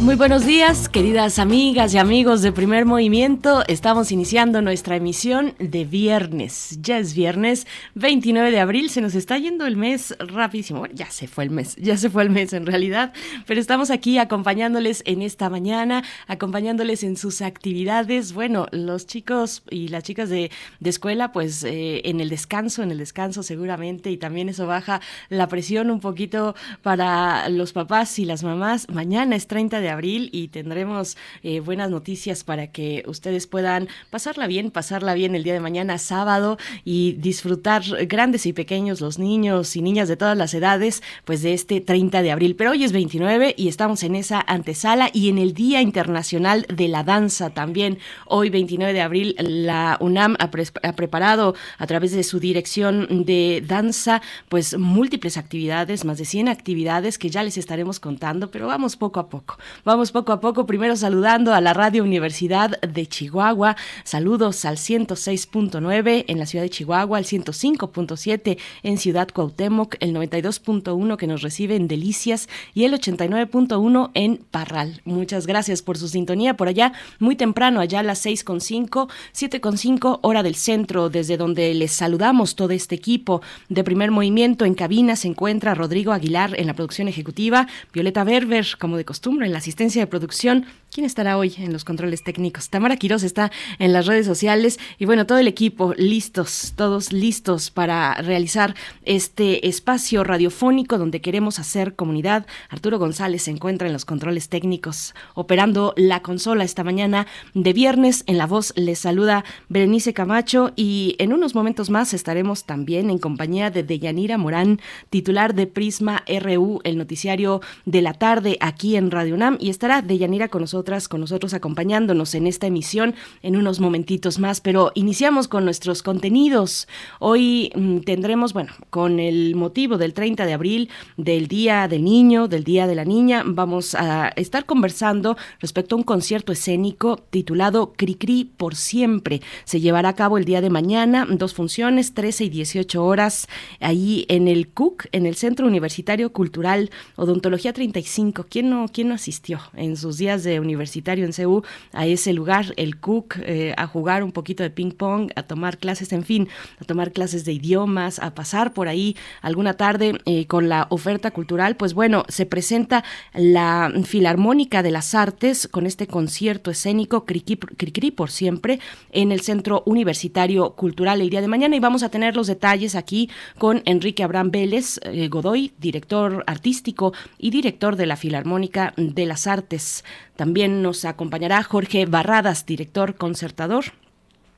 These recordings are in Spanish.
Muy buenos días, queridas amigas y amigos de Primer Movimiento. Estamos iniciando nuestra emisión de viernes. Ya es viernes 29 de abril. Se nos está yendo el mes rapidísimo. Bueno, ya se fue el mes, ya se fue el mes en realidad. Pero estamos aquí acompañándoles en esta mañana, acompañándoles en sus actividades. Bueno, los chicos y las chicas de, escuela, pues eh, en el descanso, en el descanso seguramente. Y también eso baja la presión un poquito para los papás y las mamás. Mañana es 30 de abril y tendremos eh, buenas noticias para que ustedes puedan pasarla bien, pasarla bien el día de mañana sábado y disfrutar grandes y pequeños, los niños y niñas de todas las edades, pues de este 30 de abril. Pero hoy es 29 y estamos en esa antesala y en el Día Internacional de la Danza también. Hoy 29 de abril la UNAM ha, ha preparado a través de su dirección de danza pues múltiples actividades, más de 100 actividades que ya les estaremos contando, pero vamos poco a poco. Vamos poco a poco, primero saludando a la Radio Universidad de Chihuahua. Saludos al 106.9 en la ciudad de Chihuahua, al 105.7 en Ciudad Cuauhtémoc, el 92.1 que nos recibe en Delicias y el 89.1 en Parral. Muchas gracias por su sintonía por allá, muy temprano, allá a las 6.5, 7.5 hora del centro, desde donde les saludamos todo este equipo de primer movimiento. En cabina se encuentra Rodrigo Aguilar en la producción ejecutiva, Violeta Berber, como de costumbre, en la asistencia de producción. ¿Quién estará hoy en los controles técnicos? Tamara Quiroz está en las redes sociales y bueno, todo el equipo listos, todos listos para realizar este espacio radiofónico donde queremos hacer comunidad. Arturo González se encuentra en los controles técnicos operando la consola esta mañana de viernes. En la voz les saluda Berenice Camacho y en unos momentos más estaremos también en compañía de Deyanira Morán, titular de Prisma RU, el noticiario de la tarde aquí en Radio UNAM y estará Deyanira con nosotras, con nosotros acompañándonos en esta emisión en unos momentitos más, pero iniciamos con nuestros contenidos. Hoy mm, tendremos, bueno, con el motivo del 30 de abril, del Día del Niño, del Día de la Niña, vamos a estar conversando respecto a un concierto escénico titulado Cricri por siempre. Se llevará a cabo el día de mañana, dos funciones, 13 y 18 horas, ahí en el CUC, en el Centro Universitario Cultural Odontología 35. ¿Quién no, quién no asistió? En sus días de universitario en CEU a ese lugar, el Cook, eh, a jugar un poquito de ping pong, a tomar clases, en fin, a tomar clases de idiomas, a pasar por ahí alguna tarde eh, con la oferta cultural, pues bueno, se presenta la Filarmónica de las Artes con este concierto escénico Cricri por siempre en el Centro Universitario Cultural el día de mañana. Y vamos a tener los detalles aquí con Enrique Abraham Vélez eh, Godoy, director artístico y director de la Filarmónica de las Artes. También nos acompañará Jorge Barradas, director concertador.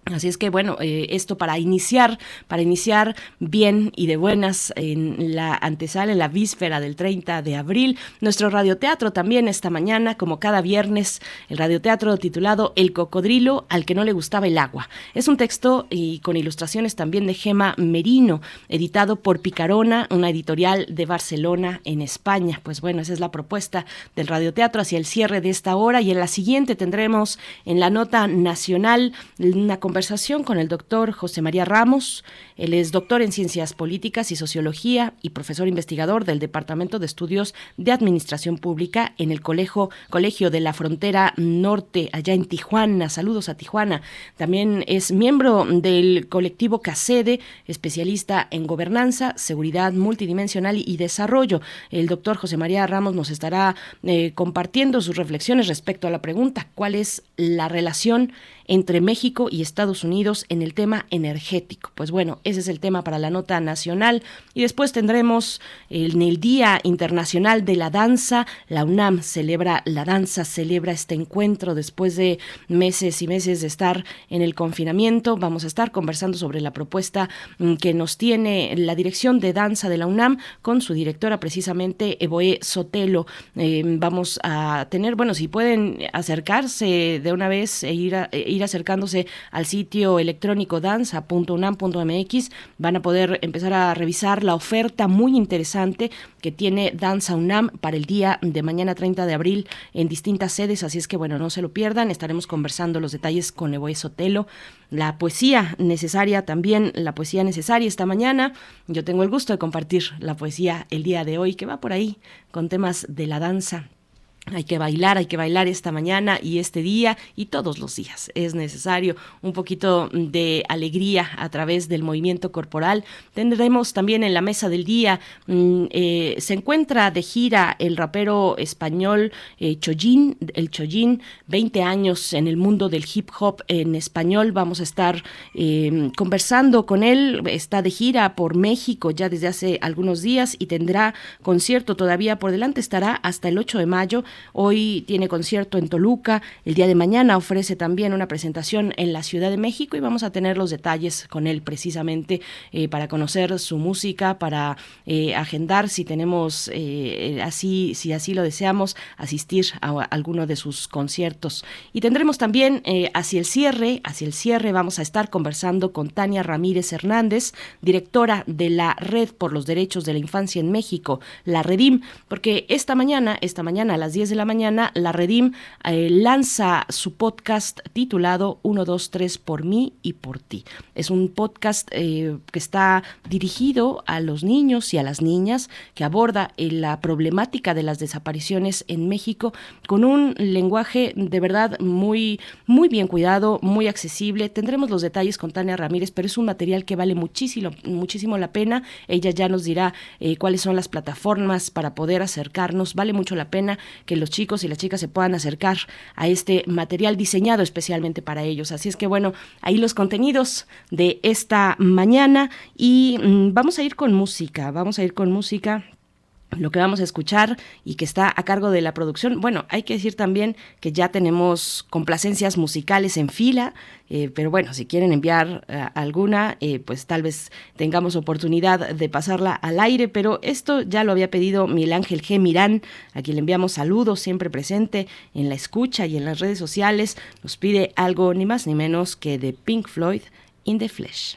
Así es que bueno, eh, esto para iniciar, para iniciar bien y de buenas en la antesala, en la víspera del 30 de abril, nuestro radioteatro también esta mañana, como cada viernes, el radioteatro titulado El cocodrilo al que no le gustaba el agua. Es un texto y con ilustraciones también de Gema Merino, editado por Picarona, una editorial de Barcelona en España. Pues bueno, esa es la propuesta del radioteatro hacia el cierre de esta hora y en la siguiente tendremos en la nota nacional una conversación con el doctor José María Ramos. Él es doctor en Ciencias Políticas y Sociología y profesor investigador del Departamento de Estudios de Administración Pública en el Colegio, Colegio de la Frontera Norte, allá en Tijuana. Saludos a Tijuana. También es miembro del colectivo CACEDE, especialista en gobernanza, seguridad multidimensional y desarrollo. El doctor José María Ramos nos estará eh, compartiendo sus reflexiones respecto a la pregunta, ¿cuál es la relación entre México y Estados Unidos en el tema energético. Pues bueno, ese es el tema para la nota nacional. Y después tendremos en el Día Internacional de la Danza. La UNAM celebra la danza, celebra este encuentro después de meses y meses de estar en el confinamiento. Vamos a estar conversando sobre la propuesta mm, que nos tiene la Dirección de Danza de la UNAM con su directora precisamente Evoe Sotelo. Eh, vamos a tener, bueno, si pueden acercarse de una vez e ir, e ir acercándose al sitio electrónico danza.unam.mx van a poder empezar a revisar la oferta muy interesante que tiene Danza UNAM para el día de mañana 30 de abril en distintas sedes, así es que bueno, no se lo pierdan, estaremos conversando los detalles con Evoe Sotelo, la poesía necesaria también, la poesía necesaria esta mañana. Yo tengo el gusto de compartir la poesía el día de hoy que va por ahí con temas de la danza hay que bailar, hay que bailar esta mañana y este día y todos los días. Es necesario un poquito de alegría a través del movimiento corporal. Tendremos también en la mesa del día, mm, eh, se encuentra de gira el rapero español eh, Chollín, el Chollín, 20 años en el mundo del hip hop en español. Vamos a estar em, conversando con él. Está de gira por México ya desde hace algunos días y tendrá concierto todavía por delante. Estará hasta el 8 de mayo Hoy tiene concierto en Toluca, el día de mañana ofrece también una presentación en la Ciudad de México y vamos a tener los detalles con él precisamente eh, para conocer su música, para eh, agendar si tenemos eh, así, si así lo deseamos, asistir a, alguno de sus conciertos. Y tendremos también hacia el cierre, hacia el cierre vamos a estar conversando con Tania Ramírez Hernández, directora de la Red por los Derechos de la Infancia en México, la Redim, porque esta mañana, esta mañana a las 10 de la mañana, la Redim eh, lanza su podcast titulado 1, 2, 3 por mí y por ti. Es un podcast eh, que está dirigido a los niños y a las niñas, que aborda eh, la problemática de las desapariciones en México con un lenguaje de verdad muy, muy bien cuidado, muy accesible. Tendremos los detalles con Tania Ramírez, pero es un material que vale muchísimo, muchísimo la pena. Ella ya nos dirá cuáles son las plataformas para poder acercarnos. Vale mucho la pena que los chicos y las chicas se puedan acercar a este material diseñado especialmente para ellos. Así es que bueno, ahí los contenidos de esta mañana y mm, vamos a ir con música, vamos a ir con música lo que vamos a escuchar y que está a cargo de la producción. Bueno, hay que decir también que ya tenemos complacencias musicales en fila, eh, pero bueno, si quieren enviar eh, alguna, eh, pues tal vez tengamos oportunidad de pasarla al aire, pero esto ya lo había pedido Miguel Ángel G. Mirán, a quien le enviamos saludos, siempre presente en la escucha y en las redes sociales, nos pide algo ni más ni menos que de Pink Floyd, In the Flesh.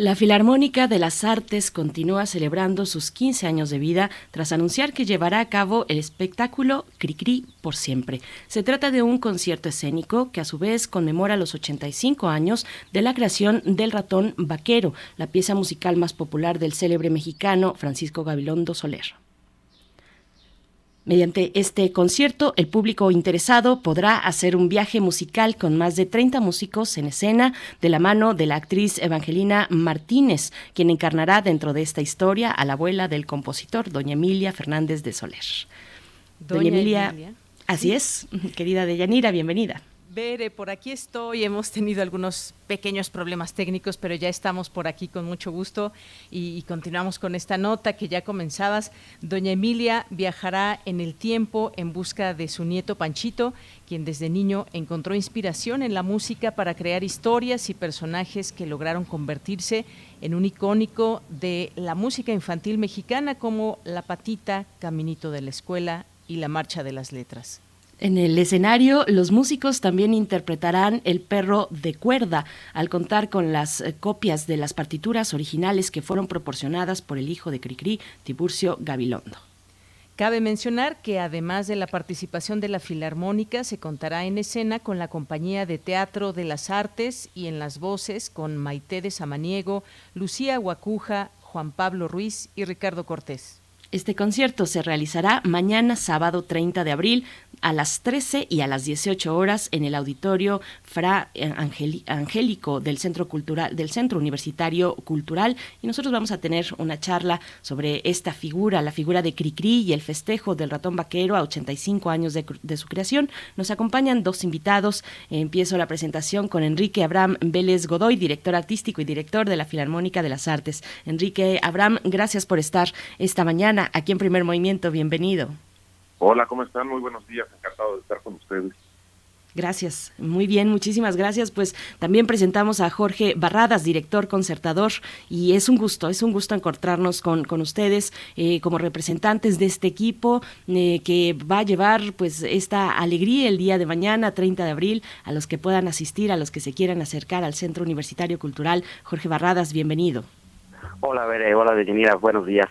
La Filarmónica de las Artes continúa celebrando sus 15 años de vida tras anunciar que llevará a cabo el espectáculo Cricri por siempre. Se trata de un concierto escénico que a su vez conmemora los 85 años de la creación del ratón vaquero, la pieza musical más popular del célebre mexicano Francisco Gabilondo Soler. Mediante este concierto, el público interesado podrá hacer un viaje musical con más de 30 músicos en escena de la mano de la actriz Evangelina Martínez, quien encarnará dentro de esta historia a la abuela del compositor, doña Emilia Fernández de Soler. Doña, Emilia, así es, querida Deyanira, bienvenida. Bere, por aquí estoy. Hemos tenido algunos pequeños problemas técnicos, pero ya estamos por aquí con mucho gusto y, y, continuamos con esta nota que ya comenzabas. Doña Emilia viajará en el tiempo en busca de su nieto Panchito, quien desde niño encontró inspiración en la música para crear historias y personajes que lograron convertirse en un icónico de la música infantil mexicana como La Patita, Caminito de la Escuela y La Marcha de las Letras. En el escenario, los músicos también interpretarán El perro de cuerda, al contar con las eh, copias de las partituras originales que fueron proporcionadas por el hijo de Cricri, Tiburcio Gabilondo. Cabe mencionar que además de la participación de la Filarmónica, se contará en escena con la Compañía de Teatro de las Artes y en las voces con Maite de Samaniego, Lucía Guacuja, Juan Pablo Ruiz y Ricardo Cortés. Este concierto se realizará mañana sábado 30 de abril a las 13 y a las 18 horas en el auditorio Fra Angélico del Centro Cultural del Centro Universitario Cultural y nosotros vamos a tener una charla sobre esta figura, la figura de Cricri y el festejo del ratón vaquero a 85 años de, de su creación. Nos acompañan dos invitados. Empiezo la presentación con Enrique Abraham Vélez Godoy, director artístico y director de la Filarmónica de las Artes. Enrique Abraham, gracias por estar esta mañana aquí en Primer Movimiento. Bienvenido. Hola, ¿cómo están? Muy buenos días, encantado de estar con ustedes. Gracias, muy bien, muchísimas gracias. Pues también presentamos a Jorge Barradas, director concertador, y es un gusto, es un gusto encontrarnos con, con ustedes eh, como representantes de este equipo eh, que va a llevar pues esta alegría el día de mañana, 30 de abril, a los que puedan asistir, a los que se quieran acercar al Centro Universitario Cultural. Jorge Barradas, bienvenido. Hola, Bere, hola, Deyanira, buenos días.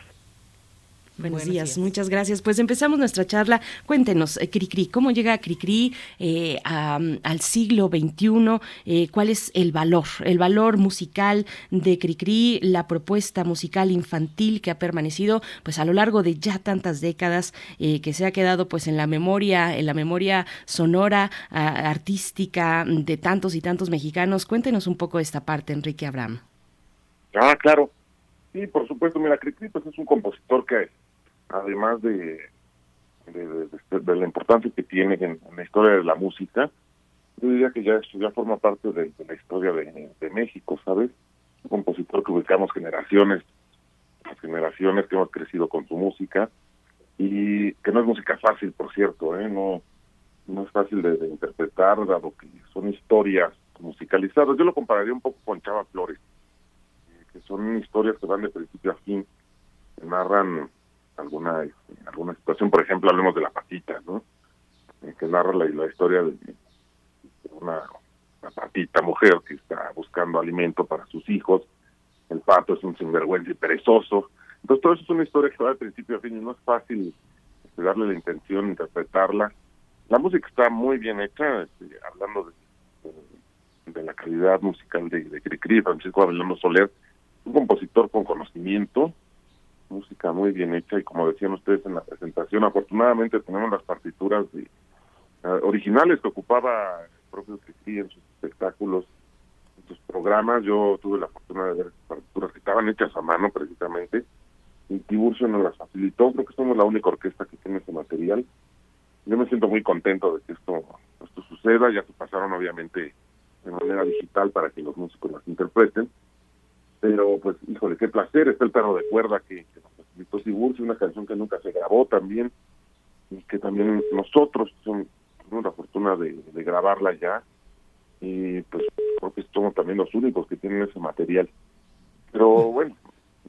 Buenos, Buenos días. días. muchas gracias. Pues empezamos nuestra charla. Cuéntenos, eh, Cricri, ¿cómo llega Cricri eh, a, al siglo XXI? Eh, ¿Cuál es el valor, el valor musical de Cricri, la propuesta musical infantil que ha permanecido pues a lo largo de ya tantas décadas, eh, que se ha quedado pues en la memoria, en la memoria sonora, a, artística de tantos y tantos mexicanos? Cuéntenos un poco esta parte, Enrique Abraham. Ah, claro. Sí, por supuesto. Mira, Cricri pues es un compositor que además de, de, la importancia que tiene en, la historia de la música, yo diría que ya, ya forma parte de, la historia de, México, ¿sabes? un compositor que ubicamos generaciones, las generaciones que hemos crecido con su música y que no es música fácil, por cierto, ¿eh? no, no es fácil de, de interpretar, dado que son historias musicalizadas. Yo lo compararía un poco con Chava Flores, eh, que son historias que van de principio a fin, que narran alguna este, alguna situación, por ejemplo, hablemos de La Patita, ¿no? Eh, que narra la, historia de, una, patita mujer que está buscando alimento para sus hijos, el pato es un sinvergüenza y perezoso, entonces todo eso es una historia que va de principio a fin y no es fácil este, darle la intención, interpretarla. La música está muy bien hecha, este, hablando de la calidad musical de, de Cricri, Francisco Avelano Soler, un compositor con conocimiento, música muy bien hecha y como decían ustedes en la presentación, afortunadamente tenemos las partituras eh, originales que ocupaba el propio Cricri en sus espectáculos, en sus programas. Yo tuve la fortuna de ver partituras que estaban hechas a mano precisamente y Tiburcio nos las facilitó. Creo que somos la única orquesta que tiene ese material. Yo me siento muy contento de que esto, esto suceda. Ya se pasaron, obviamente, de manera digital para que los músicos las interpreten. Pero, pues, híjole, qué placer. Está el perro de cuerda que, que nos facilitó Tiburcio, una canción que nunca se grabó también. Y que también nosotros tuvimos la fortuna de, grabarla ya. Y, pues, creo que somos también los únicos que tienen ese material. Pero, bueno,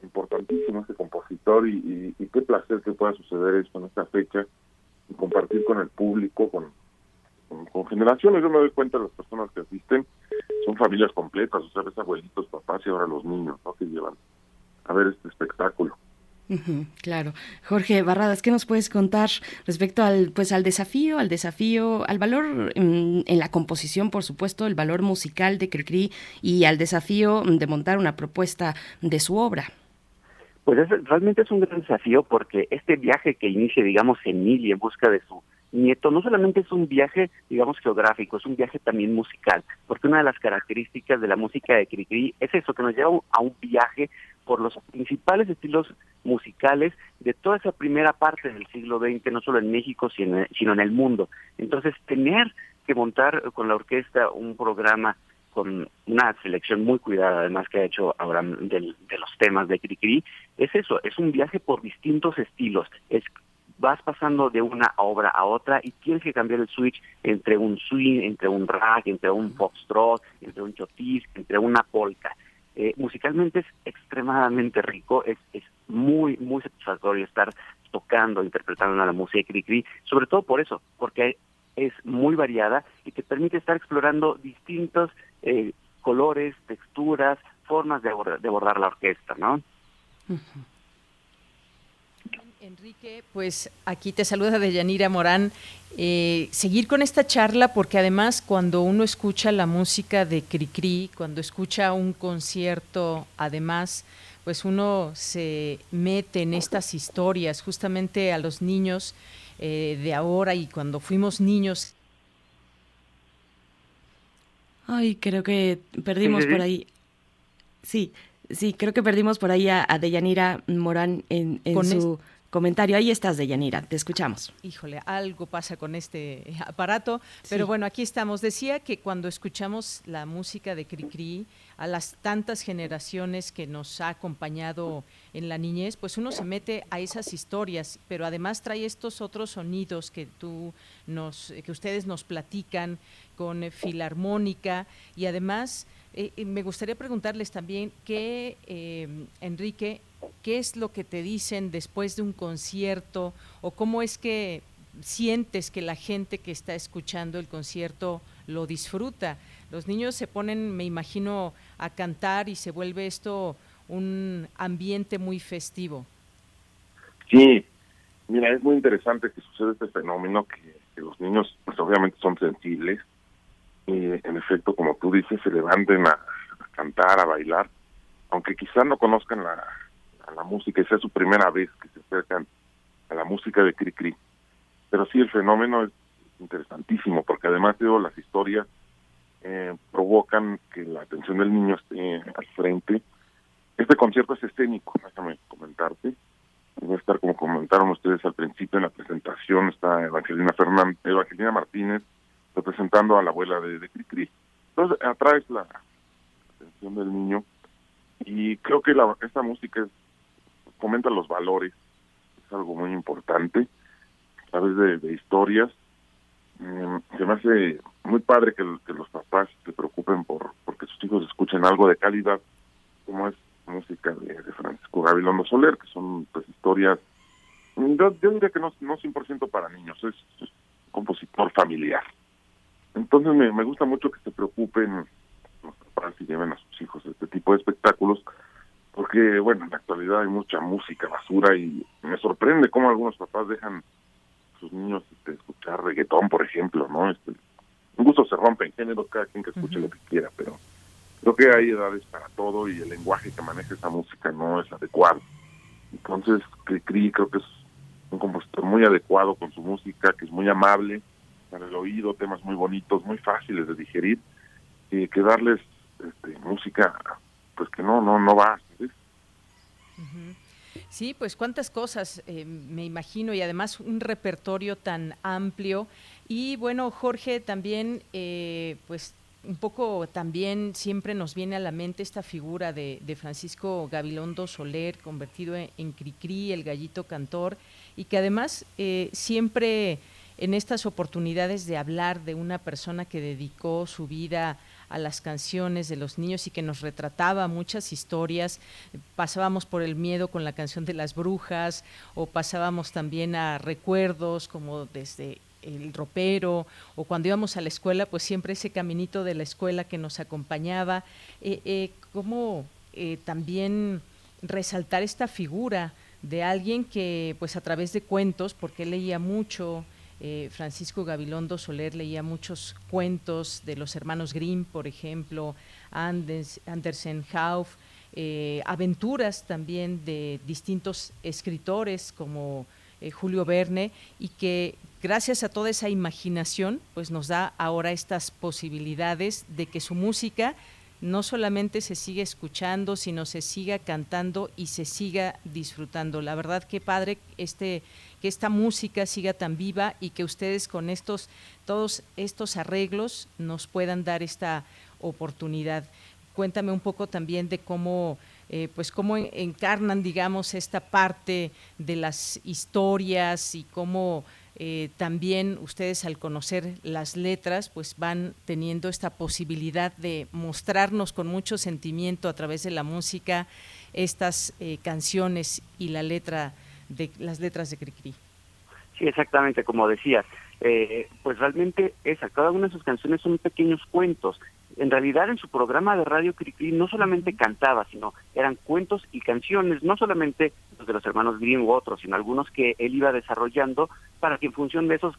importantísimo este compositor y, qué placer que pueda suceder esto en esta fecha y compartir con el público, con, con, generaciones. Yo me doy cuenta de las personas que asisten, son familias completas, o sea, ves abuelitos, papás y ahora los niños, ¿no? Que llevan a ver este espectáculo. Uh -huh, claro. Jorge Barradas, ¿qué nos puedes contar respecto al pues al desafío, al desafío, al valor en, en la composición, por supuesto, el valor musical de Cricri y al desafío de montar una propuesta de su obra? Pues es, realmente es un gran desafío porque este viaje que inicia, digamos, Emilia en busca de su nieto, no solamente es un viaje, digamos, geográfico, es un viaje también musical, porque una de las características de la música de Cricri es eso, que nos lleva a un viaje por los principales estilos musicales de toda esa primera parte del siglo XX, no solo en México, sino, en el mundo. Entonces, tener que montar con la orquesta un programa con una selección muy cuidada, además que ha hecho ahora de, de los temas de Cricri, es eso, es un viaje por distintos estilos, es vas pasando de una obra a otra y tienes que cambiar el switch entre un swing, entre un rag, entre un foxtrot, entre un chotis, entre una polka. Eh, musicalmente es extremadamente rico, es, es muy, muy satisfactorio estar tocando, interpretando la música de Cricri, sobre todo por eso, porque es muy variada y te permite estar explorando distintos eh, colores, texturas, formas de abordar, de abordar la orquesta, ¿no? Uh -huh. Enrique, pues aquí te saluda Deyanira Morán. Eh, seguir con esta charla porque además cuando uno escucha la música de Cricri, cuando escucha un concierto, además, pues uno se mete en estas historias, justamente a los niños eh, de ahora y cuando fuimos niños. Ay, creo que perdimos por ahí. Sí, sí, creo que perdimos por ahí a, a Deyanira Morán en, en su comentario. Ahí estás, Deyanira, te escuchamos. Híjole, algo pasa con este aparato, pero sí. bueno, aquí estamos. Decía que cuando escuchamos la música de Cricri, a las tantas generaciones que nos ha acompañado en la niñez, pues uno se mete a esas historias, pero además trae estos otros sonidos que tú nos, que ustedes nos platican con eh, filarmónica y además eh, me gustaría preguntarles también que eh, Enrique ¿Qué es lo que te dicen después de un concierto o cómo es que sientes que la gente que está escuchando el concierto lo disfruta? Los niños se ponen, me imagino, a cantar y se vuelve esto un ambiente muy festivo. Sí, mira, es muy interesante que suceda este fenómeno, que, que los niños pues obviamente son sensibles y en efecto, como tú dices, se levanten a, a cantar, a bailar, aunque quizás no conozcan la, la música y sea su primera vez que se acercan a la música de Cricri. Pero sí, el fenómeno es interesantísimo porque además digo, las historias eh, provocan que la atención del niño esté al frente. Este concierto es escénico, déjame comentarte. Va a estar como comentaron ustedes al principio en la presentación, está Evangelina Fernández, Evangelina Martínez representando a la abuela de, de Cricri. Entonces atraes la atención del niño y creo que la, esta música es, fomenta los valores, es algo muy importante, a través de, historias. Mm, se me hace muy padre que, los papás se preocupen por porque sus hijos escuchen algo de calidad, como es música de, Francisco Gabilondo Soler, que son pues historias, mm, yo, diría que no, no 100% para niños, es, compositor familiar. Entonces me, me gusta mucho que se preocupen los papás y lleven a sus hijos este tipo de espectáculos, porque bueno, en la actualidad hay mucha música basura y me sorprende cómo algunos papás dejan a sus niños este, escuchar reggaetón, por ejemplo, ¿no? Este, un gusto se rompe en género, cada quien que escuche lo que quiera, pero creo que hay edades para todo y el lenguaje que maneja esa música no es adecuado. Entonces, Cricri creo que es un compositor muy adecuado con su música, que es muy amable para el oído, temas muy bonitos, muy fáciles de digerir, y que darles este, música, pues que no, no, no va. Sí, pues cuántas cosas eh, me imagino y además un repertorio tan amplio. Y bueno, Jorge, también, eh, pues un poco también siempre nos viene a la mente esta figura de, de Francisco Gabilondo Soler, convertido en, en Cricri, el gallito cantor, y que además eh, siempre en estas oportunidades de hablar de una persona que dedicó su vida a las canciones de los niños y que nos retrataba muchas historias. Pasábamos por el miedo con la canción de las brujas o pasábamos también a recuerdos como desde el ropero o cuando íbamos a la escuela, pues siempre ese caminito de la escuela que nos acompañaba. Eh, eh, ¿Cómo eh, también resaltar esta figura de alguien que pues a través de cuentos, porque leía mucho, eh, Francisco Gabilondo Soler leía muchos cuentos de los hermanos Grimm, por ejemplo, Anders, Andersen Hauff, eh, aventuras también de distintos escritores como eh, Julio Verne y que gracias a toda esa imaginación pues nos da ahora estas posibilidades de que su música no solamente se siga escuchando, sino se siga cantando y se siga disfrutando. La verdad que padre este que esta música siga tan viva y que ustedes con estos todos estos arreglos nos puedan dar esta oportunidad. Cuéntame un poco también de cómo eh, pues cómo en- encarnan digamos esta parte de las historias y cómo eh, también ustedes al conocer las letras pues van teniendo esta posibilidad de mostrarnos con mucho sentimiento a través de la música estas eh, canciones y la letra de las letras de Cricri. Sí, exactamente, como decías. Eh, pues realmente esa, cada una de sus canciones son pequeños cuentos. En realidad en su programa de radio Cricri no solamente cantaba, sino eran cuentos y canciones, no solamente los de los hermanos Grimm u otros, sino algunos que él iba desarrollando para que en función de esos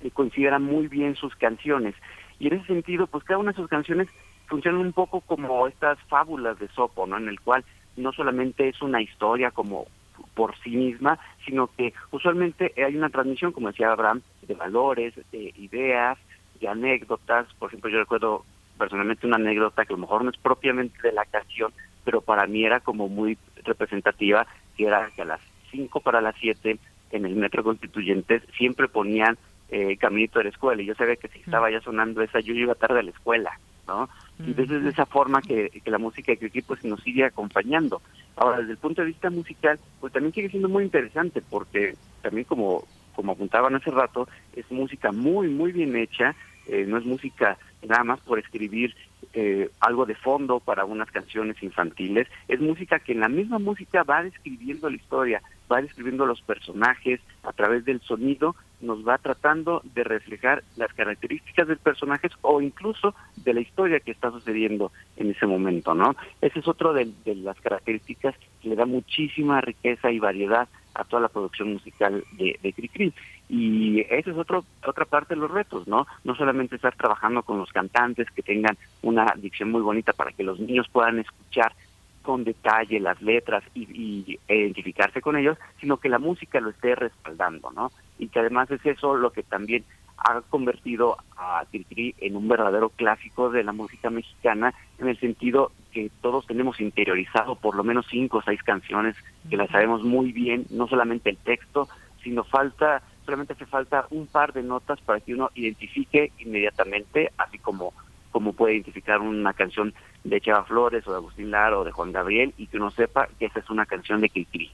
eh, coincidieran muy bien sus canciones. Y en ese sentido, pues cada una de sus canciones funcionan un poco como estas fábulas de Sopo, ¿no? En el cual no solamente es una historia como por sí misma, sino que usualmente hay una transmisión, como decía Abraham, de valores, de ideas, de anécdotas. Por ejemplo, yo recuerdo personalmente una anécdota que a lo mejor no es propiamente de la canción, pero para mí era como muy representativa, que era que a las 5 para las 7 en el Metro Constituyentes siempre ponían eh, Caminito de la Escuela y yo sabía que si estaba ya sonando esa, yo iba tarde a la escuela, ¿no? Y entonces de esa forma que, que la música de Cricri pues nos sigue acompañando. Ahora, desde el punto de vista musical, pues también sigue siendo muy interesante porque también como, como apuntaban hace rato, es música muy, muy bien hecha, eh, no es música nada más por escribir eh, algo de fondo para unas canciones infantiles, es música que en la misma música va describiendo la historia, va describiendo los personajes a través del sonido, nos va tratando de reflejar las características del personaje o incluso de la historia que está sucediendo en ese momento, ¿no? Ese es otro de, las características que le da muchísima riqueza y variedad a toda la producción musical de, de Cricri. Y esa es otro, otra parte de los retos, ¿no? No solamente estar trabajando con los cantantes que tengan una dicción muy bonita para que los niños puedan escuchar con detalle las letras y, y identificarse con ellos, sino que la música lo esté respaldando, ¿no? Y que además es eso lo que también ha convertido a Cricri en un verdadero clásico de la música mexicana, en el sentido que todos tenemos interiorizado por lo menos cinco o seis canciones que las sabemos muy bien, no solamente el texto, sino falta, solamente hace falta un par de notas para que uno identifique inmediatamente, así como como puede identificar una canción de Chava Flores o de Agustín Lara o de Juan Gabriel y que uno sepa que esa es una canción de Cricri.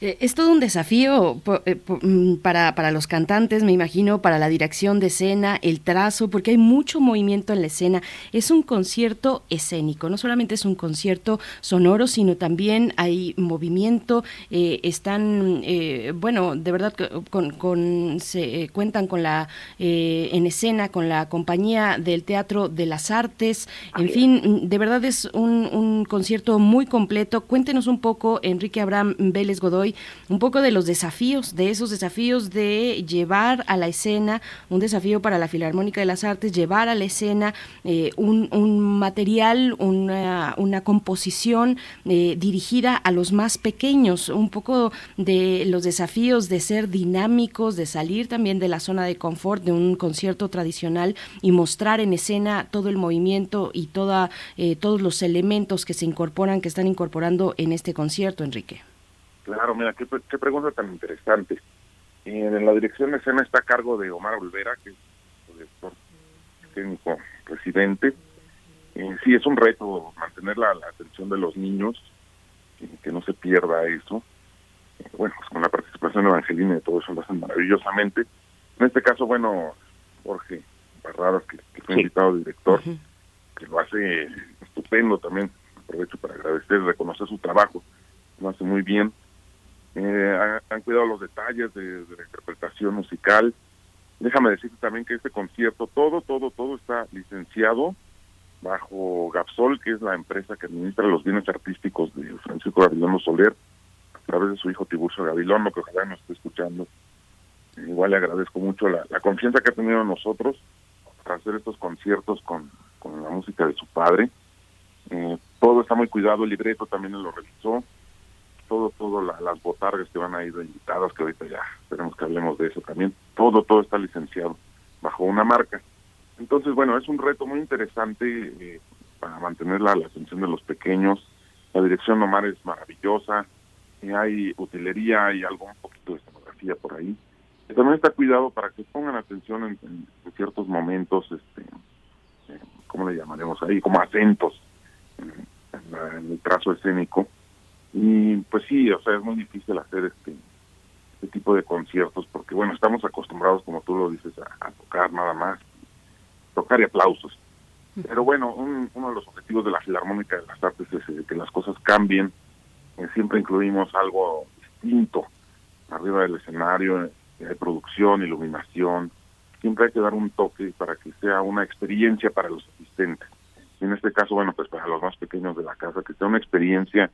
Eh, Es todo un desafío eh, mm, para, para los cantantes, me imagino, para la dirección de escena, el trazo, porque hay mucho movimiento en la escena. Es un concierto escénico, no solamente es un concierto sonoro, sino también hay movimiento, eh, están, eh, bueno, de verdad con, con- se cuentan con la, eh, en escena, con la compañía del Teatro de las Artes, en fin, de verdad es un, un concierto muy completo. Cuéntenos un poco, Enrique Abraham Vélez Godoy, un poco de los desafíos, de esos desafíos de llevar a la escena, un desafío para la Filarmónica de las Artes, llevar a la escena eh, un, un material, una, una composición eh, dirigida a los más pequeños, un poco de los desafíos de ser dinámicos, de salir también de la zona de confort de un concierto tradicional y mostrar en escena todo el movimiento y toda, eh, todos los elementos que se incorporan, que están incorporando en este concierto, Enrique. Claro, mira, qué, qué pregunta tan interesante. En la dirección de escena está a cargo de Omar Olvera, que es el director técnico residente. Eh, sí, es un reto mantener la, la atención de los niños, que, que no se pierda eso. Eh, bueno, pues con la participación de Evangelina y todo eso lo hacen maravillosamente. En este caso, bueno, Jorge Barradas, que, que fue Sí. invitado director, que lo hace estupendo también. Aprovecho para agradecer, reconocer su trabajo. Lo hace muy bien. Eh, han, cuidado los detalles de, la interpretación musical. Déjame decirte también que este concierto, todo, todo, todo está licenciado bajo Gapsol, que es la empresa que administra los bienes artísticos de Francisco Gabilondo Soler, a través de su hijo Tiburcio Gabilondo, que ojalá nos esté escuchando. Eh, Igual le agradezco mucho la, confianza que ha tenido en nosotros para hacer estos conciertos con, con la música de su padre. Eh, todo está muy cuidado, el libreto también lo realizó todo, todo, la- las botargas que van a ir invitadas, que ahorita ya esperemos que hablemos de eso también, todo, todo está licenciado bajo una marca. Entonces, bueno, es un reto muy interesante eh, para mantener la, la atención de los pequeños. La dirección Omar es maravillosa, y hay utilería, hay algo, un poquito de escenografía por ahí. También está cuidado para que pongan atención en, en- en ciertos momentos, este, eh, ¿cómo le llamaremos ahí? Como acentos en, en la- el trazo escénico. Y pues sí, o sea, es muy difícil hacer este, este tipo de conciertos porque, bueno, estamos acostumbrados, como tú lo dices, a, tocar nada más, tocar y aplausos. Pero bueno, un- uno de los objetivos de la Filarmónica de las Artes es eh, que las cosas cambien. Eh, siempre incluimos algo distinto arriba del escenario, eh, hay producción, iluminación. Siempre hay que dar un toque para que sea una experiencia para los asistentes. Y en este caso, bueno, pues para los más pequeños de la casa, que sea una experiencia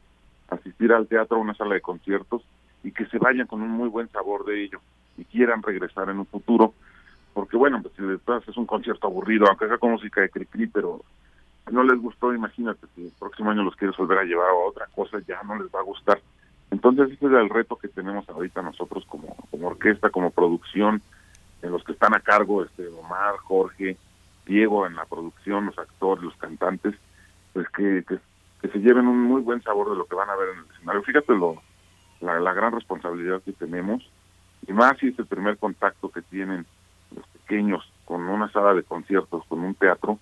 asistir al teatro, a una sala de conciertos y que se vayan con un muy buen sabor de ello y quieran regresar en un futuro. Porque bueno, pues si después es un concierto aburrido, aunque sea con música de Cricri, pero no les gustó, imagínate, si el próximo año los quieres volver a llevar a otra cosa, ya no les va a gustar. Entonces ese es el reto que tenemos ahorita nosotros como, como orquesta, como producción, en los que están a cargo, este Omar, Jorge, Diego en la producción, los actores, los cantantes, pues que, que, que se lleven un muy buen sabor de lo que van a ver en el escenario. Fíjate lo, la, gran responsabilidad que tenemos, y más si es el primer contacto que tienen los pequeños con una sala de conciertos, con un teatro,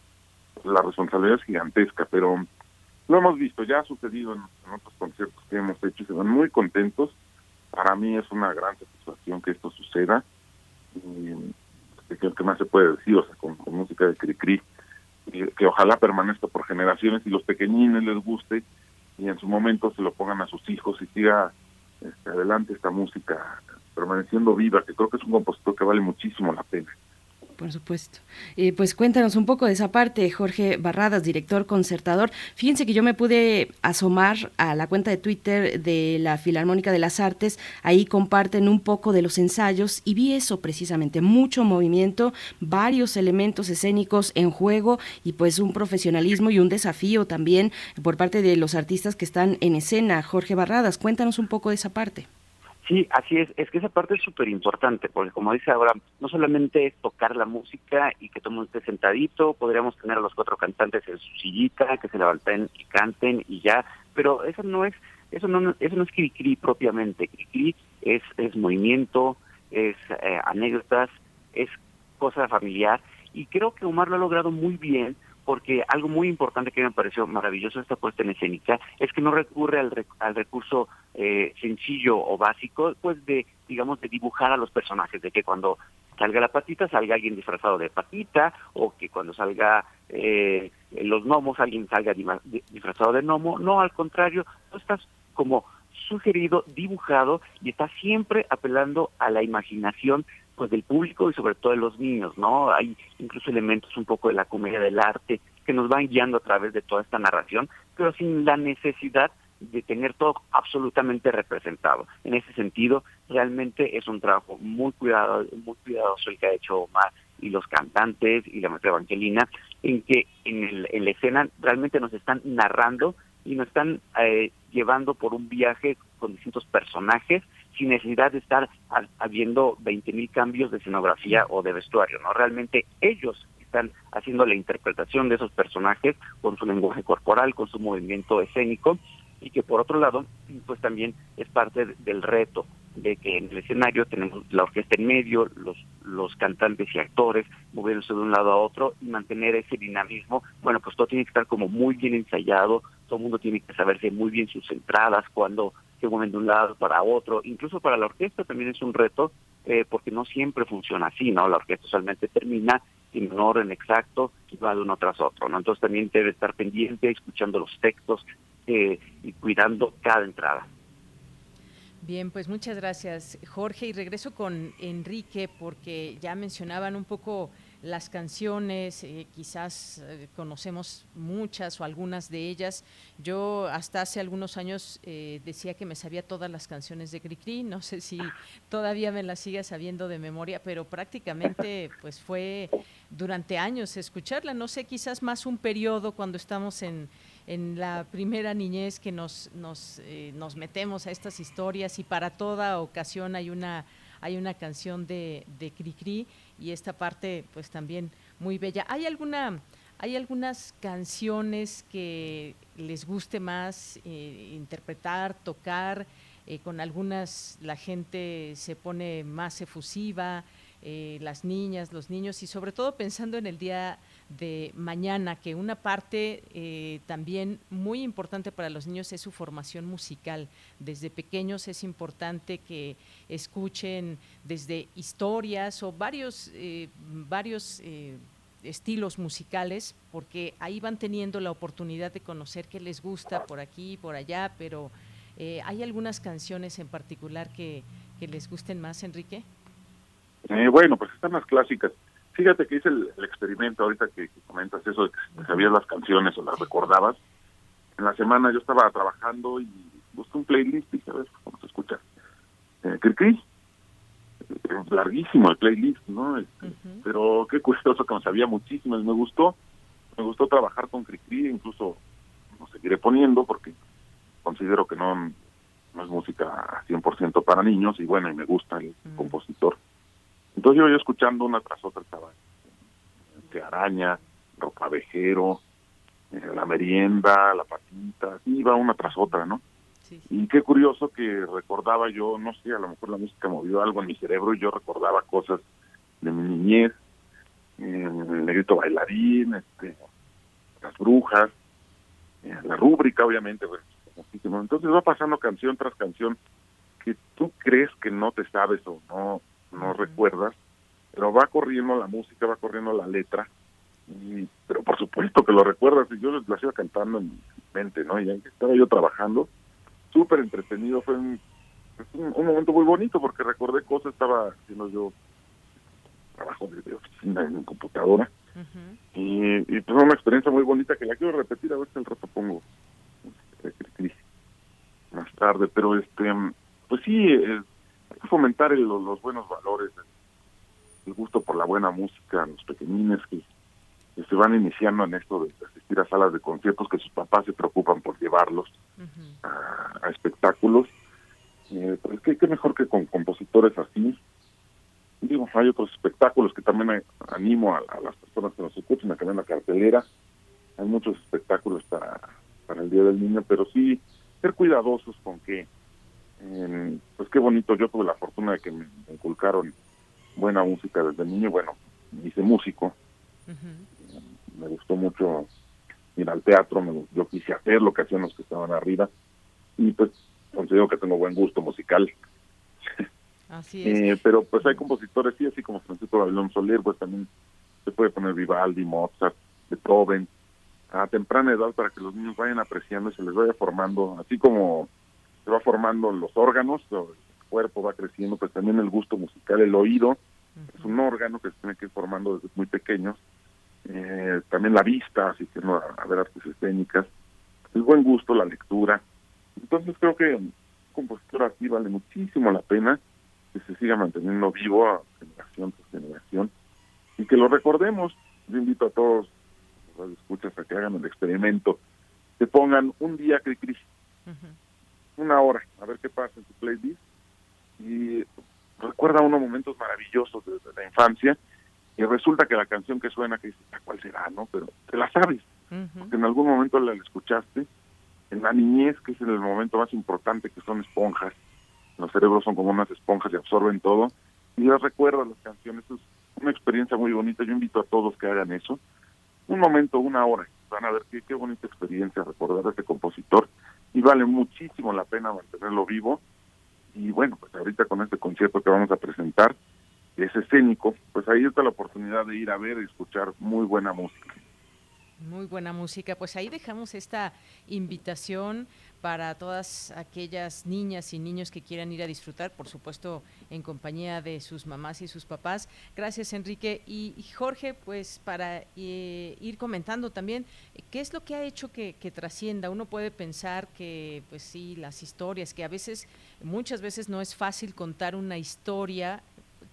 la responsabilidad es gigantesca, pero lo hemos visto, ya ha sucedido en, otros conciertos que hemos hecho y se van muy contentos. Para mí es una gran satisfacción que esto suceda. Y, pues, ¿qué, más se puede decir? O sea, con, música de Cricri, y que ojalá permanezca por generaciones y los pequeñines les guste y en su momento se lo pongan a sus hijos y siga este, adelante esta música permaneciendo viva, que creo que es un compositor que vale muchísimo la pena. Por supuesto. Eh, pues cuéntanos un poco de esa parte, Jorge Barradas, director concertador. Fíjense que yo me pude asomar a la cuenta de Twitter de la Filarmónica de las Artes. Ahí comparten un poco de los ensayos y vi eso precisamente, mucho movimiento, varios elementos escénicos en juego y pues un profesionalismo y un desafío también por parte de los artistas que están en escena. Jorge Barradas, cuéntanos un poco de esa parte. Sí, así es. Es que esa parte es súper importante, porque como dice ahora, no solamente es tocar la música y que todo el mundo esté sentadito, podríamos tener a los cuatro cantantes en su sillita, que se levanten y canten y ya, pero eso no es, eso no, eso no es Cricri propiamente. Cricri es, es movimiento, es eh, anécdotas, es cosa familiar y creo que Omar lo ha logrado muy bien porque algo muy importante que me pareció maravilloso esta puesta en escénica es que no recurre al, rec- al recurso eh, sencillo o básico, pues de, digamos, de dibujar a los personajes, de que cuando salga la patita salga alguien disfrazado de patita, o que cuando salga eh, los gnomos alguien salga disfrazado de gnomo. No, al contrario, tú estás como sugerido, dibujado y está siempre apelando a la imaginación pues del público y sobre todo de los niños, ¿no? Hay incluso elementos un poco de la comedia del arte que nos van guiando a través de toda esta narración, pero sin la necesidad de tener todo absolutamente representado. En ese sentido, realmente es un trabajo muy cuidado, muy cuidadoso el que ha hecho Omar y los cantantes y la maestra Evangelina, en que en, el- en la escena realmente nos están narrando y nos están eh, llevando por un viaje con distintos personajes sin necesidad de estar ha- habiendo 20 mil cambios de escenografía o de vestuario, ¿no? Realmente ellos están haciendo la interpretación de esos personajes con su lenguaje corporal, con su movimiento escénico y que por otro lado, pues también es parte de- del reto de que en el escenario tenemos la orquesta en medio, los, los cantantes y actores moviéndose de un lado a otro y mantener ese dinamismo. Bueno, pues todo tiene que estar como muy bien ensayado, todo el mundo tiene que saberse muy bien sus entradas, cuando se mueven de un lado para otro. Incluso para la orquesta también es un reto eh, porque no siempre funciona así, ¿no? La orquesta usualmente termina en un orden exacto y va de uno tras otro, ¿no? Entonces también debe estar pendiente, escuchando los textos eh, y cuidando cada entrada. Bien, pues muchas gracias, Jorge. Y regreso con Enrique porque ya mencionaban un poco las canciones, eh, quizás eh, conocemos muchas o algunas de ellas. Yo hasta hace algunos años eh, decía que me sabía todas las canciones de Cricri, no sé si todavía me las siga sabiendo de memoria, pero prácticamente pues fue durante años escucharla, no sé, quizás más un periodo cuando estamos en, en la primera niñez que nos, nos, nos metemos a estas historias y para toda ocasión hay una, hay una canción de, de Cricri y esta parte pues también muy bella. ¿Hay alguna, hay algunas canciones que les guste más eh, interpretar, tocar? Eh, con algunas la gente se pone más efusiva, eh, las niñas, los niños y sobre todo pensando en el día de mañana, que una parte eh, también muy importante para los niños es su formación musical. Desde pequeños es importante que escuchen desde historias o varios, eh, varios eh, estilos musicales, porque ahí van teniendo la oportunidad de conocer qué les gusta por aquí, por allá, pero eh, ¿hay algunas canciones en particular que, que les gusten más, Enrique? Eh, bueno, pues están las clásicas. Fíjate que hice el, el experimento ahorita que, que comentas eso de que sabías las canciones o las recordabas. En la semana yo estaba trabajando y busqué un playlist y sabes cómo se escucha. Eh, Cricri. Eh, larguísimo el playlist, ¿no? Este, Pero qué curioso que me sabía muchísimas. Me gustó, me gustó trabajar con Cricri, incluso lo seguiré poniendo porque considero que no, no es música 100% para niños y bueno, y me gusta el compositor. Entonces yo, yo escuchando una tras otra estaba este, Araña, Ropavejero, eh, La Merienda, La Patita, así iba una tras otra, ¿no? Y qué curioso que recordaba yo, no sé, a lo mejor la música movió algo en mi cerebro y yo recordaba cosas de mi niñez, eh, el negrito bailarín, este, las brujas, eh, la rúbrica obviamente, pues, entonces va pasando canción tras canción que tú crees que no te sabes o no no recuerdas, pero va corriendo la música, va corriendo la letra, y, pero por supuesto que lo recuerdas, y yo la iba cantando en mi mente, ¿no? Y que estaba yo trabajando, súper entretenido, fue un, un, un momento muy bonito porque recordé cosas, estaba haciendo yo trabajo de, de oficina en computadora, y, y pues una experiencia muy bonita que la quiero repetir, a ver si al rato pongo más tarde, pero este, pues sí, que fomentar el- los, buenos valores, el, gusto por la buena música, los pequeñines que, que se van iniciando en esto de asistir a salas de conciertos, que sus papás se preocupan por llevarlos a, a espectáculos. Eh, pues qué, qué mejor que con compositores así. Digo, hay otros espectáculos que también animo a, a las personas que nos escuchen a que vean la cartelera. Hay muchos espectáculos para, para el Día del Niño, pero sí ser cuidadosos con que eh, pues qué bonito, yo tuve la fortuna de que me, inculcaron buena música desde niño, bueno, hice músico. Me gustó mucho ir al teatro, me, yo quise hacer lo que hacían los que estaban arriba y pues considero que tengo buen gusto musical. Así es. Eh, pero pues hay compositores, sí, así como Francisco Gavilón Soler, pues también se puede poner Vivaldi, Mozart, Beethoven, a temprana edad para que los niños vayan apreciando y se les vaya formando, así como se va formando los órganos, el cuerpo va creciendo, pues también el gusto musical, el oído, es un órgano que se tiene que ir formando desde muy pequeños, eh, también la vista, así que no a, ver artes escénicas, el buen gusto, la lectura. Entonces creo que un compositor así vale muchísimo la pena que se siga manteniendo vivo a generación tras generación y que lo recordemos. Yo invito a todos los escuchas a que hagan el experimento, que pongan un día cri, Ujú. Una hora, a ver qué pasa en su playlist y recuerda unos momentos maravillosos desde la infancia y resulta que la canción que suena que dices, "Ah, ¿cuál será? no Pero te la sabes, Ujú. porque en algún momento la escuchaste en la niñez, que es el momento más importante, que son esponjas. Los cerebros son como unas esponjas y absorben todo. Y yo recuerdo las canciones, es una experiencia muy bonita. Yo invito a todos que hagan eso. Un momento, una hora. Van a ver qué, qué bonita experiencia recordar a este compositor. Y vale muchísimo la pena mantenerlo vivo. Y bueno, pues ahorita con este concierto que vamos a presentar, es escénico, pues ahí está la oportunidad de ir a ver y escuchar muy buena música. Muy buena música. Pues ahí dejamos esta invitación para todas aquellas niñas y niños que quieran ir a disfrutar, por supuesto, en compañía de sus mamás y sus papás. Gracias, Enrique. Y, Jorge, pues para eh, ir comentando también, eh, ¿qué es lo que ha hecho que, que trascienda? Uno puede pensar que, pues sí, las historias, que a veces, muchas veces no es fácil contar una historia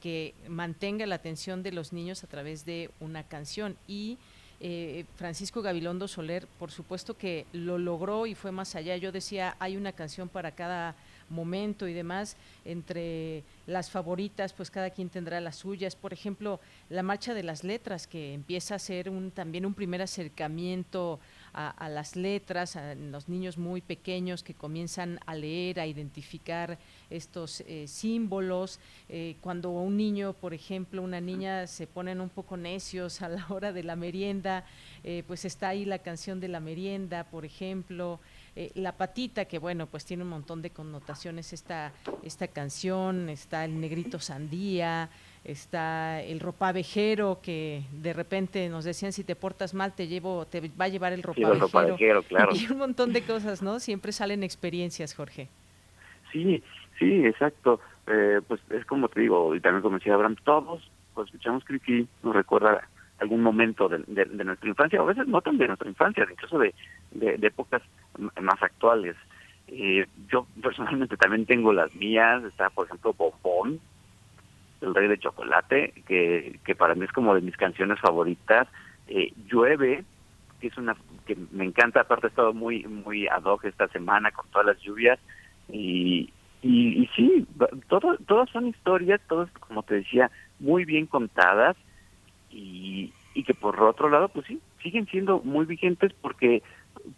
que mantenga la atención de los niños a través de una canción y eh, Francisco Gabilondo Soler, por supuesto que lo logró y fue más allá. Yo decía, hay una canción para cada momento y demás, entre las favoritas, pues cada quien tendrá las suyas. Por ejemplo, la Marcha de las Letras, que empieza a ser un, también un primer acercamiento a, las letras, a los niños muy pequeños que comienzan a leer, a identificar estos eh, símbolos. Eh, cuando un niño, por ejemplo, una niña se ponen un poco necios a la hora de la merienda, eh, pues está ahí la canción de la merienda, por ejemplo. La patita, que bueno, pues tiene un montón de connotaciones esta, esta canción, está el negrito sandía, está el ropavejero, que de repente nos decían si te portas mal te llevo, te va a llevar el Sí, ropavejero. el ropavejero, claro. Y un montón de cosas, ¿no? Siempre salen experiencias, Jorge. Sí, sí, exacto. Eh, pues es como te digo, y también como decía Abraham, todos pues escuchamos Criki, nos recuerda algún momento de, de- de nuestra infancia, a veces no tan de nuestra infancia, incluso de, de, de épocas más actuales. Eh, yo personalmente también tengo las mías, está por ejemplo Bombón, El Rey de Chocolate, que, que para mí es como de mis canciones favoritas. Eh, Llueve, que es una que me encanta, aparte he estado muy, muy ad hoc esta semana con todas las lluvias, y, y, y sí, todo, todas son historias, todas, como te decía, muy bien contadas y, y que por otro lado, pues sí, siguen siendo muy vigentes porque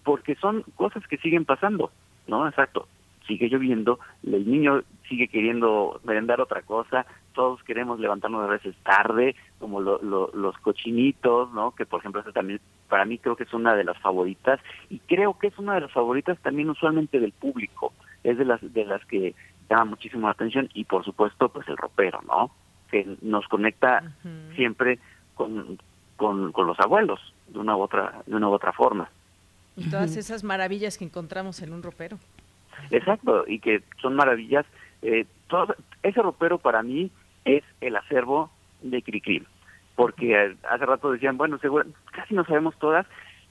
porque son cosas que siguen pasando, ¿no? Exacto. Sigue lloviendo, el niño sigue queriendo merendar otra cosa, todos queremos levantarnos a veces tarde, como lo- lo- los cochinitos, ¿no? Que por ejemplo, esa también para mí creo que es una de las favoritas y creo que es una de las favoritas también usualmente del público, es de las de las que llama muchísimo la atención y por supuesto pues el ropero, ¿no? Que nos conecta siempre con, con, con los abuelos de una u otra de una u otra forma. Y todas esas maravillas que encontramos en un ropero. Exacto, y que son maravillas. Eh, todo, ese ropero para mí es el acervo de Cricri, porque hace rato decían, bueno, seguro, casi no sabemos todas.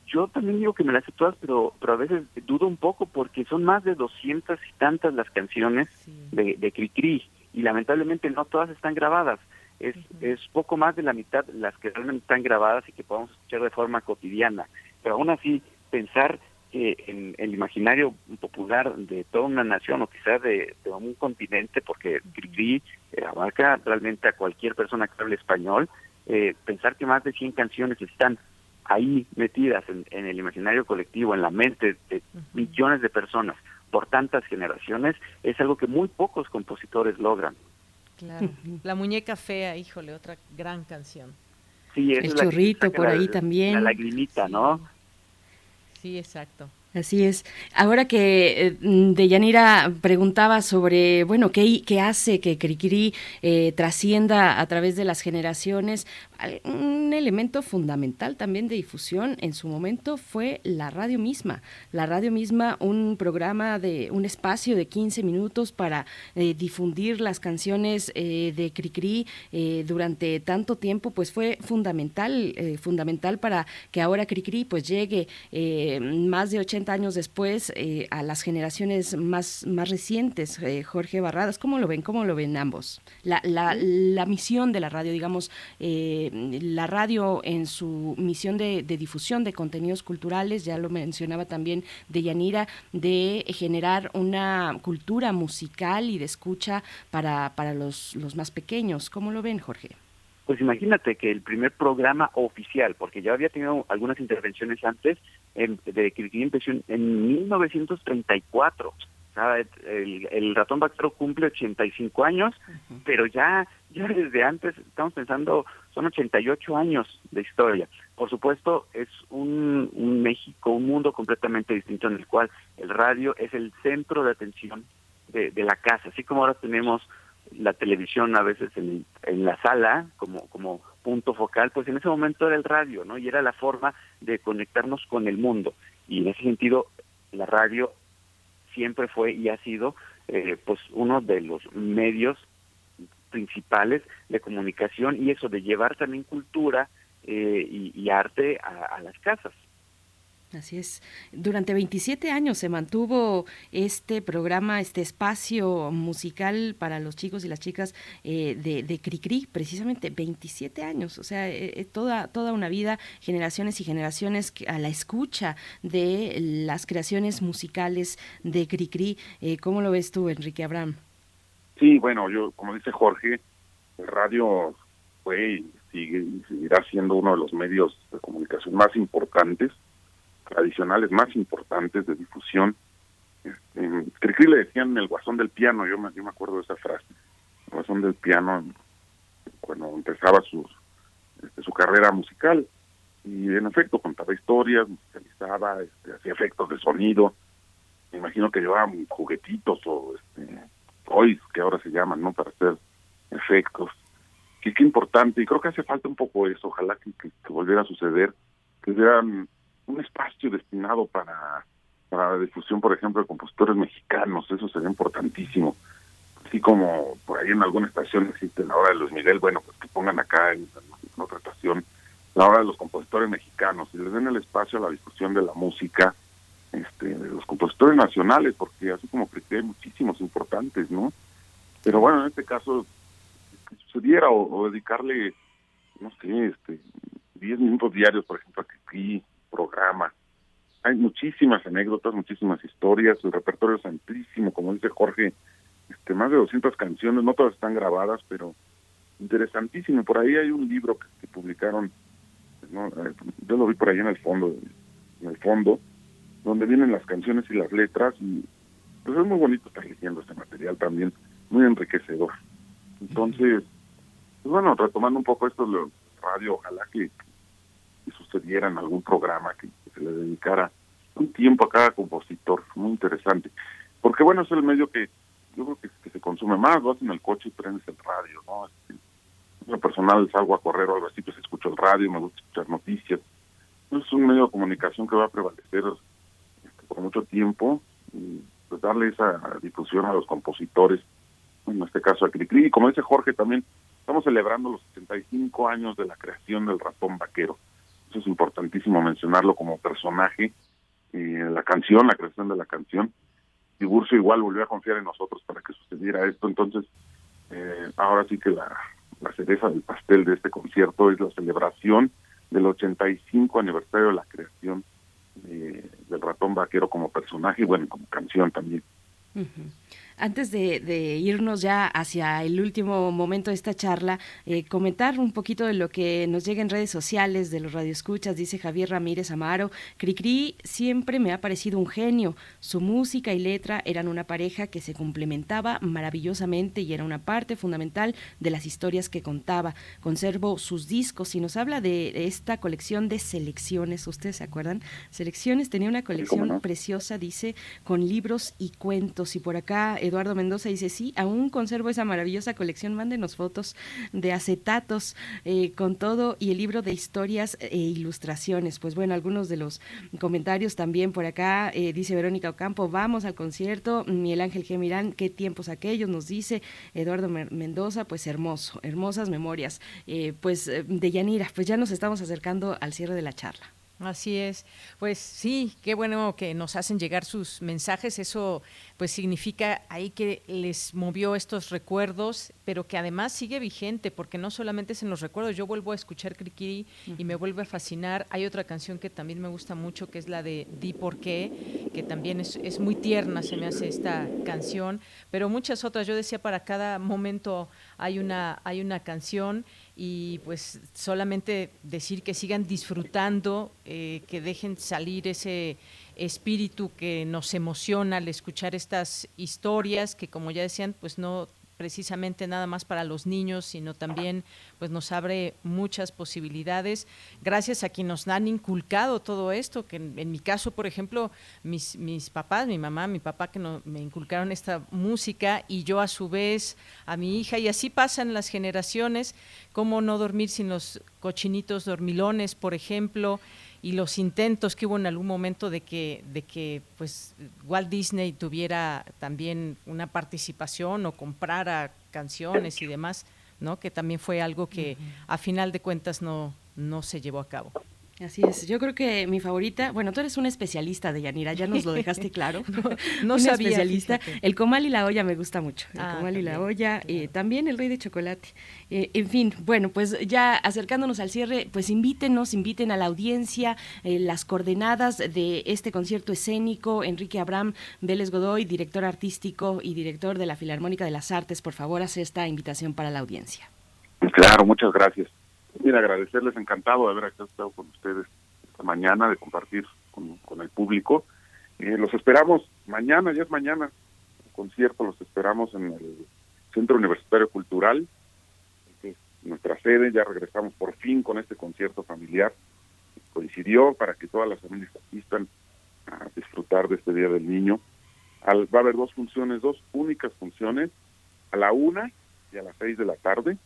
Yo también digo que me las sé todas, pero, pero a veces dudo un poco porque son más de doscientas y tantas las canciones Sí. de, de Cricri y lamentablemente no todas están grabadas. Es, es poco más de la mitad las que realmente están grabadas y que podemos escuchar de forma cotidiana. Pero aún así, pensar que en el imaginario popular de toda una nación o quizás de, de un continente, porque Cricri eh, abarca realmente a cualquier persona que hable español, eh, pensar que más de 100 canciones están ahí metidas en, en el imaginario colectivo, en la mente de millones de personas por tantas generaciones, es algo que muy pocos compositores logran. Claro. La muñeca fea, híjole, otra gran canción. Sí, El es chorrito saca por la- ahí también. La lagrimita, ¿no? Sí, exacto. Así es. Ahora que eh, mm, Deyanira preguntaba sobre, bueno, ¿qué, hace que Cricri eh, trascienda a través de las generaciones? Un elemento fundamental también de difusión en su momento fue la radio misma. La radio misma, un programa de un espacio de 15 minutos para eh, difundir las canciones eh, de Cricri eh, durante tanto tiempo, pues fue fundamental, eh, fundamental para que ahora Cricri pues llegue más de 80 años después a las generaciones más, más recientes. Jorge Barradas, ¿cómo lo ven? ¿Cómo lo ven ambos? La, la, la misión de la radio, digamos, eh, la radio en su misión de, de difusión de contenidos culturales, ya lo mencionaba también de Yanira, de generar una cultura musical y de escucha para, para los, los más pequeños. ¿Cómo lo ven, Jorge? Pues imagínate que el primer programa oficial, porque ya había tenido algunas intervenciones antes, en- de en, en 1934. Sea, el, el ratón vaquero cumple 85 años, pero ya, ya desde antes estamos pensando, son 88 años de historia. Por supuesto, es un, un México, un mundo completamente distinto en el cual el radio es el centro de atención de, de la casa, así como ahora tenemos la televisión a veces en, en la sala como, como punto focal, pues en ese momento era el radio, ¿no? Y era la forma de conectarnos con el mundo. Y en ese sentido, la radio siempre fue y ha sido eh, pues uno de los medios principales de comunicación y eso de llevar también cultura eh, y, arte a las casas. Así es. Durante 27 años se mantuvo este programa, este espacio musical para los chicos y las chicas eh, de, de Cricri, precisamente 27 años, o sea, eh, eh, toda, toda una vida, generaciones y generaciones a la escucha de las creaciones musicales de Cricri. Eh, ¿Cómo lo ves tú, Enrique Abraham? Sí, bueno, yo, como dice Jorge, el radio fue y sigue y seguirá siendo uno de los medios de comunicación más importantes, tradicionales más importantes de difusión. Este, Cricri le decían el guasón del piano, yo me, yo me acuerdo de esa frase, el guasón del piano, cuando empezaba su, este, su carrera musical. Y en efecto, contaba historias, musicalizaba, este, hacía efectos de sonido. Me imagino que llevaban juguetitos o este, toys, que ahora se llaman, ¿no? Para hacer efectos. Y qué importante, y creo que hace falta un poco eso, ojalá que volviera a suceder, que hubieran un espacio destinado para, para la difusión, por ejemplo, de compositores mexicanos, eso sería importantísimo. Así como por ahí en alguna estación existe la hora de Luis Miguel, bueno, pues que pongan acá en, otra estación la hora de los compositores mexicanos y les den el espacio a la difusión de la música este, de los compositores nacionales, porque así como que hay muchísimos importantes, ¿no? Pero bueno, en este caso, que sucediera o, o dedicarle, no sé, este, 10 minutos diarios, por ejemplo, a aquí programa. Hay muchísimas anécdotas, muchísimas historias, el repertorio es amplísimo, como dice Jorge, este, más de 200 canciones, no todas están grabadas, pero interesantísimo. Por ahí hay un libro que, publicaron, ¿no? Eh, yo lo vi por ahí en el fondo, en el fondo, donde vienen las canciones y las letras y pues es muy bonito estar leyendo este material también, muy enriquecedor. Entonces, pues bueno, retomando un poco esto de radio, ojalá que, que sucediera en algún programa que, se le dedicara un tiempo a cada compositor, muy interesante. Porque bueno, es el medio que yo creo que, se consume más, vas en el coche y prendes el radio, ¿no? Este, lo personal salgo a correr o algo así, pues escucho el radio, me gusta escuchar noticias. Es un medio de comunicación que va a prevalecer este, por mucho tiempo y pues darle esa difusión a los compositores, en este caso a Cricri. Y como dice Jorge también, estamos celebrando los 75 años de la creación del ratón vaquero. Es importantísimo mencionarlo como personaje. Eh, la canción, la creación de la canción. Y Burso igual volvió a confiar en nosotros para que sucediera esto. Entonces, eh, ahora sí que la, la cereza del pastel de este concierto es la celebración del 85 aniversario de la creación de- del ratón vaquero como personaje y bueno, como canción también. Ujú. Antes de, de irnos ya hacia el último momento de esta charla, eh, comentar un poquito de lo que nos llega en redes sociales de los radioescuchas, dice Javier Ramírez Amaro, Cricri siempre me ha parecido un genio, su música y letra eran una pareja que se complementaba maravillosamente y era una parte fundamental de las historias que contaba. Conservo sus discos y nos habla de esta colección de selecciones, ¿ustedes se acuerdan? Selecciones tenía una colección no. preciosa, dice, con libros y cuentos. Y por acá Eduardo Mendoza dice, sí, aún conservo esa maravillosa colección, mándenos fotos de acetatos eh, con todo y el libro de historias e ilustraciones. Pues bueno, algunos de los comentarios también por acá, eh, dice Verónica Ocampo, vamos al concierto, Miguel Ángel G. Mirán, qué tiempos aquellos, nos dice Eduardo Mendoza, pues hermoso, hermosas memorias. Eh, pues eh, de Yanira, pues ya nos estamos acercando al cierre de la charla. Así es. Pues sí, qué bueno que nos hacen llegar sus mensajes. Eso pues significa ahí que les movió estos recuerdos, pero que además sigue vigente, porque no solamente es en los recuerdos. Yo vuelvo a escuchar Crikiri y me vuelve a fascinar. Hay otra canción que también me gusta mucho, que es la de Di por qué, que también es, es muy tierna, se me hace esta canción, pero muchas otras. Yo decía, para cada momento hay una, hay una canción y pues solamente decir que sigan disfrutando, eh, que dejen salir ese espíritu que nos emociona al escuchar estas historias que como ya decían pues no precisamente nada más para los niños, sino también pues nos abre muchas posibilidades. Gracias a quienes nos han inculcado todo esto, que en, en mi caso, por ejemplo, mis, mis papás, mi mamá, mi papá que no- me inculcaron esta música y yo a su vez a mi hija y así pasan las generaciones, cómo no dormir sin los cochinitos dormilones, por ejemplo, y los intentos que hubo en algún momento de que de que pues Walt Disney tuviera también una participación o comprara canciones y demás, ¿no? Que también fue algo que a final de cuentas no no se llevó a cabo. Así es, yo creo que mi favorita, bueno, tú eres una especialista de Yanira, ya nos lo dejaste claro. no sabía, especialista. fíjate. El comal y la olla me gusta mucho. El Ah, comal y la también, olla, eh, también el rey de chocolate. Eh, en fin, bueno, pues ya acercándonos al cierre, pues invítenos, inviten a la audiencia eh, las coordenadas de este concierto escénico. Enrique Abraham Vélez Godoy, director artístico y director de la Filarmónica de las Artes, por favor, hace esta invitación para la audiencia. Claro, muchas gracias. Mira, agradecerles, encantado de haber estado con ustedes esta mañana, de compartir con, el público. Eh, los esperamos mañana, ya es mañana, el concierto, los esperamos en el Centro Universitario Cultural, que es nuestra sede, ya regresamos por fin con este concierto familiar. Coincidió para que todas las familias asistan a disfrutar de este Día del Niño. Al- va a haber dos funciones, dos únicas funciones, a la una y a las seis de la tarde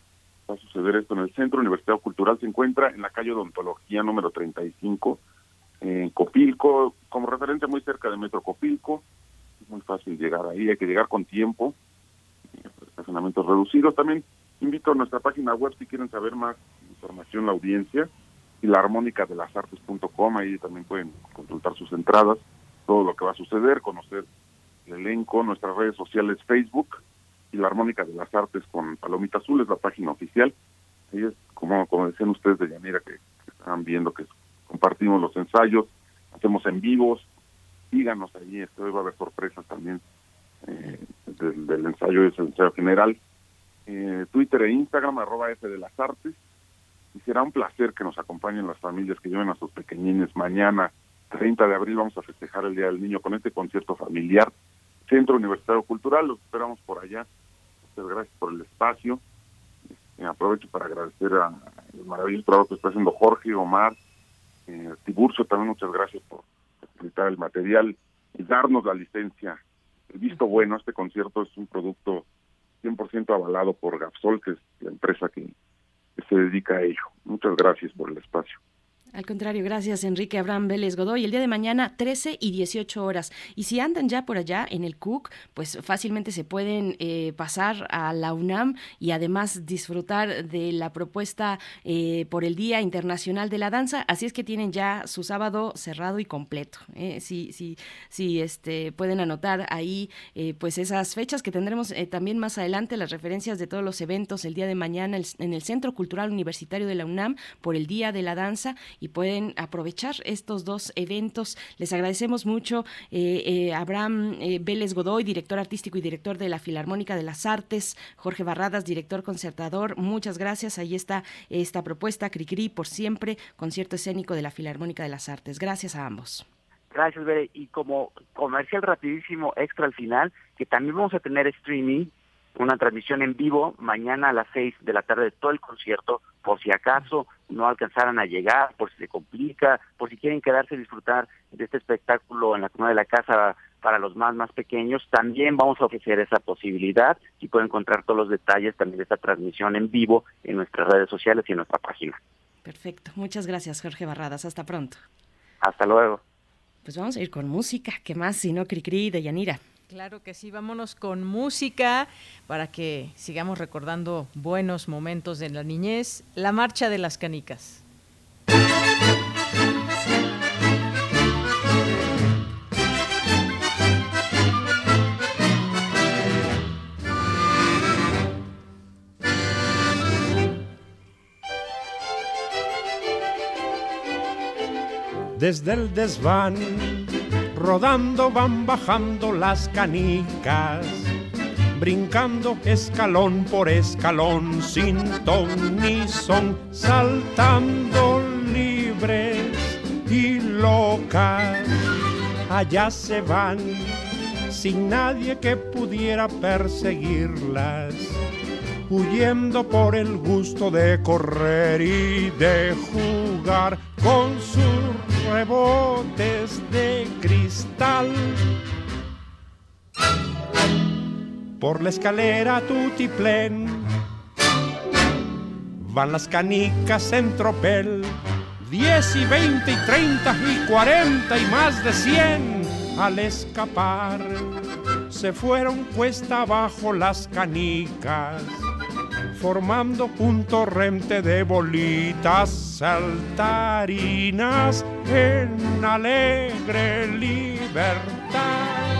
a suceder esto en el Centro Universitario Cultural. Se encuentra en la calle Odontología número 35, en Copilco, como referencia muy cerca de Metro Copilco. Es muy fácil llegar ahí, hay que llegar con tiempo. Estacionamientos reducidos. También invito a nuestra página web si quieren saber más información, la audiencia, y la armónica de las artes.com. Ahí también pueden consultar sus entradas, todo lo que va a suceder, conocer el elenco, nuestras redes sociales, Facebook y la armónica de las artes con Palomita Azul es la página oficial. Ahí es como, como decían ustedes de Yanira que, estaban viendo que compartimos los ensayos, hacemos en vivos, síganos ahí, hoy va a haber sorpresas también eh, del, del ensayo, es el ensayo general. Eh, Twitter e Instagram, arroba F de las Artes. Y será un placer que nos acompañen las familias que lleven a sus pequeñines. Mañana, 30 de abril, vamos a festejar el Día del Niño con este concierto familiar. Centro Universitario Cultural, los esperamos por allá. Muchas gracias por el espacio. Eh, aprovecho para agradecer a el maravilloso trabajo que está haciendo Jorge, Omar, eh, Tiburcio, también muchas gracias por facilitar el material y darnos la licencia. El visto bueno, este concierto es un producto 100% avalado por Gapsol, que es la empresa que, que se dedica a ello. Muchas gracias por el espacio. Al contrario, gracias Enrique Abraham Vélez Godoy. El día de mañana 13 y 18 horas. Y si andan ya por allá en el CUC, pues fácilmente se pueden eh, pasar a la UNAM y además disfrutar de la propuesta eh, por el Día Internacional de la Danza. Así es que tienen ya su sábado cerrado y completo. ¿eh? Si, si, si este, pueden anotar ahí eh, pues esas fechas que tendremos eh, también más adelante, las referencias de todos los eventos el día de mañana en el Centro Cultural Universitario de la UNAM por el Día de la Danza y pueden aprovechar estos dos eventos. Les agradecemos mucho eh, eh, Abraham eh, Vélez Godoy, director artístico y director de la Filarmónica de las Artes, Jorge Barradas, director concertador. Muchas gracias. Ahí está esta propuesta, Cricri por siempre, concierto escénico de la Filarmónica de las Artes. Gracias a ambos. Gracias, Bere. Y como comercial rapidísimo extra al final, que también vamos a tener streaming, una transmisión en vivo mañana a las seis de la tarde de todo el concierto, por si acaso no alcanzaran a llegar, por si se complica, por si quieren quedarse a disfrutar de este espectáculo en la comuna de la casa para los más más pequeños, también vamos a ofrecer esa posibilidad y pueden encontrar todos los detalles también de esta transmisión en vivo en nuestras redes sociales y en nuestra página. Perfecto. Muchas gracias, Jorge Barradas. Hasta pronto. Hasta luego. Pues vamos a ir con música. ¿Qué más si no Cricri de Yanira? Claro que sí, vámonos con música para que sigamos recordando buenos momentos de la niñez. La marcha de las canicas. Desde el desván, rodando van bajando las canicas, brincando escalón por escalón, sin ton ni son, saltando libres y locas. Allá se van, sin nadie que pudiera perseguirlas huyendo por el gusto de correr y de jugar con sus rebotes de cristal. Por la escalera tutiplén van las canicas en tropel, 10 y 20 y 30 y 40 y más de 100 al escapar. Se fueron cuesta abajo las canicas formando un torrente de bolitas saltarinas en alegre libertad.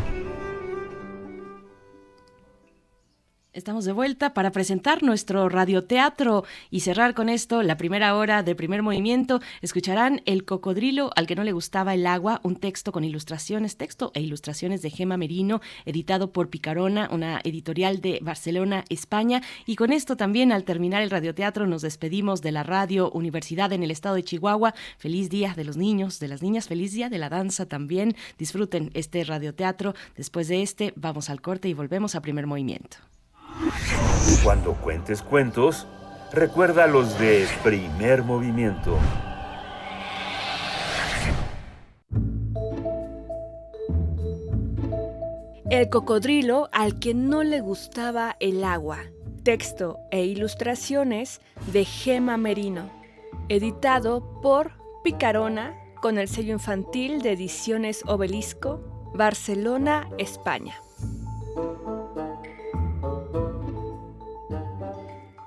Estamos de vuelta para presentar nuestro radioteatro y cerrar con esto la primera hora de primer movimiento. Escucharán El cocodrilo al que no le gustaba el agua, un texto con ilustraciones, texto e ilustraciones de Gema Merino, editado por Picarona, una editorial de Barcelona, España. Y con esto también, al terminar el radioteatro, nos despedimos de la radio Universidad en el estado de Chihuahua. Feliz día de los niños, de las niñas, feliz día de la danza también. Disfruten este radioteatro. Después de este, vamos al corte y volvemos a primer movimiento. Cuando cuentes cuentos, recuerda los de primer movimiento. El cocodrilo al que no le gustaba el agua. Texto e ilustraciones de Gema Merino. Editado por Picarona con el sello infantil de Ediciones Obelisco, Barcelona, España.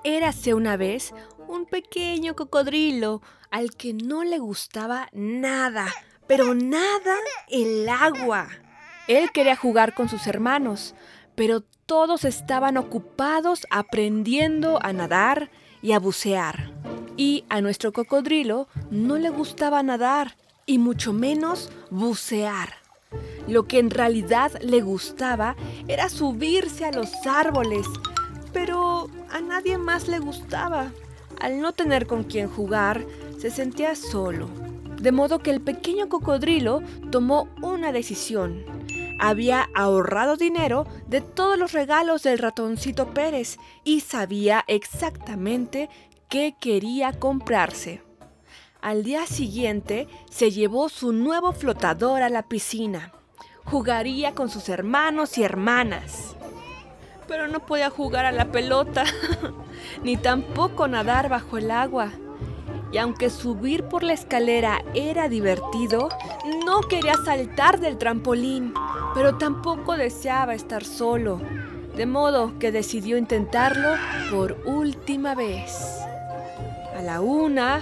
Érase una vez un pequeño cocodrilo al que no le gustaba nada, pero nada el agua. Él quería jugar con sus hermanos, pero todos estaban ocupados aprendiendo a nadar y a bucear. Y a nuestro cocodrilo no le gustaba nadar, y mucho menos bucear. Lo que en realidad le gustaba era subirse a los árboles, pero a nadie más le gustaba. Al no tener con quien jugar, se sentía solo. De modo que el pequeño cocodrilo tomó una decisión. Había ahorrado dinero de todos los regalos del ratoncito Pérez y sabía exactamente qué quería comprarse. Al día siguiente se llevó su nuevo flotador a la piscina. Jugaría con sus hermanos y hermanas. Pero no podía jugar a la pelota, ni tampoco nadar bajo el agua. Y aunque subir por la escalera era divertido, no quería saltar del trampolín, pero tampoco deseaba estar solo. De modo que decidió intentarlo por última vez. A la una,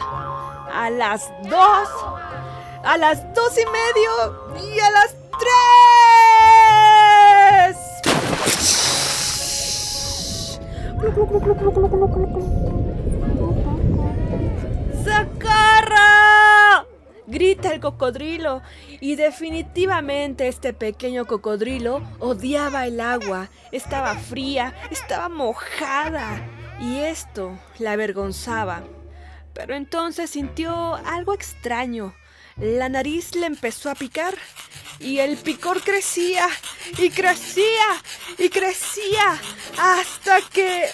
a las dos, a las dos y medio y a las tres. ¡Sacarra! Grita el cocodrilo y definitivamente este pequeño cocodrilo odiaba el agua. Estaba fría, estaba mojada y esto la avergonzaba. Pero entonces sintió algo extraño. La nariz le empezó a picar y el picor crecía y crecía y crecía hasta que...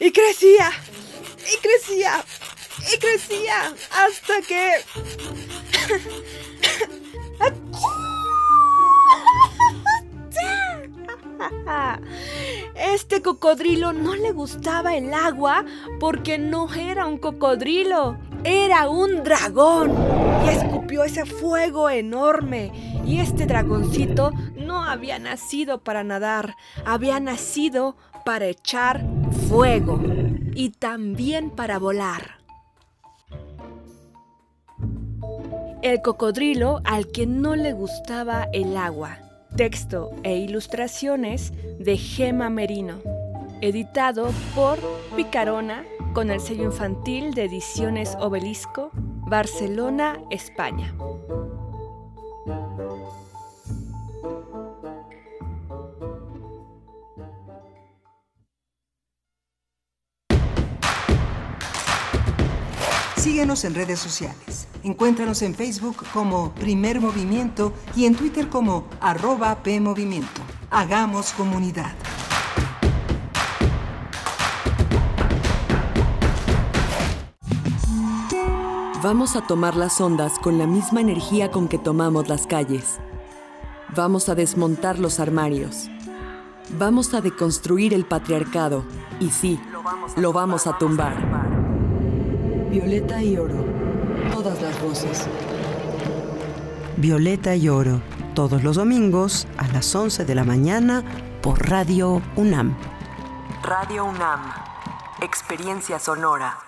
Y crecía y crecía y crecía hasta que... Este cocodrilo no le gustaba el agua porque no era un cocodrilo, era un dragón. Y escupió ese fuego enorme. Y este dragoncito no había nacido para nadar, había nacido para echar fuego y también para volar. El cocodrilo al que no le gustaba el agua. Texto e ilustraciones de Gema Merino. Editado por Picarona con el sello infantil de Ediciones Obelisco, Barcelona, España. Síguenos en redes sociales. Encuéntranos en Facebook como Primer Movimiento y en Twitter como arroba PMovimiento. Hagamos comunidad. Vamos a tomar las ondas con la misma energía con que tomamos las calles. Vamos a desmontar los armarios. Vamos a deconstruir el patriarcado. Y sí, lo vamos a tumbar. Violeta y oro. Todas las voces. Violeta y oro. Todos los domingos a las 11 de la mañana por Radio UNAM. Radio UNAM. Experiencia sonora.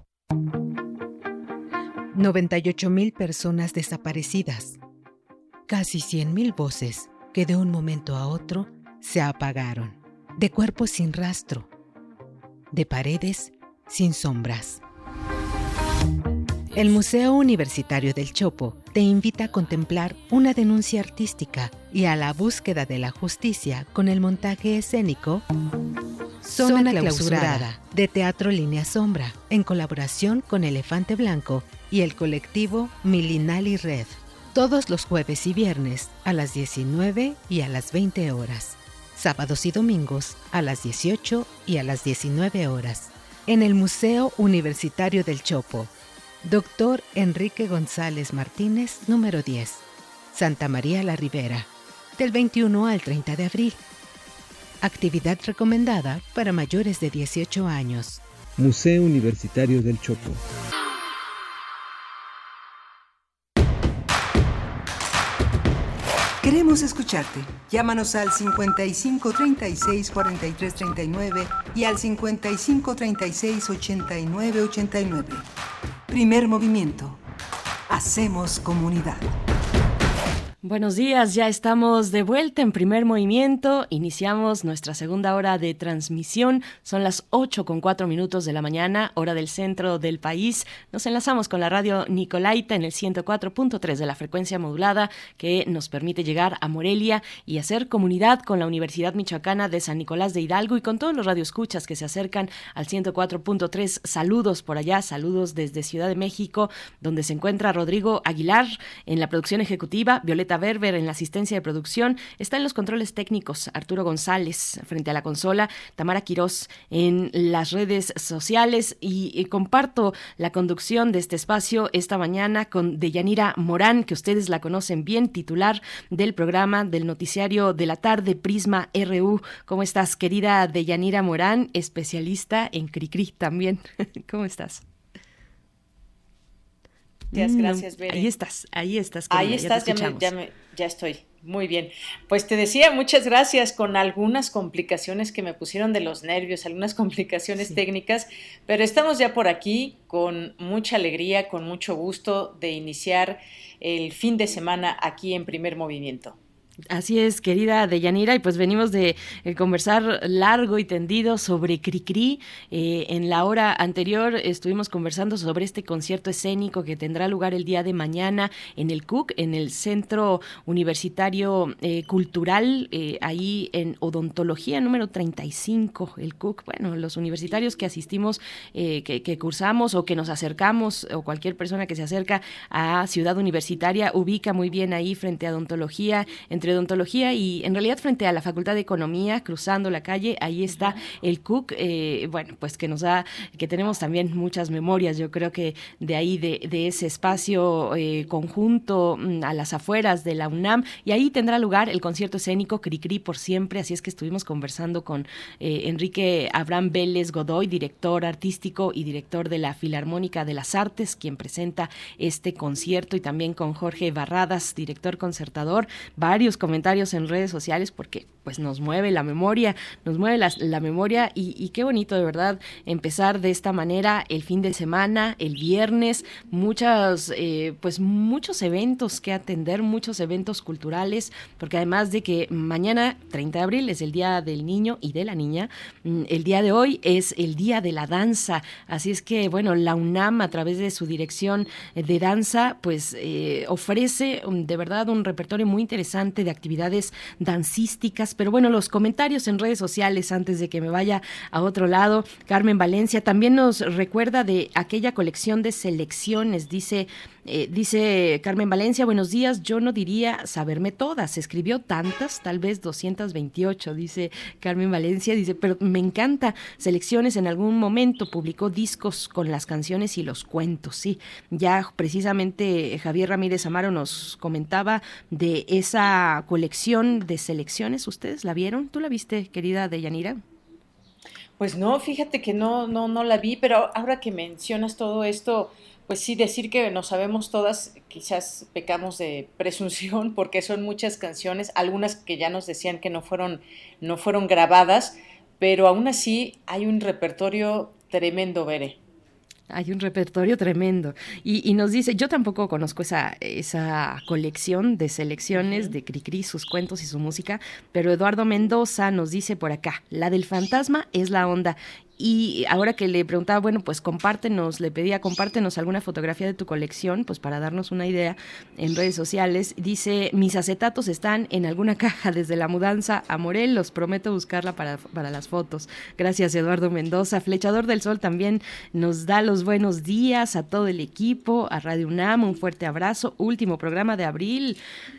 98 mil personas desaparecidas. Casi 100 mil voces que de un momento a otro se apagaron. De cuerpos sin rastro. De paredes sin sombras. El Museo Universitario del Chopo te invita a contemplar una denuncia artística y a la búsqueda de la justicia con el montaje escénico Zona, clausurada, de Teatro Línea Sombra, en colaboración con Elefante Blanco y el colectivo Milinali Red. Todos los jueves y viernes a las 19 y a las 20 horas. Sábados y domingos a las 18 y a las 19 horas. En el Museo Universitario del Chopo. Doctor Enrique González Martínez, número 10. Santa María la Ribera. Del 21 al 30 de abril. Actividad recomendada para mayores de 18 años. Museo Universitario del Chopo. Queremos escucharte. Llámanos al 55 36 43 39 y al 55 36 89 89. Primer movimiento. Hacemos comunidad. Buenos días, ya estamos de vuelta en primer movimiento. Iniciamos nuestra segunda hora de transmisión. Son las 8 con 4 minutos de la mañana, hora del centro del país. Nos enlazamos con la radio Nicolaita en el 104.3 de la frecuencia modulada que nos permite llegar a Morelia y hacer comunidad con la Universidad Michoacana de San Nicolás de Hidalgo y con todos los radioescuchas que se acercan al 104.3. Saludos por allá, saludos desde Ciudad de México, donde se encuentra Rodrigo Aguilar en la producción ejecutiva, Violeta Berber en la asistencia de producción, está en los controles técnicos Arturo González frente a la consola, Tamara Quirós en las redes sociales y, y comparto la conducción de este espacio esta mañana con Deyanira Morán, que ustedes la conocen bien, titular del programa del noticiario de la tarde Prisma RU. ¿Cómo estás, querida Deyanira Morán, especialista en Cricri también? ¿Cómo estás? Gracias, Mm, gracias, Bere. Ahí estás, ahí estás. Ahí estás, ya, me- ya, me- ya estoy. Muy bien. Pues te decía, muchas gracias con algunas complicaciones que me pusieron de los nervios, algunas complicaciones técnicas, pero estamos ya por aquí con mucha alegría, con mucho gusto de iniciar el fin de semana aquí en primer movimiento. Así es, querida Deyanira, y pues venimos de eh, conversar largo y tendido sobre Cricri. Eh, en la hora anterior estuvimos conversando sobre este concierto escénico que tendrá lugar el día de mañana en el CUC, en el Centro Universitario eh, Cultural, ahí en Odontología número 35, el CUC. Bueno, los universitarios que asistimos, que, que cursamos o que nos acercamos, o cualquier persona que se acerca a Ciudad Universitaria, ubica muy bien ahí frente a Odontología, entre Odontología y en realidad frente a la Facultad de Economía, cruzando la calle, ahí está el CUC, eh, bueno, pues que nos da, que tenemos también muchas memorias, yo creo que de ahí, de, de ese espacio eh, conjunto mm, a las afueras de la UNAM, y ahí tendrá lugar el concierto escénico Cricri por siempre, así es que estuvimos conversando con eh, Enrique Abraham Vélez Godoy, director artístico y director de la Filarmónica de las Artes, quien presenta este concierto, y también con Jorge Barradas, director concertador, varios comentarios en redes sociales porque pues nos mueve la memoria, nos mueve la, la memoria y, qué bonito de verdad empezar de esta manera el fin de semana, el viernes, muchas, eh, pues muchos eventos que atender, muchos eventos culturales, porque además de que mañana, 30 de abril, es el Día del Niño y de la Niña, mm, el día de hoy es el Día de la Danza, así es que bueno, la UNAM a través de su dirección de danza, pues eh, ofrece um, de verdad un repertorio muy interesante de actividades dancísticas, pero bueno, los comentarios en redes sociales antes de que me vaya a otro lado, Carmen Valencia también nos recuerda de aquella colección de selecciones, dice eh, dice Carmen Valencia, buenos días, yo no diría saberme todas, escribió tantas, tal vez 228, dice Carmen Valencia, dice, pero me encanta, selecciones en algún momento, publicó discos con las canciones y los cuentos, sí, ya precisamente Javier Ramírez Amaro nos comentaba de esa colección de selecciones, ¿ustedes la vieron? ¿Tú la viste, querida Deyanira? Pues no, fíjate que no, no, no la vi, pero ahora que mencionas todo esto, pues sí, decir que no sabemos todas, quizás pecamos de presunción, porque son muchas canciones, algunas que ya nos decían que no fueron, no fueron grabadas, pero aún así hay un repertorio tremendo, Bere. Hay un repertorio tremendo. Y, y nos dice, yo tampoco conozco esa, esa colección de selecciones de Cricri, sus cuentos y su música, pero Eduardo Mendoza nos dice por acá, la del fantasma es la onda. Y ahora que le preguntaba, bueno, pues compártenos, le pedía, compártenos alguna fotografía de tu colección, pues para darnos una idea en redes sociales. Dice, mis acetatos están en alguna caja desde la mudanza a Morelos, prometo buscarla para, para las fotos. Gracias, Eduardo Mendoza. Flechador del Sol también nos da los buenos días a todo el equipo, a Radio UNAM, un fuerte abrazo. Último programa de abril.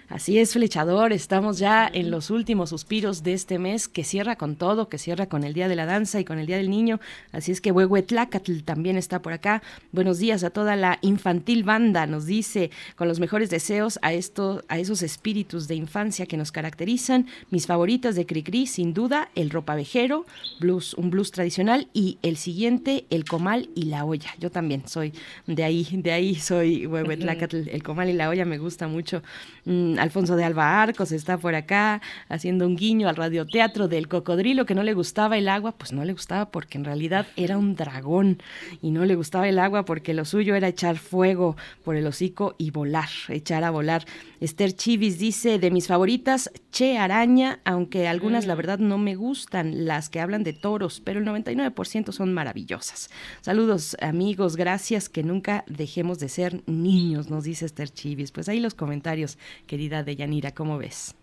Así es, Flechador, estamos ya en los últimos suspiros de este mes que cierra con todo, que cierra con el Día de la Danza y con el Día del Niño Así es que Huehuetlacatl también está por acá. Buenos días a toda la infantil banda, nos dice, con los mejores deseos a, esto, a esos espíritus de infancia que nos caracterizan. Mis favoritas de Cricri, sin duda, el ropavejero, blues, un blues tradicional, y el siguiente, el comal y la olla. Yo también soy de ahí, de ahí soy Huehuetlacatl, el comal y la olla me gusta mucho. Mm, Alfonso de Alba Arcos está por acá haciendo un guiño al radioteatro del cocodrilo que no le gustaba el agua, pues no le gustaba porque en realidad era un dragón y no le gustaba el agua porque lo suyo era echar fuego por el hocico y volar, echar a volar. Esther Chivis dice, de mis favoritas, Che Araña, aunque algunas la verdad no me gustan, las que hablan de toros, pero el 99% son maravillosas. Saludos amigos, gracias, que nunca dejemos de ser niños, nos dice Esther Chivis. Pues ahí los comentarios, querida Deyanira, ¿cómo ves?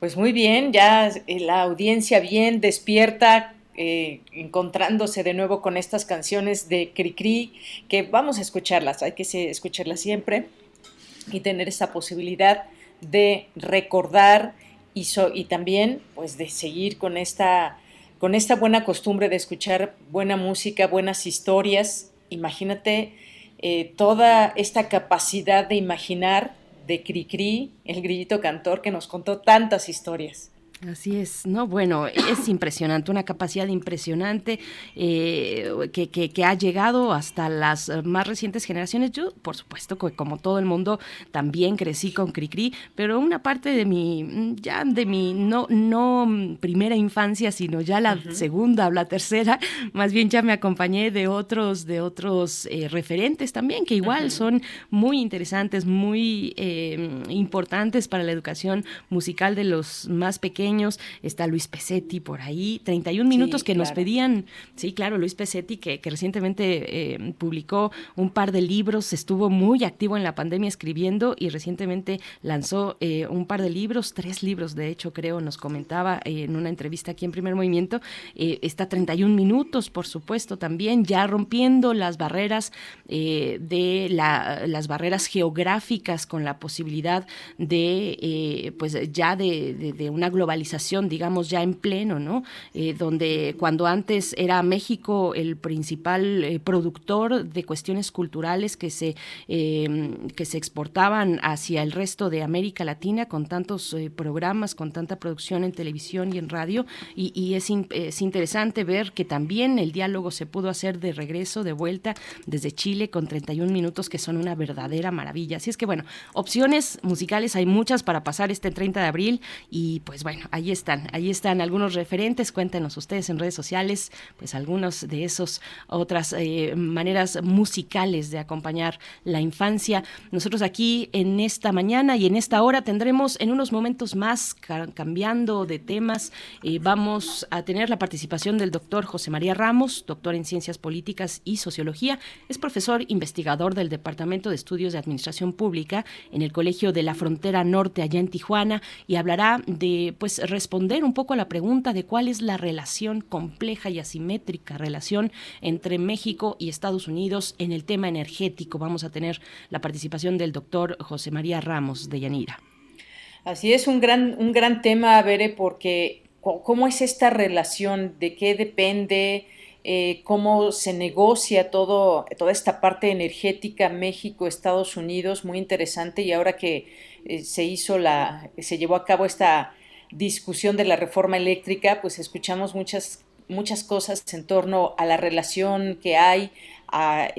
Pues muy bien, ya eh, la audiencia bien despierta, eh, encontrándose de nuevo con estas canciones de Cricri, que vamos a escucharlas, hay que escucharlas siempre y tener esa posibilidad de recordar y, so- y también pues de seguir con esta, con esta buena costumbre de escuchar buena música, buenas historias. Imagínate eh, toda esta capacidad de imaginar de Cricri, el grillito cantor que nos contó tantas historias. Así es, no, bueno, es impresionante, una capacidad impresionante eh, que, que- que ha llegado hasta las más recientes generaciones. Yo, por supuesto, que como todo el mundo, también crecí con Cricri, pero una parte de mi, ya de mi, no, no primera infancia, sino ya la segunda o la tercera, más bien ya me acompañé de otros, de otros eh, referentes también, que igual son muy interesantes, muy eh, importantes para la educación musical de los más pequeños. Está Luis Pesetti por ahí, 31 minutos que nos pedían, sí, claro, Luis Pesetti, que, que recientemente eh, publicó un par de libros, estuvo muy activo en la pandemia escribiendo y recientemente lanzó eh, un par de libros, tres libros de hecho creo, nos comentaba eh, en una entrevista aquí en Primer Movimiento. Eh, está 31 minutos, por supuesto, también ya rompiendo las barreras de la- las barreras geográficas con la posibilidad de, pues ya de, de- de una globalización, digamos, ya en pleno, ¿no? Eh, donde cuando antes era México el principal eh, productor de cuestiones culturales que se, eh, que se exportaban hacia el resto de América Latina con tantos eh, programas, con tanta producción en televisión y en radio, y, y es, in- es interesante ver que también el diálogo se pudo hacer de regreso, de vuelta, desde Chile con 31 minutos que son una verdadera maravilla. Así es que bueno, opciones musicales hay muchas para pasar este 30 de abril y pues bueno, ahí están, ahí están algunos referentes, cuéntenos ustedes en redes sociales, pues algunos de esos otras eh, maneras musicales de acompañar la infancia. Nosotros aquí en esta mañana y en esta hora tendremos en unos momentos más, ca- cambiando de temas, eh, vamos a tener la participación del doctor José María Ramos, doctor en Ciencias Políticas y Sociología, es profesor investigador del Departamento de Estudios de Administración Pública en el Colegio de la Frontera Norte allá en Tijuana y hablará de pues responder un poco a la pregunta de cuál es la relación compleja y asimétrica relación entre México y Estados Unidos en el tema energético. Vamos a tener la participación del doctor José María Ramos de Yanira. Así es, un gran, un gran tema, Bere, porque cómo es esta relación, de qué depende, eh, cómo se negocia todo, toda esta parte energética México, Estados Unidos, muy interesante, y ahora que eh, se hizo la, se llevó a cabo esta discusión de la reforma eléctrica, pues escuchamos muchas, muchas cosas en torno a la relación que hay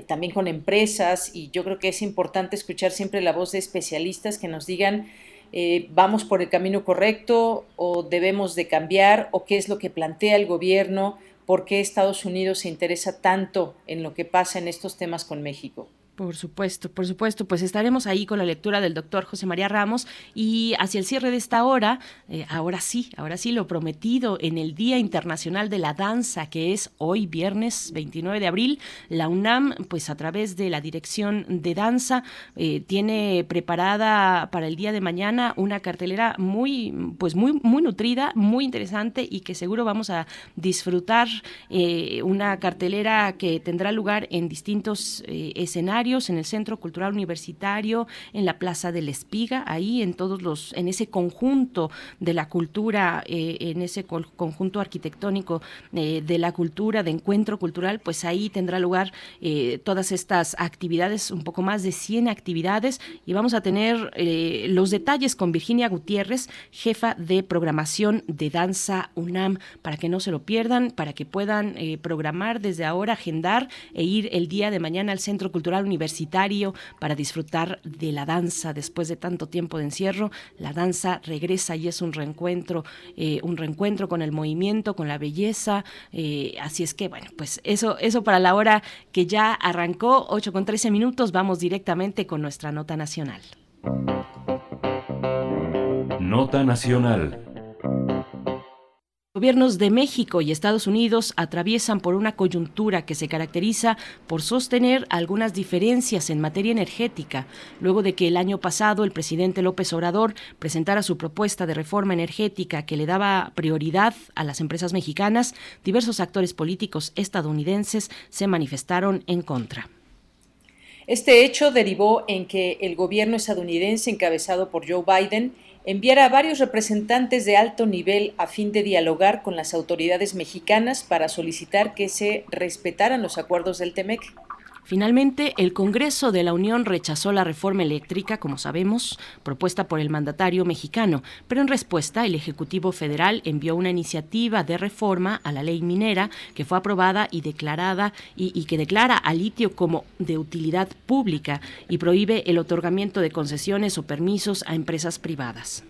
también con empresas y yo creo que es importante escuchar siempre la voz de especialistas que nos digan eh, vamos por el camino correcto o debemos de cambiar o qué es lo que plantea el gobierno, por qué Estados Unidos se interesa tanto en lo que pasa en estos temas con México. Por supuesto, por supuesto, pues estaremos ahí con la lectura del doctor José María Ramos y hacia el cierre de esta hora, eh, ahora sí, ahora sí, lo prometido en el Día Internacional de la Danza, que es hoy viernes 29 de abril, la UNAM, pues a través de la Dirección de Danza, eh, tiene preparada para el día de mañana una cartelera muy, pues muy, muy nutrida, muy interesante y que seguro vamos a disfrutar, eh, una cartelera que tendrá lugar en distintos escenarios En el Centro Cultural Universitario, en la Plaza de la Espiga, ahí en todos los, en ese conjunto de la cultura, eh, en ese conjunto arquitectónico eh, de la cultura, de encuentro cultural, pues ahí tendrá lugar eh, todas estas actividades, un poco más de 100 actividades, y vamos a tener los detalles con Virginia Gutiérrez, jefa de programación de Danza UNAM, para que no se lo pierdan, para que puedan programar desde ahora, agendar e ir el día de mañana al Centro Cultural Universitario para disfrutar de la danza después de tanto tiempo de encierro. La danza regresa y es un reencuentro, eh, un reencuentro con el movimiento, con la belleza. eh, así es que, bueno, pues eso, eso para la hora que ya arrancó, 8 con 13 minutos, vamos directamente con nuestra nota nacional. Nota nacional. Gobiernos de México y Estados Unidos atraviesan por una coyuntura que se caracteriza por sostener algunas diferencias en materia energética, luego de que el año pasado el presidente López Obrador presentara su propuesta de reforma energética que le daba prioridad a las empresas mexicanas, diversos actores políticos estadounidenses se manifestaron en contra. Este hecho derivó en que el gobierno estadounidense encabezado por Joe Biden enviara a varios representantes de alto nivel a fin de dialogar con las autoridades mexicanas para solicitar que se respetaran los acuerdos del TEMEC. Finalmente, el Congreso de la Unión rechazó la reforma eléctrica, como sabemos, propuesta por el mandatario mexicano, pero en respuesta el Ejecutivo Federal envió una iniciativa de reforma a la ley minera que fue aprobada y declarada y, que declara al litio como de utilidad pública y prohíbe el otorgamiento de concesiones o permisos a empresas privadas.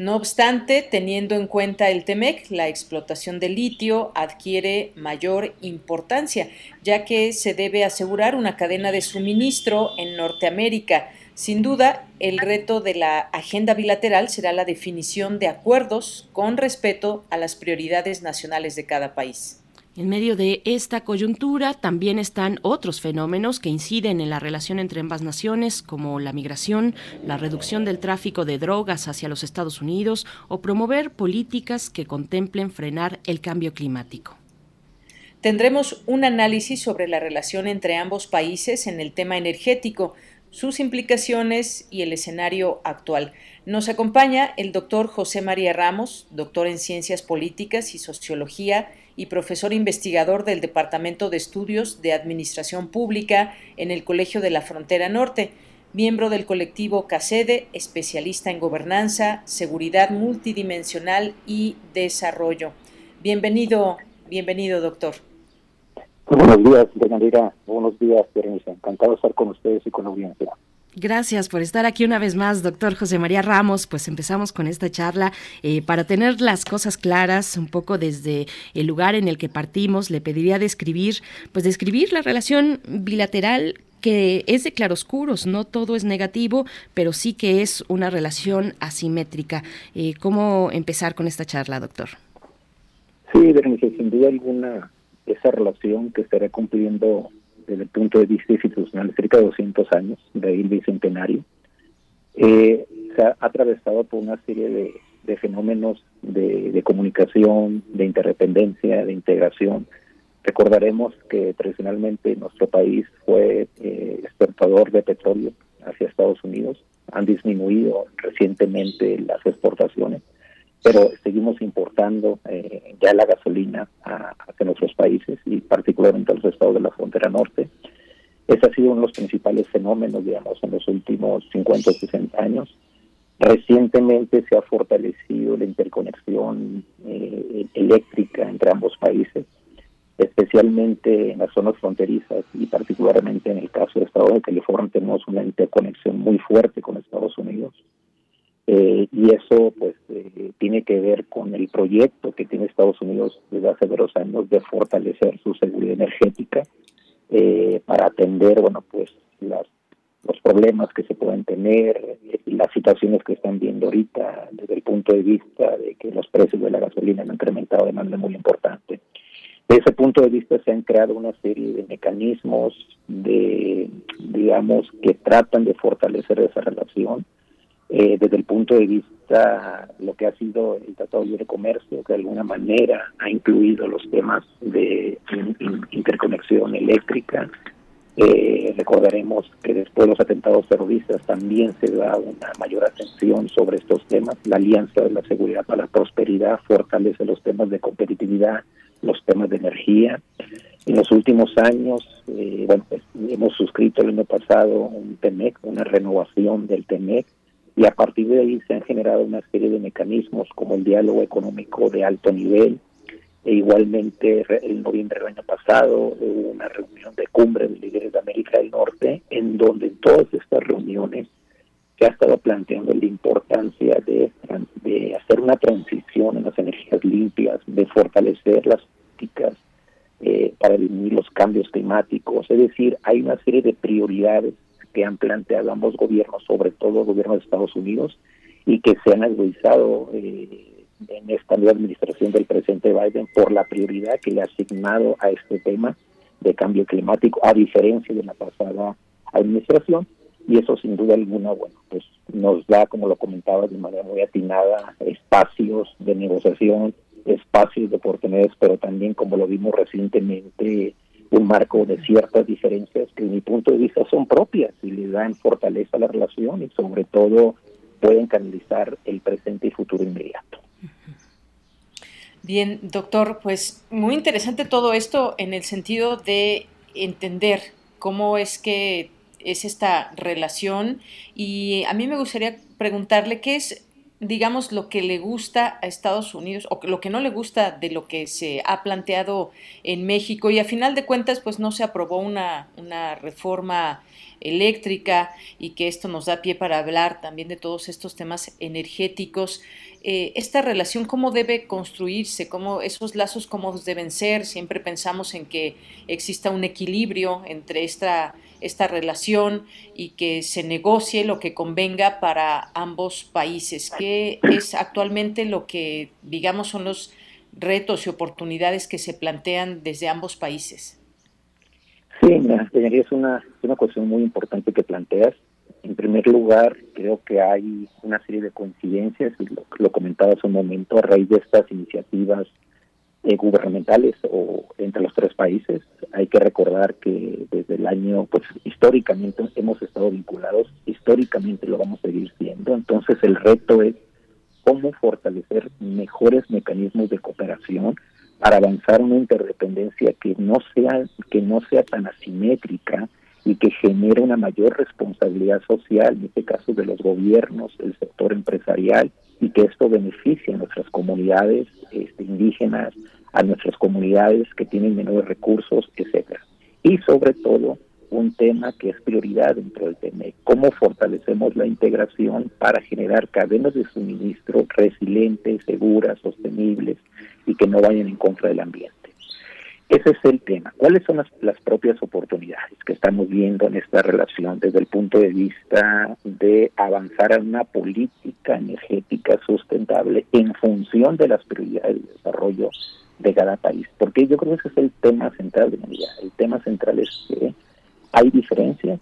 No obstante, teniendo en cuenta el TEMEC, la explotación del litio adquiere mayor importancia, ya que se debe asegurar una cadena de suministro en Norteamérica. Sin duda, el reto de la agenda bilateral será la definición de acuerdos con respeto a las prioridades nacionales de cada país. En medio de esta coyuntura también están otros fenómenos que inciden en la relación entre ambas naciones, como la migración, la reducción del tráfico de drogas hacia los Estados Unidos o promover políticas que contemplen frenar el cambio climático. Tendremos un análisis sobre la relación entre ambos países en el tema energético, sus implicaciones y el escenario actual. Nos acompaña el doctor José María Ramos, doctor en Ciencias Políticas y Sociología y profesor investigador del Departamento de Estudios de Administración Pública en el Colegio de la Frontera Norte, miembro del colectivo CACEDE, especialista en gobernanza, seguridad multidimensional y desarrollo. Bienvenido, bienvenido, doctor. Buenos días, Yanira. Buenos días, Berenice. Encantado de estar con ustedes y con la audiencia. Gracias por estar aquí una vez más, doctor José María Ramos. Pues empezamos con esta charla eh, para tener las cosas claras, un poco desde el lugar en el que partimos. Le pediría describir, pues describir la relación bilateral que es de claroscuros, no todo es negativo, pero sí que es una relación asimétrica. Eh, ¿Cómo empezar con esta charla, doctor? Sí, Berenice, sin duda alguna, esa relación que estará cumpliendo desde el punto de vista institucional cerca de 200 años, de ahí el bicentenario, eh, se ha atravesado por una serie de, fenómenos de, de, comunicación, de interdependencia, de integración. Recordaremos que tradicionalmente nuestro país fue eh, exportador de petróleo hacia Estados Unidos. Han disminuido recientemente las exportaciones, pero seguimos importando eh, ya la gasolina a, nuestros países y particularmente a los estados de la frontera norte. Ese ha sido uno de los principales fenómenos, digamos, en los últimos 50 o 60 años. Recientemente se ha fortalecido la interconexión eh, eléctrica entre ambos países, especialmente en las zonas fronterizas y particularmente en el caso del estado de California tenemos una interconexión muy fuerte con Estados Unidos. Eh, y eso pues eh, tiene que ver con el proyecto que tiene Estados Unidos desde hace varios años de fortalecer su seguridad energética eh, para atender bueno pues las los problemas que se pueden tener y las situaciones que están viendo ahorita desde el punto de vista de que los precios de la gasolina han incrementado de manera muy importante. Desde ese punto de vista se han creado una serie de mecanismos de digamos que tratan de fortalecer esa relación eh, desde el punto de vista lo que ha sido el Tratado de Libre Comercio, que de alguna manera ha incluido los temas de in, in, interconexión eléctrica, Eh, recordaremos que después de los atentados terroristas también se da una mayor atención sobre estos temas. La Alianza de la Seguridad para la Prosperidad fortalece los temas de competitividad, los temas de energía. En los últimos años, eh, bueno, pues, hemos suscrito el año pasado un TEMEC, una renovación del TEMEC, y a partir de ahí se han generado una serie de mecanismos como el diálogo económico de alto nivel, e igualmente, el noviembre del año pasado hubo una reunión de cumbre de líderes de América del Norte, en donde en todas estas reuniones se ha estado planteando la importancia de, de hacer una transición en las energías limpias, de fortalecer las políticas eh, para disminuir los cambios climáticos. Es decir, hay una serie de prioridades que han planteado ambos gobiernos, sobre todo el gobierno de Estados Unidos, y que se han agudizado eh, en esta nueva administración del presidente Biden por la prioridad que le ha asignado a este tema de cambio climático, a diferencia de la pasada administración. Y eso sin duda alguna, bueno, pues nos da, como lo comentaba de manera muy atinada, espacios de negociación, espacios de oportunidades, pero también, como lo vimos recientemente, un marco de ciertas diferencias que, en mi punto de vista, son propias y le dan fortaleza a la relación y, sobre todo, pueden canalizar el presente y futuro inmediato. Bien, doctor, pues muy interesante todo esto en el sentido de entender cómo es que es esta relación y a mí me gustaría preguntarle qué es, digamos, lo que le gusta a Estados Unidos o lo que no le gusta de lo que se ha planteado en México y a final de cuentas pues no se aprobó una, una reforma eléctrica y que esto nos da pie para hablar también de todos estos temas energéticos. Eh, esta relación, cómo debe construirse, cómo esos lazos, cómo deben ser. Siempre pensamos en que exista un equilibrio entre esta, esta relación y que se negocie lo que convenga para ambos países. ¿Qué es actualmente lo que, digamos, son los retos y oportunidades que se plantean desde ambos países? Sí, es una, una cuestión muy importante que planteas. En primer lugar, creo que hay una serie de coincidencias, lo, lo comentaba hace un momento, a raíz de estas iniciativas eh, gubernamentales o entre los tres países. Hay que recordar que desde el año, pues históricamente hemos estado vinculados, históricamente lo vamos a seguir siendo. Entonces el reto es cómo fortalecer mejores mecanismos de cooperación para avanzar una interdependencia que no sea que no sea tan asimétrica y que genere una mayor responsabilidad social, en este caso de los gobiernos, el sector empresarial, y que esto beneficie a nuestras comunidades este, indígenas, a nuestras comunidades que tienen menores recursos, etcétera. Y sobre todo, un tema que es prioridad dentro del TEMEC, cómo fortalecemos la integración para generar cadenas de suministro resilientes, seguras, sostenibles y que no vayan en contra del ambiente. Ese es el tema. ¿Cuáles son las, propias oportunidades que estamos viendo en esta relación desde el punto de vista de avanzar a una política energética sustentable en función de las prioridades de desarrollo de cada país? Porque yo creo que ese es el tema central de mi vida. El tema central es que hay diferencias.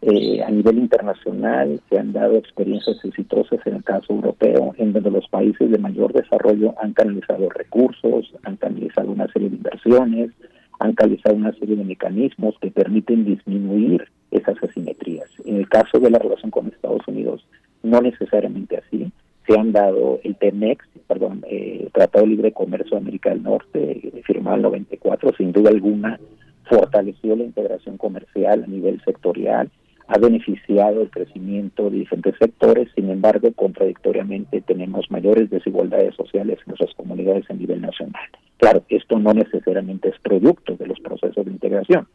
Eh, a nivel internacional se han dado experiencias exitosas en el caso europeo, en donde los países de mayor desarrollo han canalizado recursos, han canalizado una serie de inversiones, han canalizado una serie de mecanismos que permiten disminuir esas asimetrías. En el caso de la relación con Estados Unidos, no necesariamente así. Se han dado el TEMEX, perdón, eh, Tratado de Libre Comercio de América del Norte, firmado en el 94, sin duda alguna fortaleció la integración comercial a nivel sectorial, ha beneficiado el crecimiento de diferentes sectores, sin embargo, contradictoriamente tenemos mayores desigualdades sociales en nuestras comunidades a nivel nacional. Claro, esto no necesariamente es producto de los procesos de integración.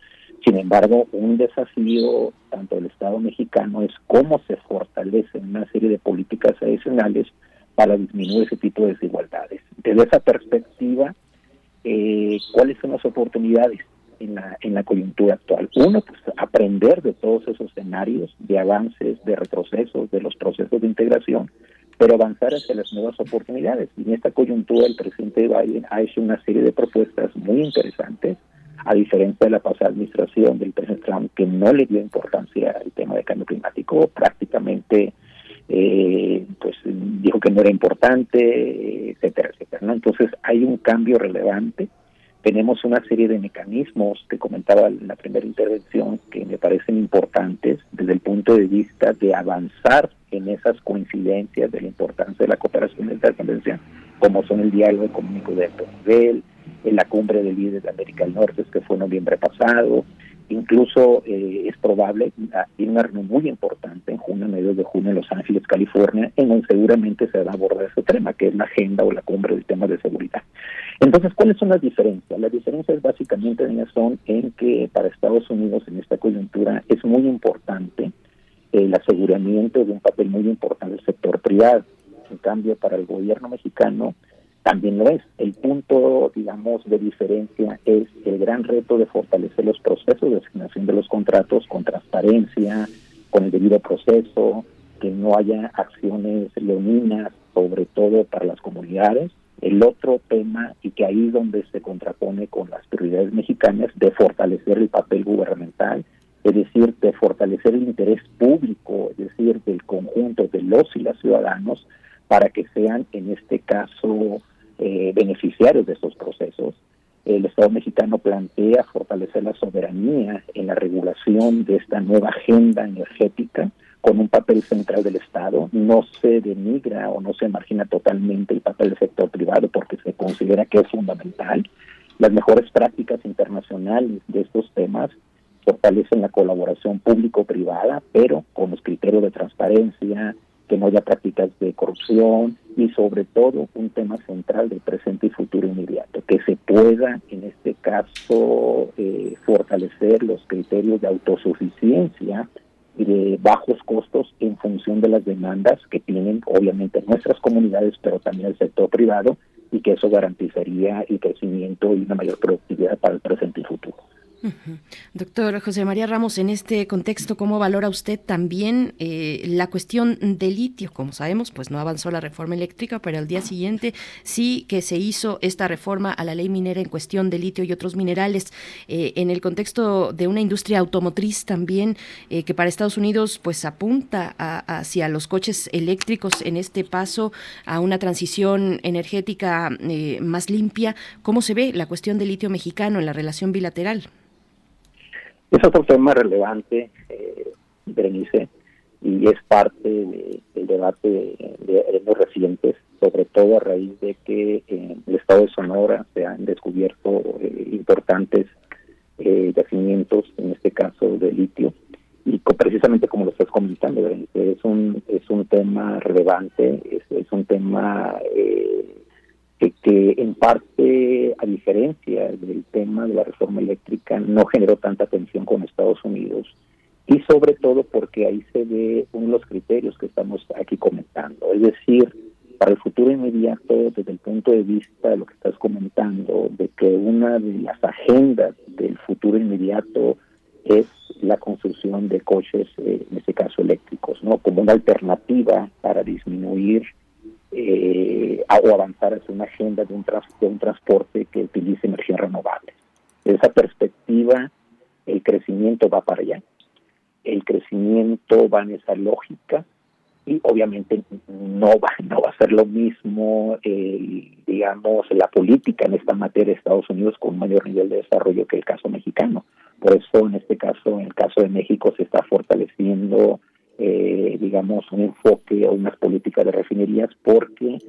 Sin embargo, un desafío tanto del Estado mexicano es cómo se fortalecen una serie de políticas adicionales para disminuir ese tipo de desigualdades. Desde esa perspectiva, eh, ¿cuáles son las oportunidades? En la, en la coyuntura actual. Uno, pues aprender de todos esos escenarios de avances, de retrocesos, de los procesos de integración, pero avanzar hacia las nuevas oportunidades. Y en esta coyuntura el presidente Biden ha hecho una serie de propuestas muy interesantes, a diferencia de la pasada administración del presidente Trump, que no le dio importancia al tema del cambio climático, prácticamente eh, pues dijo que no era importante, etcétera, etcétera. ¿no? Entonces hay un cambio relevante tenemos una serie de mecanismos que comentaba en la primera intervención que me parecen importantes desde el punto de vista de avanzar en esas coincidencias de la importancia de la cooperación de interdependencia, como son el diálogo económico de alto nivel, en la cumbre de líderes de América del Norte, que fue en noviembre pasado, incluso eh, es probable, tiene una reunión muy importante en junio, a mediados de junio en Los Ángeles, California, en donde seguramente se va a abordar ese tema, que es la agenda o la cumbre del tema de seguridad. Entonces, ¿cuáles son las diferencias? Las diferencias básicamente son en que para Estados Unidos en esta coyuntura es muy importante el aseguramiento de un papel muy importante del sector privado. En cambio, para el gobierno mexicano también lo es. El punto, digamos, de diferencia es el gran reto de fortalecer los procesos de asignación de los contratos con transparencia, con el debido proceso, que no haya acciones leoninas, sobre todo para las comunidades. El otro tema, y que ahí es donde se contrapone con las prioridades mexicanas, de fortalecer el papel gubernamental, es decir, de fortalecer el interés público, es decir, del conjunto de los y las ciudadanos, para que sean, en este caso, eh, beneficiarios de estos procesos. El Estado mexicano plantea fortalecer la soberanía en la regulación de esta nueva agenda energética con un papel central del Estado. No se denigra o no se margina totalmente el papel del sector privado porque se considera que es fundamental. Las mejores prácticas internacionales de estos temas fortalecen la colaboración público-privada, pero con los criterios de transparencia, que no haya prácticas de corrupción y sobre todo un tema central del presente y futuro inmediato, que se pueda en este caso eh, fortalecer los criterios de autosuficiencia y de bajos costos en función de las demandas que tienen obviamente nuestras comunidades, pero también el sector privado, y que eso garantizaría el crecimiento y una mayor productividad para el presente y futuro. Doctor José María Ramos, en este contexto, ¿cómo valora usted también eh, la cuestión del litio? Como sabemos, pues no avanzó la reforma eléctrica, pero al día siguiente sí que se hizo esta reforma a la ley minera en cuestión de litio y otros minerales. Eh, en el contexto de una industria automotriz también, eh, que para Estados Unidos pues apunta hacia los coches eléctricos en este paso a una transición energética más limpia, ¿cómo se ve la cuestión del litio mexicano en la relación bilateral? Es otro tema relevante, eh, Berenice, y es parte del debate de, años recientes, sobre todo a raíz de que en el estado de Sonora se han descubierto eh, importantes eh, yacimientos, en este caso de litio, y precisamente como lo estás comentando, Berenice, es un, es un tema relevante, es, es un tema eh, que, en parte, a diferencia del tema de la reforma eléctrica, no generó tanta atención con Estados Unidos y sobre todo porque ahí se ve uno de los criterios que estamos aquí comentando, es decir, para el futuro inmediato, desde el punto de vista de lo que estás comentando, de que una de las agendas del futuro inmediato es la construcción de coches, eh, en este caso eléctricos, ¿no? Como una alternativa para disminuir eh, o avanzar hacia una agenda de un, de un transporte que utilice energías renovables. De esa perspectiva, el crecimiento va para allá. El crecimiento va en esa lógica y obviamente no va no va a ser lo mismo digamos la política en esta materia de Estados Unidos con un mayor nivel de desarrollo que el caso mexicano por eso en este caso en el caso de México se está fortaleciendo eh, digamos, un enfoque o unas políticas de refinerías porque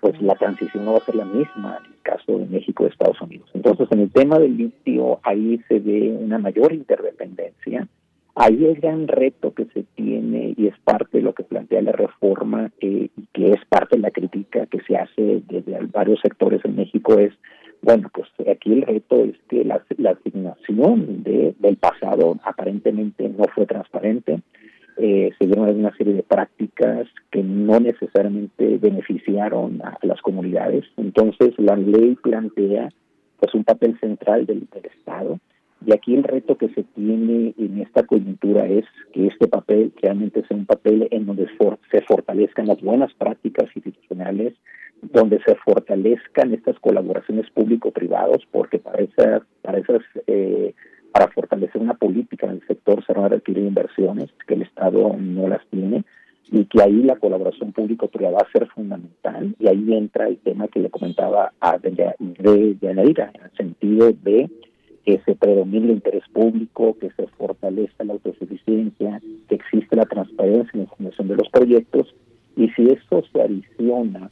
pues la transición no va a ser la misma en el caso de México y Estados Unidos. Entonces, en el tema del litio, ahí se ve una mayor interdependencia. Ahí el gran reto que se tiene y es parte de lo que plantea la reforma eh, y que es parte de la crítica que se hace desde varios sectores en México es, bueno, pues aquí el reto es que la, la asignación de, del pasado aparentemente no fue transparente eh, se dieron una serie de prácticas que no necesariamente beneficiaron a, las comunidades. Entonces, la ley plantea pues un papel central del, Estado. Y aquí el reto que se tiene en esta coyuntura es que este papel realmente sea un papel en donde se fortalezcan las buenas prácticas institucionales, donde se fortalezcan estas colaboraciones público-privados, porque para esas, para esas eh, para fortalecer una política en el sector se van a requerir inversiones que el Estado no las tiene y que ahí la colaboración público-privada va a ser fundamental y ahí entra el tema que le comentaba a de, de en el sentido de que se predomine el interés público, que se fortalezca la autosuficiencia, que existe la transparencia en la información de los proyectos y si eso se adiciona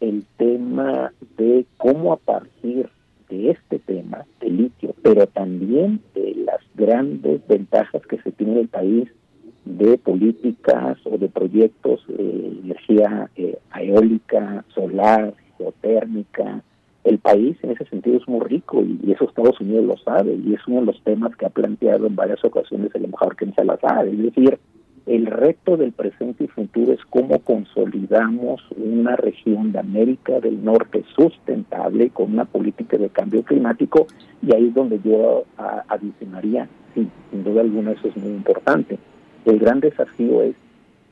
el tema de cómo a partir de este tema de litio, pero también de las grandes ventajas que se tiene en el país de políticas o de proyectos de energía eh, eólica, solar, geotérmica. El país en ese sentido es muy rico y, y eso Estados Unidos lo sabe y es uno de los temas que ha planteado en varias ocasiones el embajador Ken Salazar. Es decir, el reto del presente y futuro es cómo consolidamos una región de América del Norte sustentable con una política de cambio climático y ahí es donde yo adicionaría, sí, sin duda alguna eso es muy importante. El gran desafío es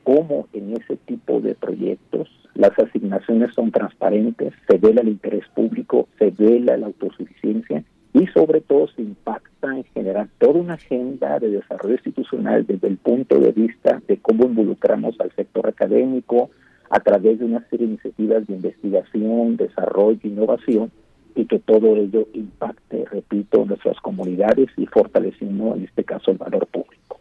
cómo en ese tipo de proyectos las asignaciones son transparentes, se vela el interés público, se vela la autosuficiencia y sobre todo se impacta en generar toda una agenda de desarrollo institucional desde el punto de vista de cómo involucramos al sector académico a través de una serie de iniciativas de investigación, desarrollo, innovación y que todo ello impacte, repito, nuestras comunidades y fortaleciendo en este caso el valor público.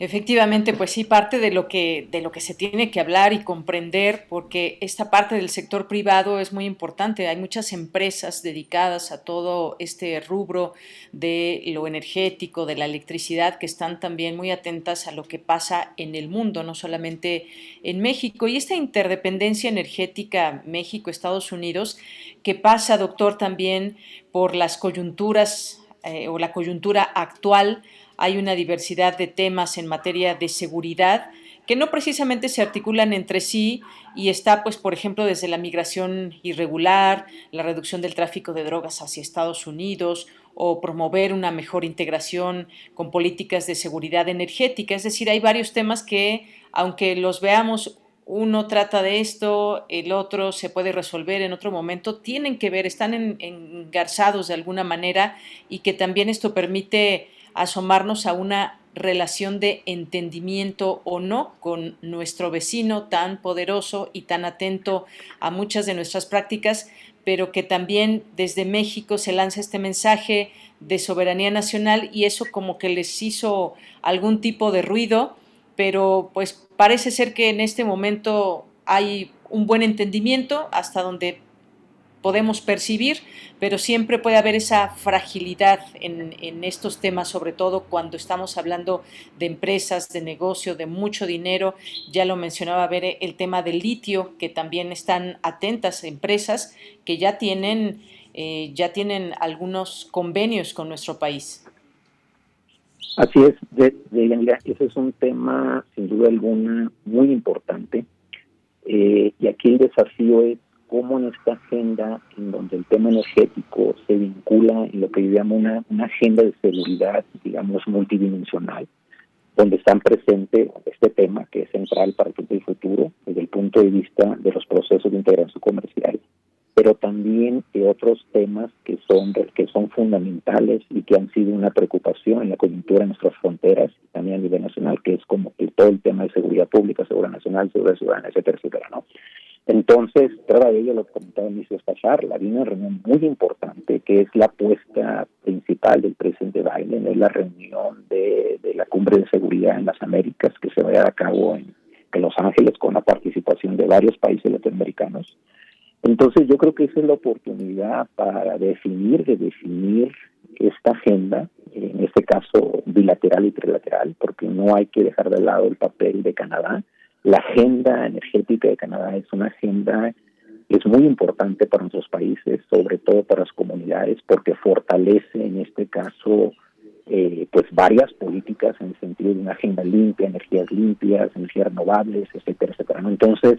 Efectivamente, pues sí, parte de lo que de lo que se tiene que hablar y comprender, porque esta parte del sector privado es muy importante. Hay muchas empresas dedicadas a todo este rubro de lo energético, de la electricidad, que están también muy atentas a lo que pasa en el mundo, no solamente en México. Y esta interdependencia energética México-Estados Unidos, que pasa, doctor, también por las coyunturas eh, o la coyuntura actual hay una diversidad de temas en materia de seguridad que no precisamente se articulan entre sí y está, pues, por ejemplo, desde la migración irregular, la reducción del tráfico de drogas hacia Estados Unidos o promover una mejor integración con políticas de seguridad energética. Es decir, hay varios temas que, aunque los veamos uno trata de esto, el otro se puede resolver en otro momento, tienen que ver, están en- engarzados de alguna manera y que también esto permite asomarnos a una relación de entendimiento o no con nuestro vecino tan poderoso y tan atento a muchas de nuestras prácticas, pero que también desde México se lanza este mensaje de soberanía nacional y eso como que les hizo algún tipo de ruido, pero pues parece ser que en este momento hay un buen entendimiento hasta donde podemos percibir, pero siempre puede haber esa fragilidad en, estos temas, sobre todo cuando estamos hablando de empresas, de negocio, de mucho dinero. Ya lo mencionaba Bere, el tema del litio, que también están atentas empresas que ya tienen, eh, ya tienen algunos convenios con nuestro país. Así es, de, de- mira, ese es un tema sin duda alguna muy importante eh, y aquí el desafío es cómo en esta agenda en donde el tema energético se vincula en lo que yo llamo una, una agenda de seguridad, digamos, multidimensional, donde están presentes este tema que es central para el futuro desde el punto de vista de los procesos de integración comercial, pero también de otros temas que son que son fundamentales y que han sido una preocupación en la coyuntura de nuestras fronteras, también a nivel nacional, que es como todo el tema de seguridad pública, seguridad nacional, seguridad ciudadana, etcétera, etcétera, ¿no? Entonces, de ello lo comentaba de esta charla, hay una reunión muy importante que es la apuesta principal del presidente Biden, es la reunión de, de la cumbre de seguridad en las Américas que se va a llevar a cabo en, en Los Ángeles con la participación de varios países latinoamericanos. Entonces yo creo que esa es la oportunidad para definir, de definir esta agenda, en este caso bilateral y trilateral, porque no hay que dejar de lado el papel de Canadá. La agenda energética de Canadá es una agenda es muy importante para nuestros países, sobre todo para las comunidades, porque fortalece en este caso eh, pues varias políticas en el sentido de una agenda limpia, energías limpias, energías renovables, etcétera, etcétera. Entonces,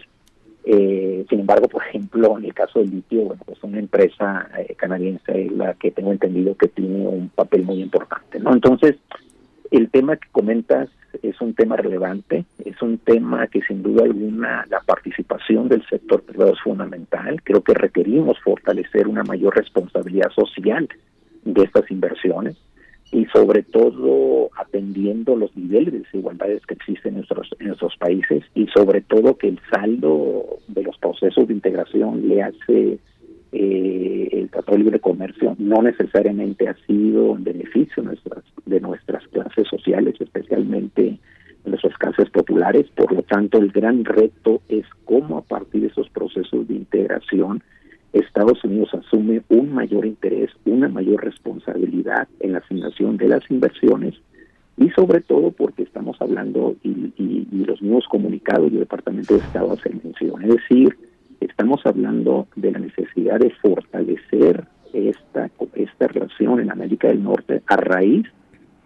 eh, sin embargo, por ejemplo, en el caso del litio, bueno, pues una empresa eh, canadiense la que tengo entendido que tiene un papel muy importante, ¿no? Entonces, el tema que comentas es un tema relevante, es un tema que sin duda alguna la participación del sector privado es fundamental. Creo que requerimos fortalecer una mayor responsabilidad social de estas inversiones. y sobre todo atendiendo los niveles de desigualdades que existen en nuestros, en nuestros países y sobre todo que el saldo de los procesos de integración le hace eh, el Tratado de Libre Comercio no necesariamente ha sido en beneficio de nuestras, de nuestras clases sociales, especialmente de nuestras clases populares. Por lo tanto, el gran reto es cómo a partir de esos procesos de integración Estados Unidos asume un mayor interés, una mayor responsabilidad en la asignación de las inversiones y sobre todo porque estamos hablando y, y- los nuevos comunicados del Departamento de Estado hacen mención, es decir, estamos hablando de la necesidad de fortalecer esta, esta relación en América del Norte a raíz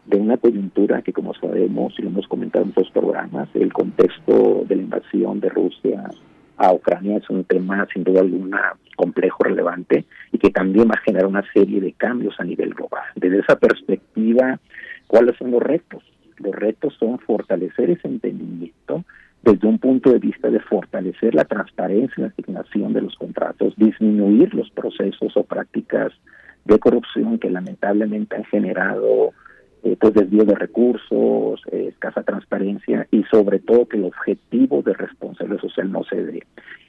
de una coyuntura que, como sabemos y lo hemos comentado en otros programas, el contexto de la invasión de Rusia a Ucrania es un tema sin duda alguna complejo, relevante y que también va a generar una serie de cambios a nivel global. Desde esa perspectiva, ¿cuáles son los retos? Los retos son fortalecer ese entendimiento desde un punto de vista de fortalecer la transparencia en la asignación de los contratos, disminuir los procesos o prácticas de corrupción que lamentablemente han generado eh, pues desvío de recursos, eh, escasa transparencia y sobre todo que el objetivo de responsabilidad social no se dé.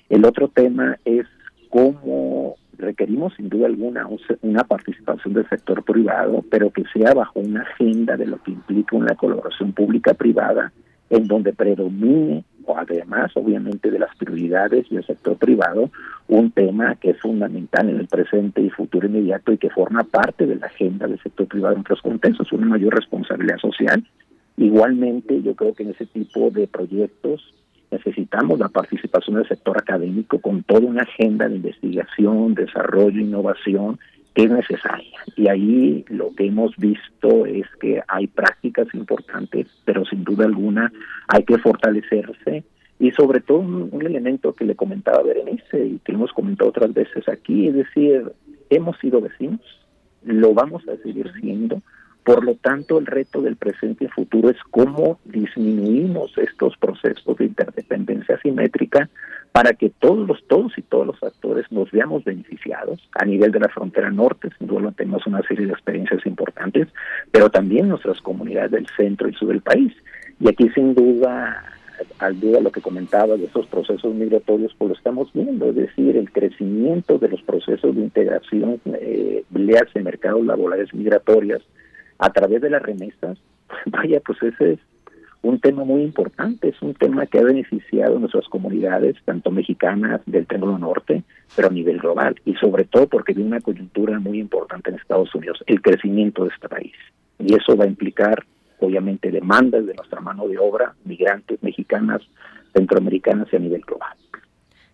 El otro tema es cómo requerimos sin duda alguna una participación del sector privado, pero que sea bajo una agenda de lo que implica una colaboración pública-privada en donde predomine, o además obviamente de las prioridades del sector privado, un tema que es fundamental en el presente y futuro inmediato y que forma parte de la agenda del sector privado en otros contextos, una mayor responsabilidad social. Igualmente, yo creo que en ese tipo de proyectos necesitamos la participación del sector académico con toda una agenda de investigación, desarrollo, innovación es necesaria. Y ahí lo que hemos visto es que hay prácticas importantes, pero sin duda alguna hay que fortalecerse y sobre todo un, elemento que le comentaba Berenice y que hemos comentado otras veces aquí, es decir, hemos sido vecinos, lo vamos a seguir siendo, por lo tanto, el reto del presente y futuro es cómo disminuimos estos procesos de interdependencia asimétrica para que todos los todos y todos los actores nos veamos beneficiados a nivel de la frontera norte, sin duda tenemos una serie de experiencias importantes, pero también nuestras comunidades del centro y sur del país. Y aquí sin duda al duda lo que comentaba de esos procesos migratorios, pues lo estamos viendo, es decir, el crecimiento de los procesos de integración eh, le hace mercados laborales migratorias a través de las remesas, vaya, pues ese es un tema muy importante, es un tema que ha beneficiado a nuestras comunidades, tanto mexicanas del Triángulo Norte, pero a nivel global, y sobre todo porque hay una coyuntura muy importante en Estados Unidos, el crecimiento de este país. Y eso va a implicar, obviamente, demandas de nuestra mano de obra, migrantes mexicanas, centroamericanas y a nivel global.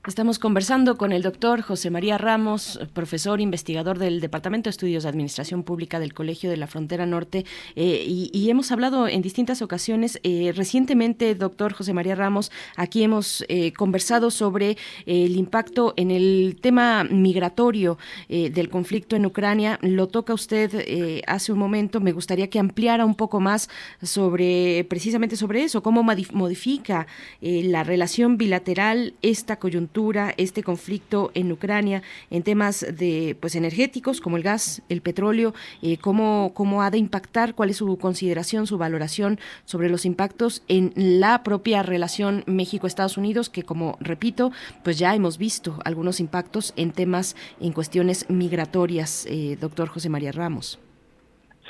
Estamos conversando con el doctor José María Ramos, profesor investigador del Departamento de Estudios de Administración Pública del Colegio de la Frontera Norte, eh, y, hemos hablado en distintas ocasiones. Eh, recientemente, doctor José María Ramos, aquí hemos eh, conversado sobre el impacto en el tema migratorio del conflicto en Ucrania. Lo toca usted hace un momento. Me gustaría que ampliara un poco más sobre precisamente sobre eso, cómo modifica la relación bilateral esta coyuntura este conflicto en Ucrania en temas de pues energéticos como el gas, el petróleo, eh, cómo, cómo ha de impactar, cuál es su consideración, su valoración sobre los impactos en la propia relación México-Estados Unidos, que como repito, pues ya hemos visto algunos impactos en temas, en cuestiones migratorias, eh, doctor José María Ramos.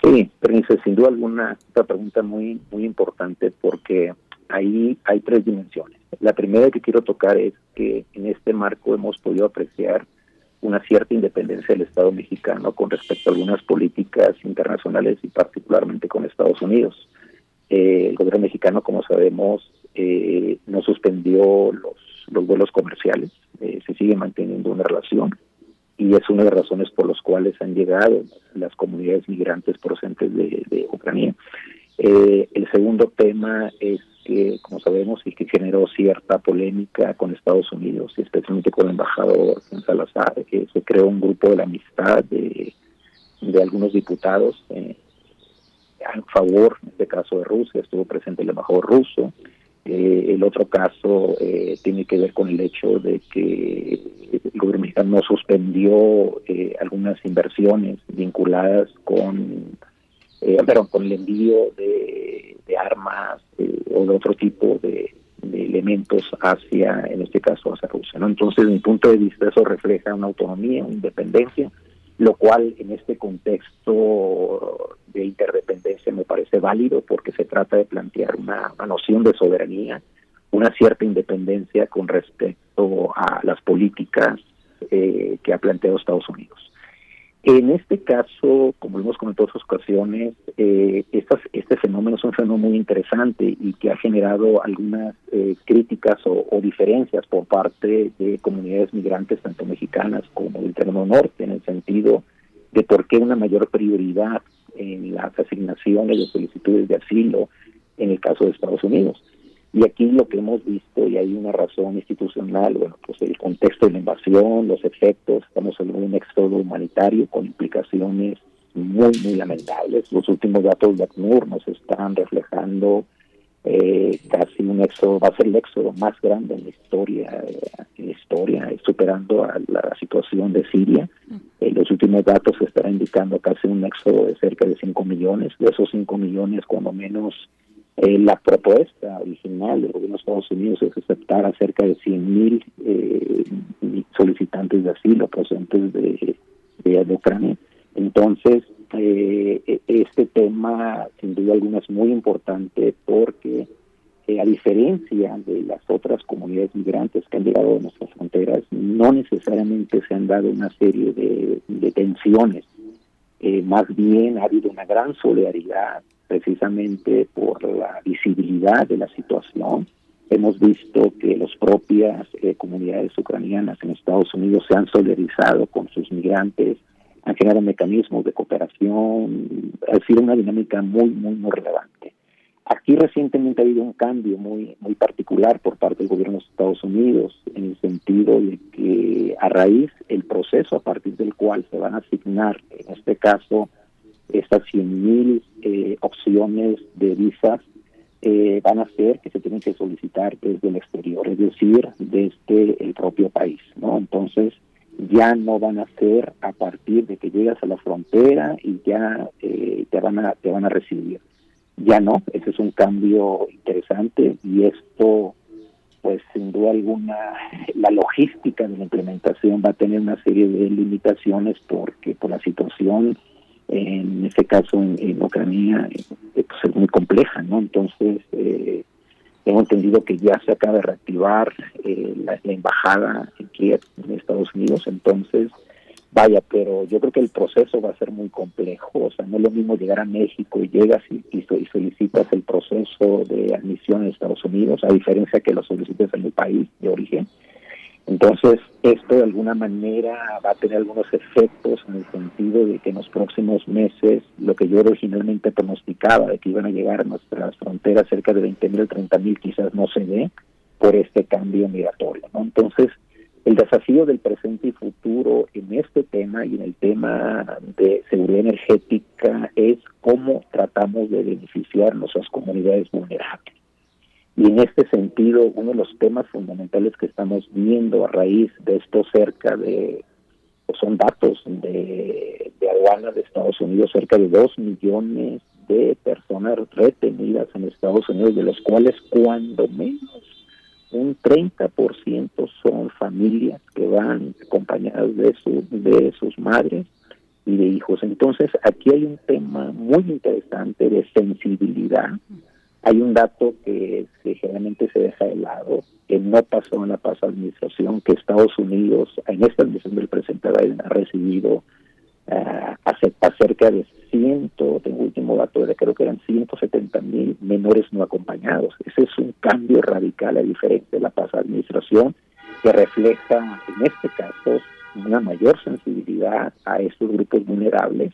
Sí, Bernice, sin duda alguna, esta pregunta muy, muy importante porque ahí hay tres dimensiones. La primera que quiero tocar es que en este marco hemos podido apreciar una cierta independencia del Estado mexicano con respecto a algunas políticas internacionales y particularmente con Estados Unidos. Eh, el gobierno mexicano, como sabemos, eh, no suspendió los, los vuelos comerciales, eh, se sigue manteniendo una relación y es una de las razones por las cuales han llegado las comunidades migrantes procedentes de, de Ucrania. el segundo tema es que, como sabemos, y que generó cierta polémica con Estados Unidos, y especialmente con el embajador Salazar, que se creó un grupo de la amistad de, de algunos diputados eh, a favor, en este caso de Rusia, estuvo presente el embajador ruso. Eh, el otro caso eh, tiene que ver con el hecho de que el gobierno mexicano no suspendió algunas inversiones vinculadas con perdón, con el envío de, armas o de otro tipo de, elementos hacia, en este caso, hacia Rusia. ¿no? Entonces, desde mi punto de vista, eso refleja una autonomía, una independencia, lo cual en este contexto de interdependencia me parece válido porque se trata de plantear una, una noción de soberanía, una cierta independencia con respecto a las políticas eh, que ha planteado Estados Unidos. En este caso, como hemos comentado en otras ocasiones, eh, estas, este fenómeno es un fenómeno muy interesante y que ha generado algunas eh, críticas o, diferencias por parte de comunidades migrantes, tanto mexicanas como del Terreno Norte, en el sentido de por qué una mayor prioridad en las asignaciones de solicitudes de asilo en el caso de Estados Unidos. Y aquí lo que hemos visto, y hay una razón institucional, bueno, pues el contexto de la invasión, los efectos, estamos hablando de un éxodo humanitario con implicaciones muy, muy lamentables. Los últimos datos de ACNUR nos están reflejando eh, casi un éxodo, va a ser el éxodo más grande en la historia, eh, en la historia, eh, superando a la situación de Siria. Eh, los últimos datos estarán indicando casi un éxodo de cerca de 5 millones. De esos 5 millones, cuando menos eh, la propuesta original del gobierno de Estados Unidos es aceptar a cerca de 100 mil eh, solicitantes de asilo procedentes de, de, Ucrania. Entonces, eh, este tema, sin duda alguna, es muy importante porque, eh, a diferencia de las otras comunidades migrantes que han llegado a nuestras fronteras, no necesariamente se han dado una serie de, de tensiones. Eh, más bien ha habido una gran solidaridad precisamente por la visibilidad de la situación. Hemos visto que las propias eh, comunidades ucranianas en Estados Unidos se han solidarizado con sus migrantes, han generado mecanismos de cooperación, ha sido una dinámica muy, muy, muy relevante. Aquí recientemente ha habido un cambio muy, muy particular por parte del gobierno de Estados Unidos, en el sentido de que a raíz el proceso a partir del cual se van a asignar, en este caso, estas 100.000 eh, opciones de visas eh, van a ser que se tienen que solicitar desde el exterior, es decir, desde el propio país, ¿no? Entonces, ya no van a ser a partir de que llegas a la frontera y ya eh, te van a te van a recibir. Ya no, ese es un cambio interesante y esto pues sin duda alguna la logística de la implementación va a tener una serie de limitaciones porque por la situación en este caso en, Ucrania eh, pues es muy compleja, ¿no? Entonces eh, tengo entendido que ya se acaba de reactivar eh, la, embajada en Kiev, en Estados Unidos, entonces vaya, pero yo creo que el proceso va a ser muy complejo, o sea, no es lo mismo llegar a México y llegas y, y, y solicitas el proceso de admisión en Estados Unidos, a diferencia que lo solicites en el país de origen. Entonces, esto de alguna manera va a tener algunos efectos en el sentido de que en los próximos meses, lo que yo originalmente pronosticaba de que iban a llegar a nuestras fronteras cerca de 20 mil, 30 mil, quizás no se dé por este cambio migratorio. ¿no? Entonces, el desafío del presente y futuro en este tema y en el tema de seguridad energética es cómo tratamos de beneficiar nuestras comunidades vulnerables. Y en este sentido, uno de los temas fundamentales que estamos viendo a raíz de esto cerca de, pues son datos de, de aduana de Estados Unidos, cerca de dos millones de personas retenidas en Estados Unidos, de los cuales cuando menos un 30% son familias que van acompañadas de, su, de sus madres y de hijos. Entonces, aquí hay un tema muy interesante de sensibilidad hay un dato que, que, generalmente se deja de lado, que no pasó en la pasada administración, que Estados Unidos, en esta administración del presidente Biden, ha recibido uh, acerca de 100, tengo último dato, creo que eran 170 mil menores no acompañados. Ese es un cambio radical a diferencia de la pasada administración, que refleja, en este caso, una mayor sensibilidad a estos grupos vulnerables,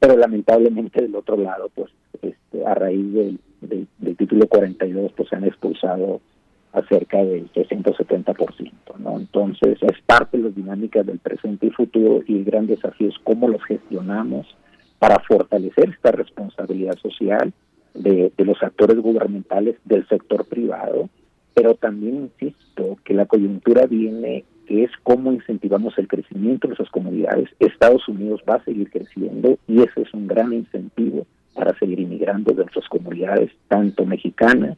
pero lamentablemente del otro lado, pues este, a raíz del, del, del, título 42, pues se han expulsado a cerca del 670%, ¿no? Entonces, es parte de las dinámicas del presente y futuro y el gran desafío es cómo los gestionamos para fortalecer esta responsabilidad social de, de los actores gubernamentales del sector privado, pero también insisto que la coyuntura viene que es cómo incentivamos el crecimiento de esas comunidades. Estados Unidos va a seguir creciendo y ese es un gran incentivo para seguir inmigrando de nuestras comunidades, tanto mexicanas,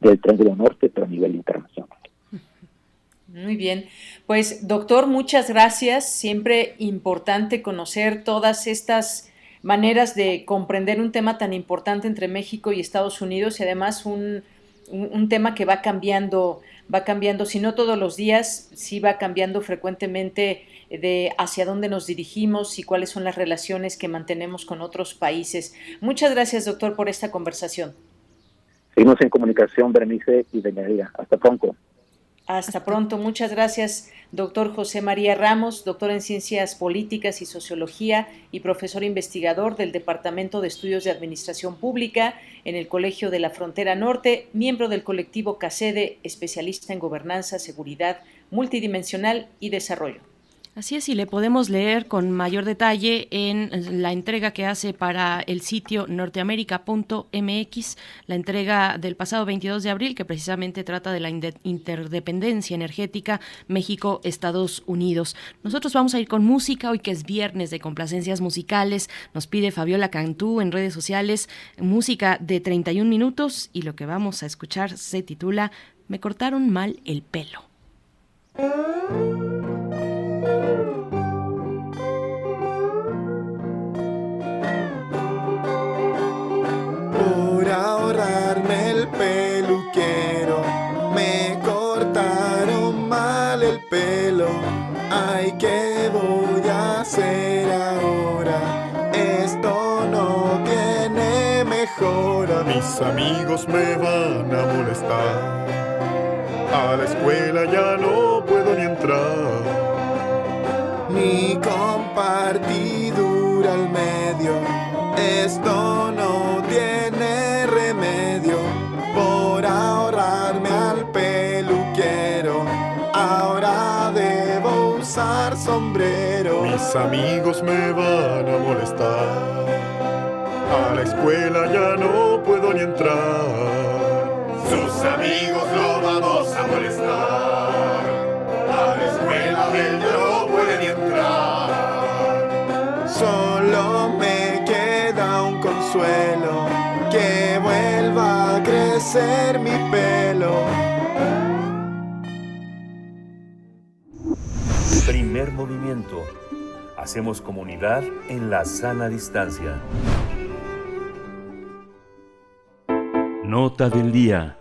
del Triángulo Norte, pero a nivel internacional. Muy bien. Pues doctor, muchas gracias. Siempre importante conocer todas estas maneras de comprender un tema tan importante entre México y Estados Unidos y además un, un, un tema que va cambiando, va cambiando, si no todos los días, sí va cambiando frecuentemente de hacia dónde nos dirigimos y cuáles son las relaciones que mantenemos con otros países. Muchas gracias, doctor, por esta conversación. Seguimos en comunicación, Berenice y Deñadía. Hasta pronto. Hasta pronto. Muchas gracias, doctor José María Ramos, doctor en Ciencias Políticas y Sociología y profesor investigador del Departamento de Estudios de Administración Pública en el Colegio de la Frontera Norte, miembro del colectivo CACEDE, especialista en gobernanza, seguridad multidimensional y desarrollo. Así es, y le podemos leer con mayor detalle en la entrega que hace para el sitio norteamérica.mx, la entrega del pasado 22 de abril, que precisamente trata de la interdependencia energética México-Estados Unidos. Nosotros vamos a ir con música, hoy que es viernes de complacencias musicales, nos pide Fabiola Cantú en redes sociales, música de 31 minutos, y lo que vamos a escuchar se titula Me cortaron mal el pelo. Amigos me van a molestar. A la escuela ya no puedo ni entrar. Ni compartidura al medio. Esto no tiene remedio por ahorrarme al peluquero. Ahora debo usar sombrero. Mis amigos me van a molestar. A la escuela ya no puedo ni entrar. Sus amigos lo vamos a molestar. A la escuela él no puede ni entrar. Solo me queda un consuelo, que vuelva a crecer mi pelo. Primer movimiento. Hacemos comunidad en la sana distancia. Nota del día.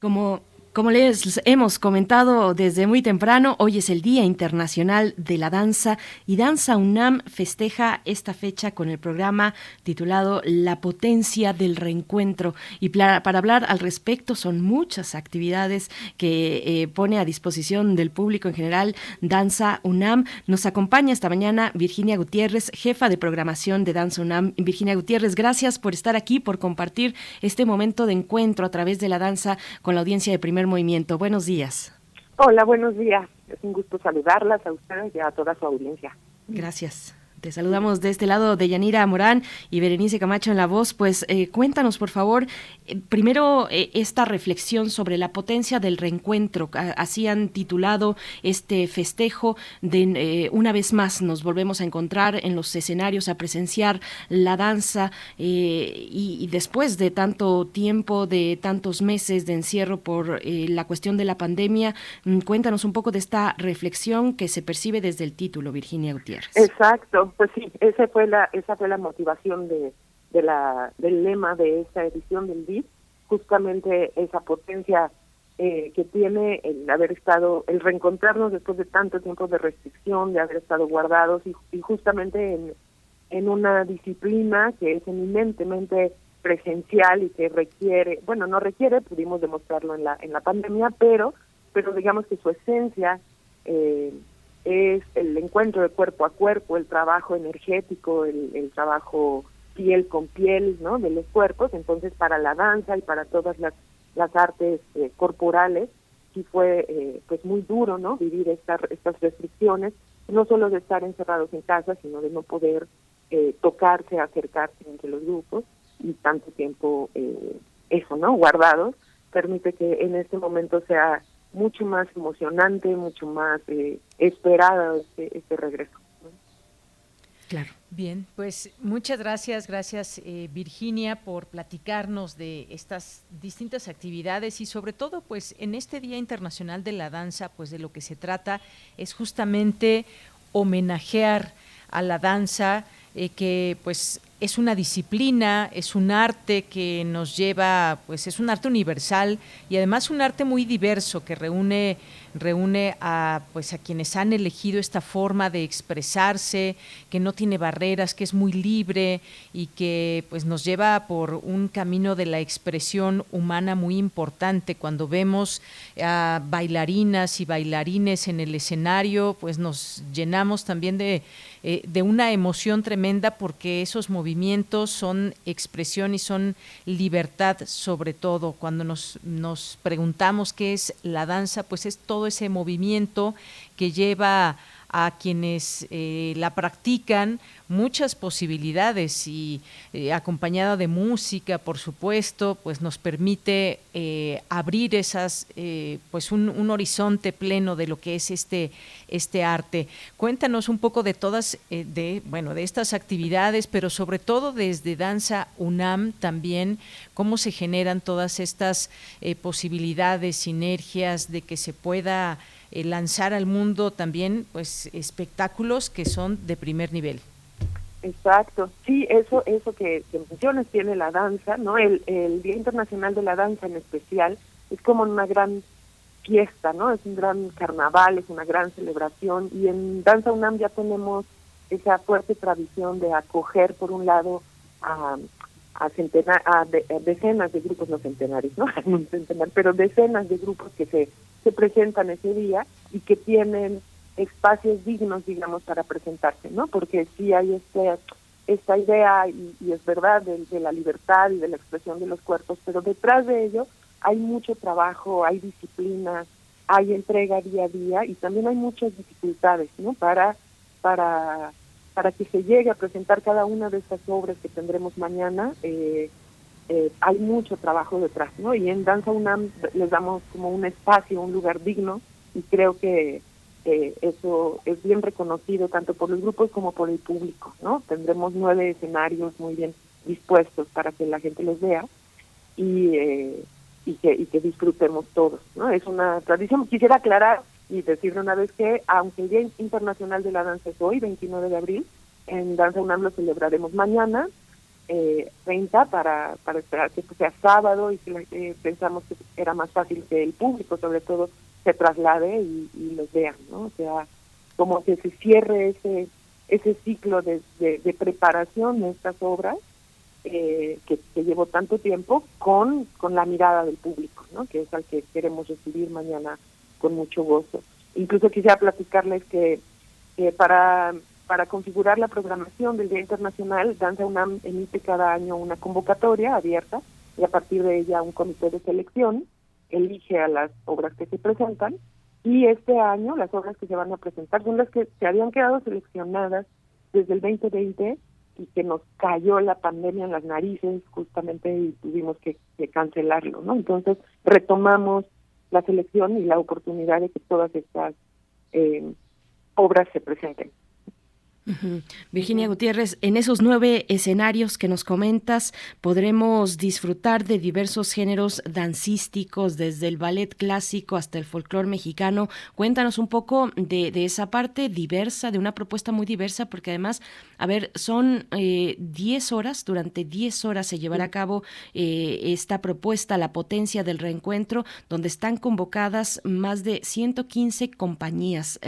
Como, como les hemos comentado desde muy temprano, hoy es el Día Internacional de la Danza y Danza UNAM festeja esta fecha con el programa titulado La potencia del reencuentro. Y para, hablar al respecto son muchas actividades que eh, pone a disposición del público en general Danza UNAM. Nos acompaña esta mañana Virginia Gutiérrez, jefa de programación de Danza UNAM. Virginia Gutiérrez, gracias por estar aquí, por compartir este momento de encuentro a través de la danza con la audiencia de primer movimiento. Buenos días. Hola, buenos días. Es un gusto saludarlas a ustedes y a toda su audiencia. Gracias. Te saludamos de este lado de Yanira Morán y Berenice Camacho en la voz. Pues eh, cuéntanos, por favor, eh, primero eh, esta reflexión sobre la potencia del reencuentro. Así han titulado este festejo de una vez más nos volvemos a encontrar en los escenarios a presenciar la danza y, y después de tanto tiempo, de tantos meses de encierro por la cuestión de la pandemia, mm, cuéntanos un poco de esta reflexión que se percibe desde el título, Virginia Gutiérrez. Exacto, pues sí, esa fue la esa fue la motivación de, de la del lema de esta edición del DIF, justamente esa potencia eh, que tiene el haber estado, el reencontrarnos después de tanto tiempo de restricción, de haber estado guardados y, y justamente en, en una disciplina que es eminentemente presencial y que requiere, bueno, no requiere, pudimos demostrarlo en la en la pandemia, pero pero digamos que su esencia eh, es el encuentro de cuerpo a cuerpo, el trabajo energético, el, el trabajo piel con piel, ¿no? De los cuerpos. Entonces, para la danza y para todas las las artes eh, corporales, sí fue eh, pues muy duro, ¿no? Vivir estas estas restricciones, no solo de estar encerrados en casa, sino de no poder eh, tocarse, acercarse entre los grupos y tanto tiempo eh, eso, ¿no? Guardados, permite que en este momento sea mucho más emocionante, mucho más eh, esperada este, este regreso. Claro. Bien, pues muchas gracias, gracias eh, Virginia por platicarnos de estas distintas actividades y sobre todo pues en este Día Internacional de la Danza pues de lo que se trata es justamente homenajear a la danza eh, que pues es una disciplina, es un arte que nos lleva, pues es un arte universal y además un arte muy diverso que reúne reúne a pues a quienes han elegido esta forma de expresarse, que no tiene barreras, que es muy libre y que pues nos lleva por un camino de la expresión humana muy importante. Cuando vemos a bailarinas y bailarines en el escenario, pues nos llenamos también de eh, de una emoción tremenda porque esos movimientos son expresión y son libertad sobre todo. Cuando nos, nos preguntamos qué es la danza, pues es todo ese movimiento que lleva a quienes eh, la practican muchas posibilidades y eh, acompañada de música, por supuesto, pues nos permite eh, abrir esas, pues un, un, horizonte pleno de lo que es este, este arte. Cuéntanos un poco de todas, de, bueno, de estas actividades, pero sobre todo desde Danza UNAM también, cómo se generan todas estas posibilidades, sinergias de que se pueda eh, lanzar al mundo también pues espectáculos que son de primer nivel. Exacto, sí, eso eso que, que mencionas tiene la danza, ¿no? El, el Día Internacional de la Danza en especial es como una gran fiesta, ¿no? Es un gran carnaval, es una gran celebración y en Danza UNAM ya tenemos esa fuerte tradición de acoger por un lado a, a, a, decenas de grupos, no centenarios, ¿no? pero decenas de grupos que se se presentan ese día y que tienen espacios dignos, digamos, para presentarse, ¿no? Porque sí hay este, esta idea, y, es verdad, de, la libertad y de la expresión de los cuerpos, pero detrás de ello hay mucho trabajo, hay disciplina, hay entrega día a día y también hay muchas dificultades, ¿no? Para, para, para que se llegue a presentar cada una de estas obras que tendremos mañana, eh, eh, hay mucho trabajo detrás, ¿no? Y en Danza UNAM les damos como un espacio, un lugar digno, y creo que eso es bien reconocido tanto por los grupos como por el público, ¿no? Tendremos nueve escenarios muy bien dispuestos para que la gente los vea y, eh, y, que, y que disfrutemos todos, ¿no? Es una tradición. Quisiera aclarar y decirle una vez que, aunque el Día Internacional de la Danza es hoy, 29 de abril, en Danza UNAM lo celebraremos mañana, eh, para, para esperar que sea sábado y que eh, pensamos que era más fácil que el público sobre todo se traslade y, los vean, ¿no? O sea, como que se cierre ese ese ciclo de, de, preparación de estas obras eh, que, que, llevó tanto tiempo con, con la mirada del público, ¿no? Que es al que queremos recibir mañana con mucho gozo. Incluso quisiera platicarles que para para configurar la programación del Día Internacional, Danza UNAM emite cada año una convocatoria abierta y a partir de ella un comité de selección elige a las obras que se presentan y este año las obras que se van a presentar son las que se habían quedado seleccionadas desde el 2020 y que nos cayó la pandemia en las narices justamente y tuvimos que, cancelarlo, ¿no? Entonces retomamos la selección y la oportunidad de que todas estas eh, obras se presenten. Virginia Gutiérrez, en esos nueve escenarios que nos comentas, podremos disfrutar de diversos géneros dancísticos, desde el ballet clásico hasta el folclore mexicano. Cuéntanos un poco de, esa parte diversa, de una propuesta muy diversa, porque además, a ver, son eh, diez horas, durante diez horas se llevará a cabo eh, esta propuesta, la potencia del reencuentro, donde están convocadas más de 115 compañías.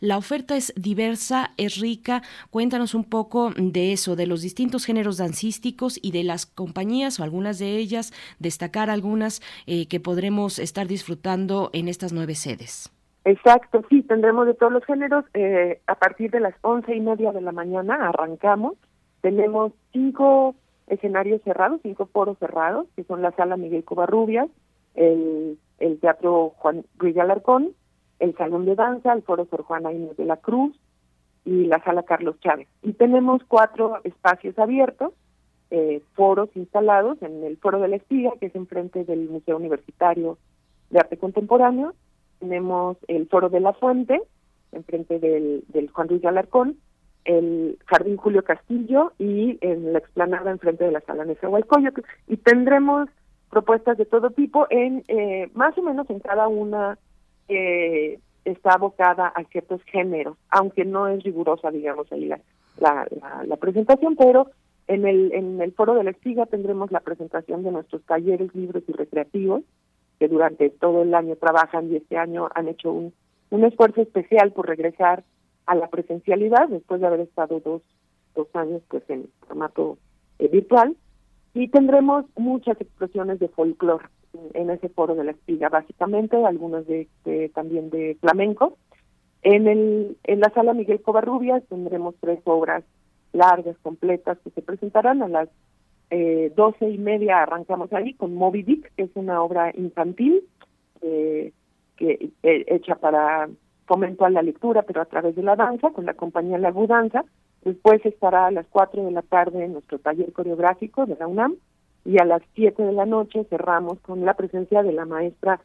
la oferta es diversa, es rica. Cuéntanos un poco de eso, de los distintos géneros dancísticos y de las compañías o algunas de ellas, destacar algunas eh, que podremos estar disfrutando en estas nueve sedes. Exacto, sí, tendremos de todos los géneros. Eh, a partir de las once y media de la mañana arrancamos. Tenemos cinco escenarios cerrados, cinco foros cerrados, que son la Sala Miguel Covarrubias, el, el Teatro Juan Ruiz Alarcón, el Salón de Danza, el Foro Sor Juana Inés de la Cruz, y la sala Carlos Chávez. Y tenemos cuatro espacios abiertos, eh, foros instalados en el Foro de la Espiga, que es enfrente del Museo Universitario de Arte Contemporáneo. Tenemos el Foro de la Fuente, enfrente del, del Juan Luis Alarcón, el Jardín Julio Castillo y en la explanada enfrente de la sala Nezahualcóyotl. Y tendremos propuestas de todo tipo en eh, más o menos en cada una eh, está abocada a ciertos géneros, aunque no es rigurosa, digamos, ahí la, la, la, presentación, pero en el, en el foro de la espiga tendremos la presentación de nuestros talleres libros y recreativos, que durante todo el año trabajan y este año han hecho un, un esfuerzo especial por regresar a la presencialidad después de haber estado dos, dos años pues en formato eh, virtual. Y tendremos muchas expresiones de folclore en ese foro de la espiga básicamente algunas de, también de flamenco en el en la sala Miguel Covarrubias tendremos tres obras largas completas que se presentarán a las eh, doce y media arrancamos ahí con Moby Dick que es una obra infantil eh, que eh, hecha para fomento a la lectura, pero a través de la danza, con la compañía La Danza. Después estará a las 4 de la tarde en nuestro taller coreográfico de la UNAM y a las 7 de la noche cerramos con la presencia de la maestra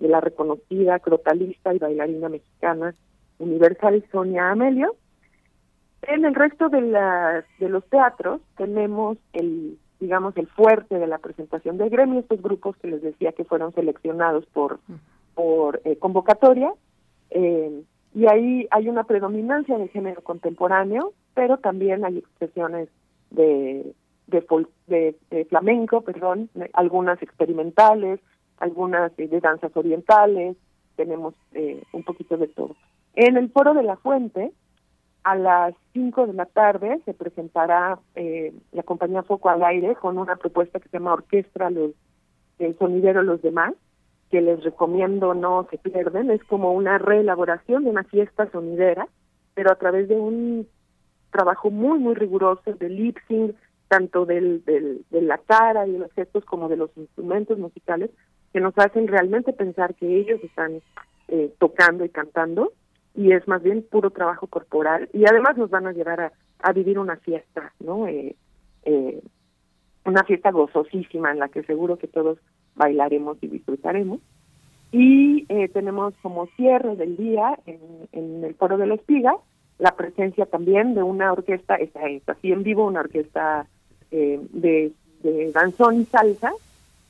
de la reconocida crotalista y bailarina mexicana universal Sonia Amelio. En el resto de, las de los teatros tenemos el digamos el fuerte de la presentación del gremio, estos grupos que les decía que fueron seleccionados por por eh, convocatoria eh, y ahí hay una predominancia del género contemporáneo, pero también hay expresiones de, de, flamenco, perdón, algunas experimentales, algunas de, danzas orientales, tenemos eh, un poquito de todo. En el Foro de la Fuente, a las 5 de la tarde, se presentará eh, la compañía Foco al Aire con una propuesta que se llama Orquestra los, el Sonidero Los Demás, que les recomiendo no se pierden, es como una reelaboración de una fiesta sonidera, pero a través de un trabajo muy, muy riguroso de lip sync, tanto del, de la cara y los gestos como de los instrumentos musicales, que nos hacen realmente pensar que ellos están eh, tocando y cantando, y es más bien puro trabajo corporal, y además nos van a llevar a, vivir una fiesta, ¿no? Eh, eh, una fiesta gozosísima en la que seguro que todos bailaremos y disfrutaremos. Y eh, tenemos como cierre del día en, el Foro de la Espiga la presencia también de una orquesta, está, así en vivo, una orquesta eh, de, danzón y salsa,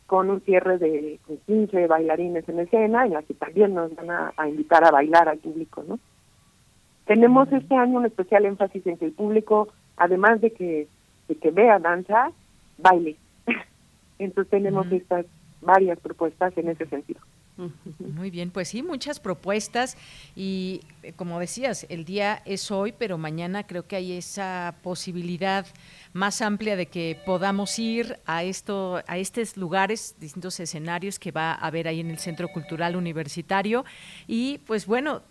con un cierre de 15 bailarines en escena, en la que también nos van a, invitar a bailar al público, ¿no? Tenemos este año un especial énfasis en que el público, además de que, de que vea danza, baile. Entonces tenemos estas varias propuestas en ese sentido. Muy bien, pues sí, muchas propuestas y eh, como decías, el día es hoy, pero mañana creo que hay esa posibilidad más amplia de que podamos ir a esto, a estos lugares, distintos escenarios que va a haber ahí en el Centro Cultural Universitario. Y pues bueno,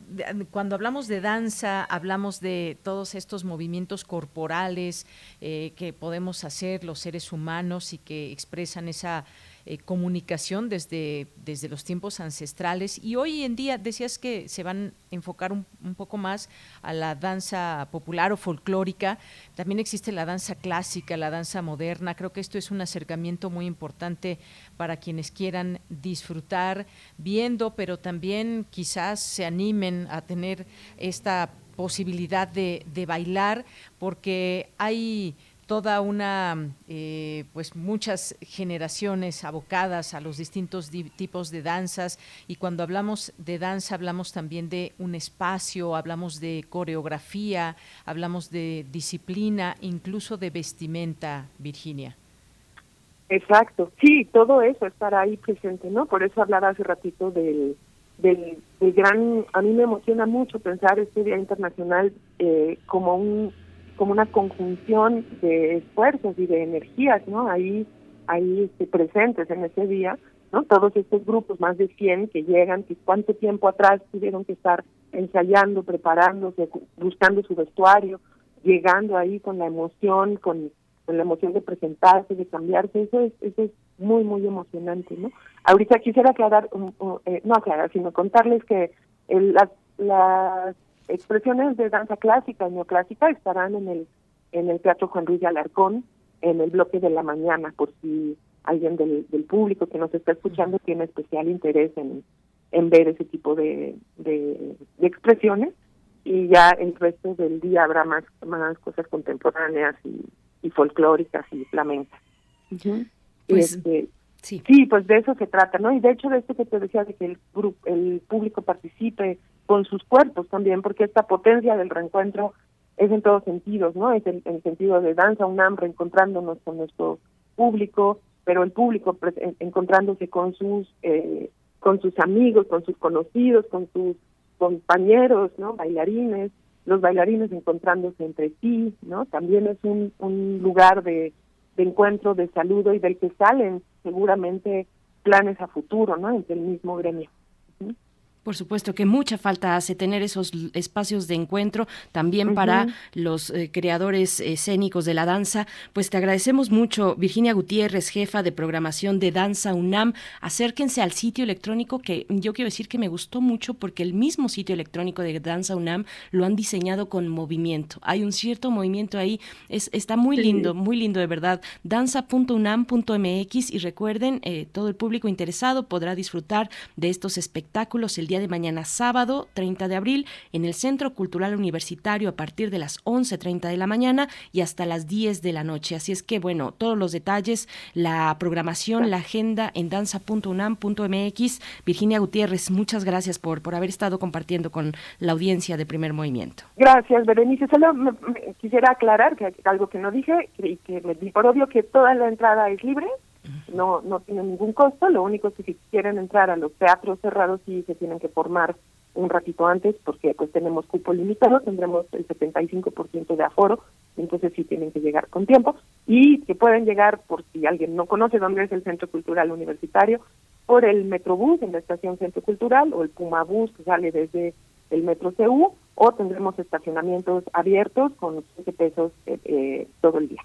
cuando hablamos de danza, hablamos de todos estos movimientos corporales eh, que podemos hacer los seres humanos y que expresan esa eh, comunicación desde, desde los tiempos ancestrales. Y hoy en día decías que se van a enfocar un, poco más a la danza popular o folclórica, también existe la danza clásica, la danza moderna, creo que esto es un acercamiento muy importante para quienes quieran disfrutar viendo, pero también quizás se animen a tener esta posibilidad de, de bailar porque hay toda una, eh, pues muchas generaciones abocadas a los distintos tipos de danzas y cuando hablamos de danza hablamos también de un espacio, hablamos de coreografía, hablamos de disciplina, incluso de vestimenta, Virginia. Exacto, sí, todo eso estará ahí presente, ¿no? Por eso hablaba hace ratito del, del, gran, a mí me emociona mucho pensar este Día Internacional eh, como un como una conjunción de esfuerzos y de energías, ¿no? Ahí, ahí este, presentes en ese día, ¿no? Todos estos grupos, más de 100 que llegan, que cuánto tiempo atrás tuvieron que estar ensayando, preparándose, buscando su vestuario, llegando ahí con la emoción, con, con la emoción de presentarse, de cambiarse, eso es, eso es muy, muy emocionante, ¿no? Ahorita quisiera aclarar, eh, no aclarar, sino contarles que el, las, las expresiones de danza clásica y neoclásica estarán en el en el Teatro Juan Ruiz de Alarcón en el bloque de la mañana por si alguien del, del público que nos está escuchando tiene especial interés en, en ver ese tipo de, de, expresiones y ya el resto del día habrá más, más cosas contemporáneas y, y folclóricas y flamencas. Pues, Este, sí. sí, pues de eso se trata, ¿no? Y de hecho de esto que te decía, de que el, gru- el público participe con sus cuerpos también, porque esta potencia del reencuentro es en todos sentidos, ¿no? Es en el sentido de danza UNAM reencontrándonos con nuestro público, pero el público pues, en- encontrándose con sus eh, con sus amigos, con sus conocidos, con sus compañeros, ¿no? Bailarines, los bailarines encontrándose entre sí, ¿no? También es un, un lugar de, de encuentro, de saludo y del que salen seguramente planes a futuro, ¿no? Entre el mismo gremio. Por supuesto que mucha falta hace tener esos espacios de encuentro también para los eh, creadores escénicos de la danza. Pues te agradecemos mucho, Virginia Gutiérrez, jefa de programación de Danza UNAM. Acérquense al sitio electrónico que yo quiero decir que me gustó mucho porque el mismo sitio electrónico de Danza UNAM lo han diseñado con movimiento. Hay un cierto movimiento ahí. Es, está muy Sí. lindo, muy lindo de verdad. Danza.unam.mx y recuerden, eh, todo el público interesado podrá disfrutar de estos espectáculos el día de mañana sábado 30 de abril en el Centro Cultural Universitario a partir de las 11.30 de la mañana y hasta las 10 de la noche. Así es que bueno, todos los detalles, la programación, la agenda en danza.unam.mx. Virginia Gutiérrez, muchas gracias por, por haber estado compartiendo con la audiencia de Primer Movimiento. Gracias, Berenice. Solo me quisiera aclarar que algo que no dije y que me di por obvio que toda la entrada es libre, no no tiene ningún costo. Lo único es que si quieren entrar a los teatros cerrados sí se tienen que formar un ratito antes porque pues tenemos cupo limitado, tendremos el 75% de aforo, entonces sí tienen que llegar con tiempo y que pueden llegar por si alguien no conoce dónde es el Centro Cultural Universitario, por el Metrobús en la estación Centro Cultural o el Pumabús que sale desde el Metro CU o tendremos estacionamientos abiertos con 15 pesos eh, eh, todo el día.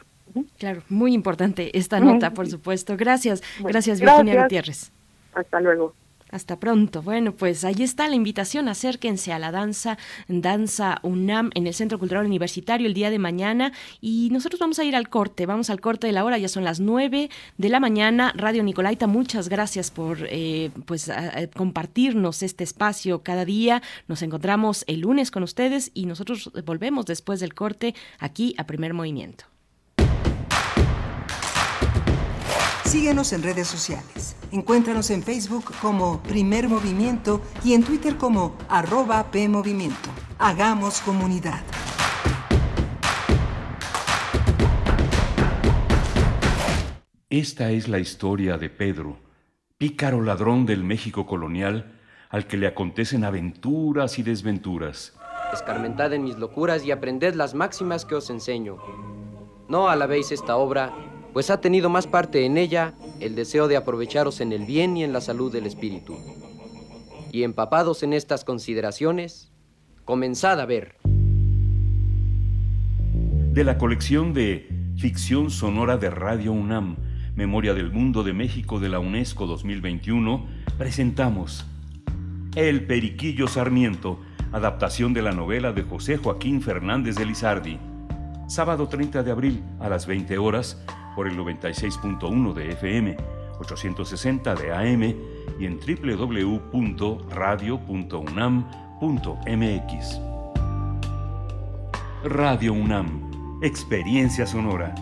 Claro, muy importante esta nota, por supuesto. Gracias, Bueno, gracias Virginia gracias. Gutiérrez. Hasta luego. Hasta pronto. Bueno, pues ahí está la invitación. Acérquense a la danza, Danza UNAM en el Centro Cultural Universitario el día de mañana. Y nosotros vamos a ir al corte. Vamos al corte de la hora. Ya son las 9 de la mañana. Radio Nicolaita, muchas gracias por eh, pues a- a compartirnos este espacio cada día. Nos encontramos el lunes con ustedes y nosotros volvemos después del corte aquí a Primer Movimiento. Síguenos en redes sociales. Encuéntranos en Facebook como Primer Movimiento y en Twitter como arroba PMovimiento. Hagamos comunidad. Esta es la historia de Pedro, pícaro ladrón del México colonial, al que le acontecen aventuras y desventuras. Escarmentad en mis locuras y aprended las máximas que os enseño. No alabéis esta obra, pues ha tenido más parte en ella el deseo de aprovecharos en el bien y en la salud del espíritu. Y empapados en estas consideraciones, comenzad a ver. De la colección de Ficción Sonora de Radio UNAM, Memoria del Mundo de México de la UNESCO 2021, presentamos El Periquillo Sarmiento, adaptación de la novela de José Joaquín Fernández de Lizardi. Sábado 30 de abril a las 20 horas por el 96.1 de FM, 860 de AM y en www.radio.unam.mx. Radio UNAM, experiencia sonora.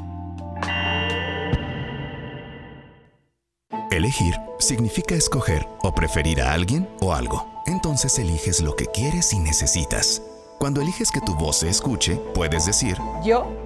Elegir significa escoger o preferir a alguien o algo. Entonces eliges lo que quieres y necesitas. Cuando eliges que tu voz se escuche, puedes decir, Yo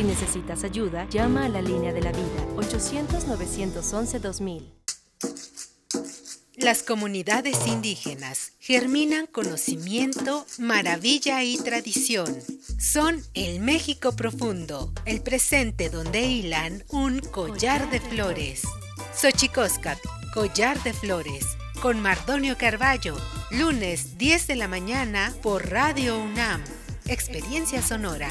Si necesitas ayuda, llama a la línea de la vida 800-911-2000. Las comunidades indígenas germinan conocimiento, maravilla y tradición. Son el México profundo, el presente donde hilan un collar de flores. Xochicóscat, collar de flores, con Mardonio Carballo, lunes 10 de la mañana por Radio UNAM. Experiencia sonora.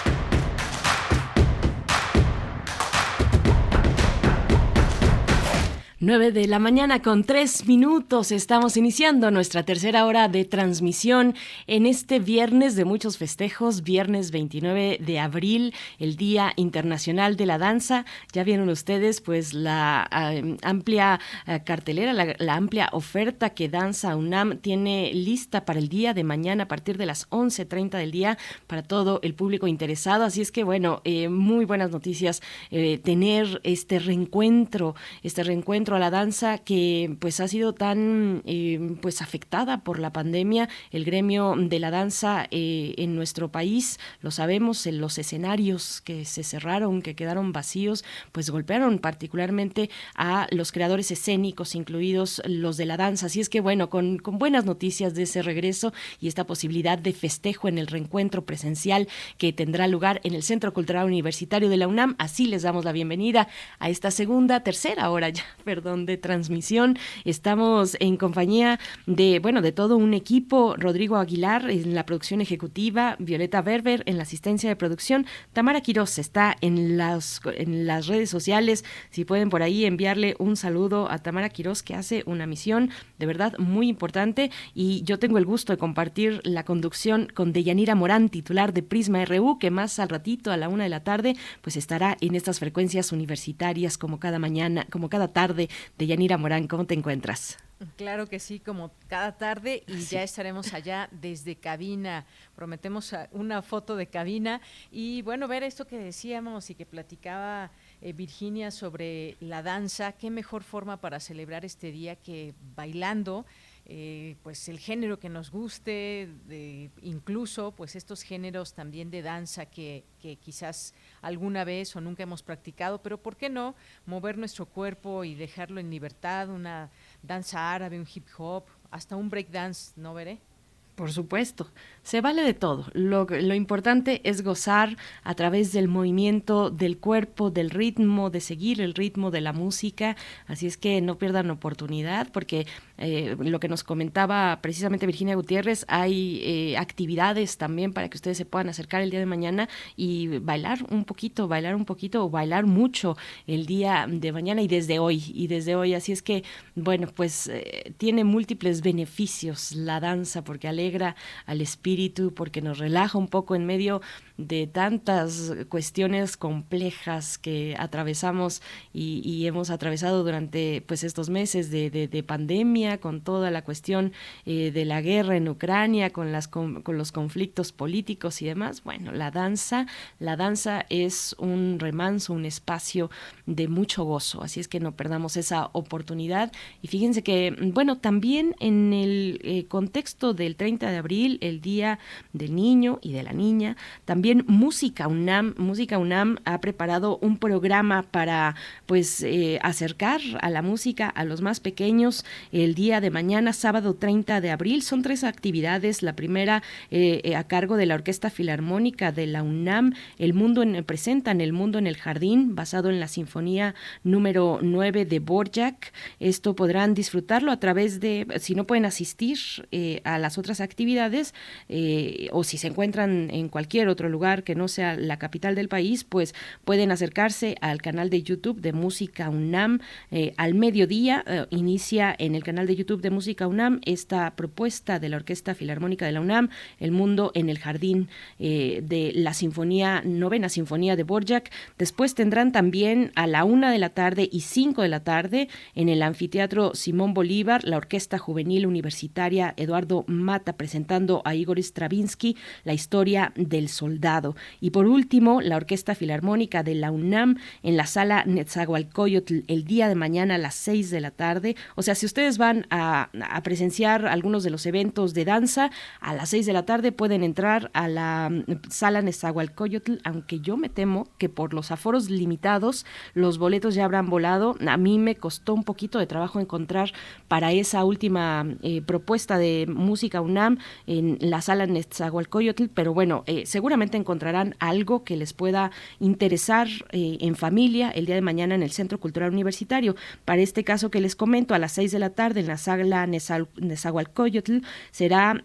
9 de la mañana con tres minutos. Estamos iniciando nuestra tercera hora de transmisión en este viernes de muchos festejos, viernes 29 de abril, el Día Internacional de la Danza. Ya vieron ustedes pues la eh, amplia eh, cartelera, la, amplia oferta que Danza UNAM tiene lista para el día de mañana a partir de las 11.30 del día para todo el público interesado. Así es que bueno, eh, muy buenas noticias tener este reencuentro, este reencuentro a la danza que pues ha sido tan eh, pues afectada por la pandemia. El gremio de la danza eh, en nuestro país, lo sabemos, en los escenarios que se cerraron, que quedaron vacíos, pues golpearon particularmente a los creadores escénicos, incluidos los de la danza. Así es que bueno, con, con buenas noticias de ese regreso y esta posibilidad de festejo en el reencuentro presencial que tendrá lugar en el Centro Cultural Universitario de la UNAM, así les damos la bienvenida a esta segunda, tercera hora ya, perdón de transmisión. Estamos en compañía de, bueno, de todo un equipo. Rodrigo Aguilar en la producción ejecutiva, Violeta Berber en la asistencia de producción, Tamara Quiroz está en las, en las redes sociales. Si pueden por ahí enviarle un saludo a Tamara Quiroz, que hace una misión de verdad muy importante. Y yo tengo el gusto de compartir la conducción con Deyanira Morán, titular de Prisma RU, que más al ratito, a la una de la tarde, pues estará en estas frecuencias universitarias como cada mañana, como cada tarde de Yanira Morán. ¿Cómo te encuentras? Claro que sí, como cada tarde y ya estaremos allá desde cabina. Prometemos una foto de cabina y bueno, ver esto que decíamos y que platicaba eh, Virginia sobre la danza. Qué mejor forma para celebrar este día que bailando. Eh, pues el género que nos guste, de, incluso pues estos géneros también de danza que, que, quizás alguna vez o nunca hemos practicado, pero ¿por qué no mover nuestro cuerpo y dejarlo en libertad? Una danza árabe, un hip hop, hasta un break dance, ¿no veré? Por supuesto, se vale de todo. Lo, lo, importante es gozar a través del movimiento del cuerpo, del ritmo, de seguir el ritmo de la música. Así es que no pierdan oportunidad porque eh, lo que nos comentaba precisamente Virginia Gutiérrez, hay eh, actividades también para que ustedes se puedan acercar el día de mañana y bailar un poquito, bailar un poquito o bailar mucho el día de mañana y desde hoy, y desde hoy. Así es que, bueno, pues eh, tiene múltiples beneficios la danza porque alegra al espíritu, porque nos relaja un poco en medio de tantas cuestiones complejas que atravesamos y, hemos atravesado durante pues estos meses de, pandemia, con toda la cuestión eh, de la guerra en Ucrania, con, las, con, los conflictos políticos y demás. Bueno, la danza, la danza es un remanso, un espacio de mucho gozo, así es que no perdamos esa oportunidad. Y fíjense que, bueno, también en el eh, contexto del 30 de abril, el Día del Niño y de la Niña, también Música UNAM, Música UNAM ha preparado un programa para pues eh, acercar a la música a los más pequeños el día de mañana, sábado 30 de abril. Son tres actividades. La primera eh, eh, a cargo de la Orquesta Filarmónica de la UNAM, El Mundo en, presentan El Mundo en el Jardín, basado en la Sinfonía número 9 de Borjak. Esto podrán disfrutarlo a través de, si no pueden asistir a las otras actividades o si se encuentran en cualquier otro lugar que no sea la capital del país, pues pueden acercarse al canal de YouTube de Música UNAM eh, al mediodía. Eh, inicia en el canal de YouTube de Música UNAM esta propuesta de la Orquesta Filarmónica de la UNAM, El Mundo en el Jardín de la Sinfonía, Novena Sinfonía de Borjak. Después tendrán también a la una de la tarde y cinco de la tarde en el anfiteatro Simón Bolívar, la Orquesta Juvenil Universitaria Eduardo Mata presentando a Igor Stravinsky la historia del soldado. Y por último, la Orquesta Filarmónica de la UNAM en la sala Netzahualcoyotl el día de mañana a las seis de la tarde. O sea, si ustedes van a, presenciar algunos de los eventos de danza, a las seis de la tarde pueden entrar a la mm, sala Netzahualcoyotl, aunque yo me temo que por los aforos limitados los boletos ya habrán volado. A mí me costó un poquito de trabajo encontrar para esa última eh, propuesta de música UNAM en la sala Netzahualcoyotl, pero bueno, eh, seguramente encontrarán algo que les pueda interesar eh, en familia el día de mañana en el Centro Cultural Universitario. Para este caso que les comento, a las seis de la tarde en la sala Nezahualcóyotl será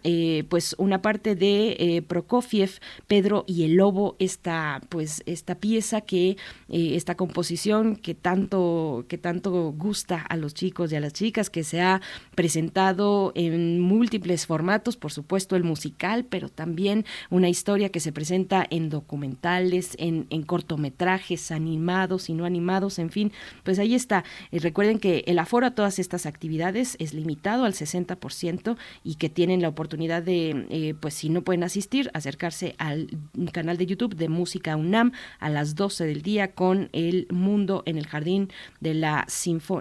pues una parte de Prokofiev, Pedro y el Lobo, esta pues esta pieza que esta composición que tanto que tanto gusta a los chicos y a las chicas que se ha presentado en múltiples formatos, por supuesto el musical, pero también una historia que se presenta en documentales, en, cortometrajes animados y no animados, en fin, pues ahí está. Eh, recuerden que el aforo a todas estas actividades es limitado al 60% y que tienen la oportunidad de, eh, pues si no pueden asistir, acercarse al canal de YouTube de Música UNAM a las 12 del día con El Mundo en el Jardín de la,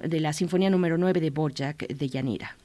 de la Sinfonía número 9 de Borjak de Yanira.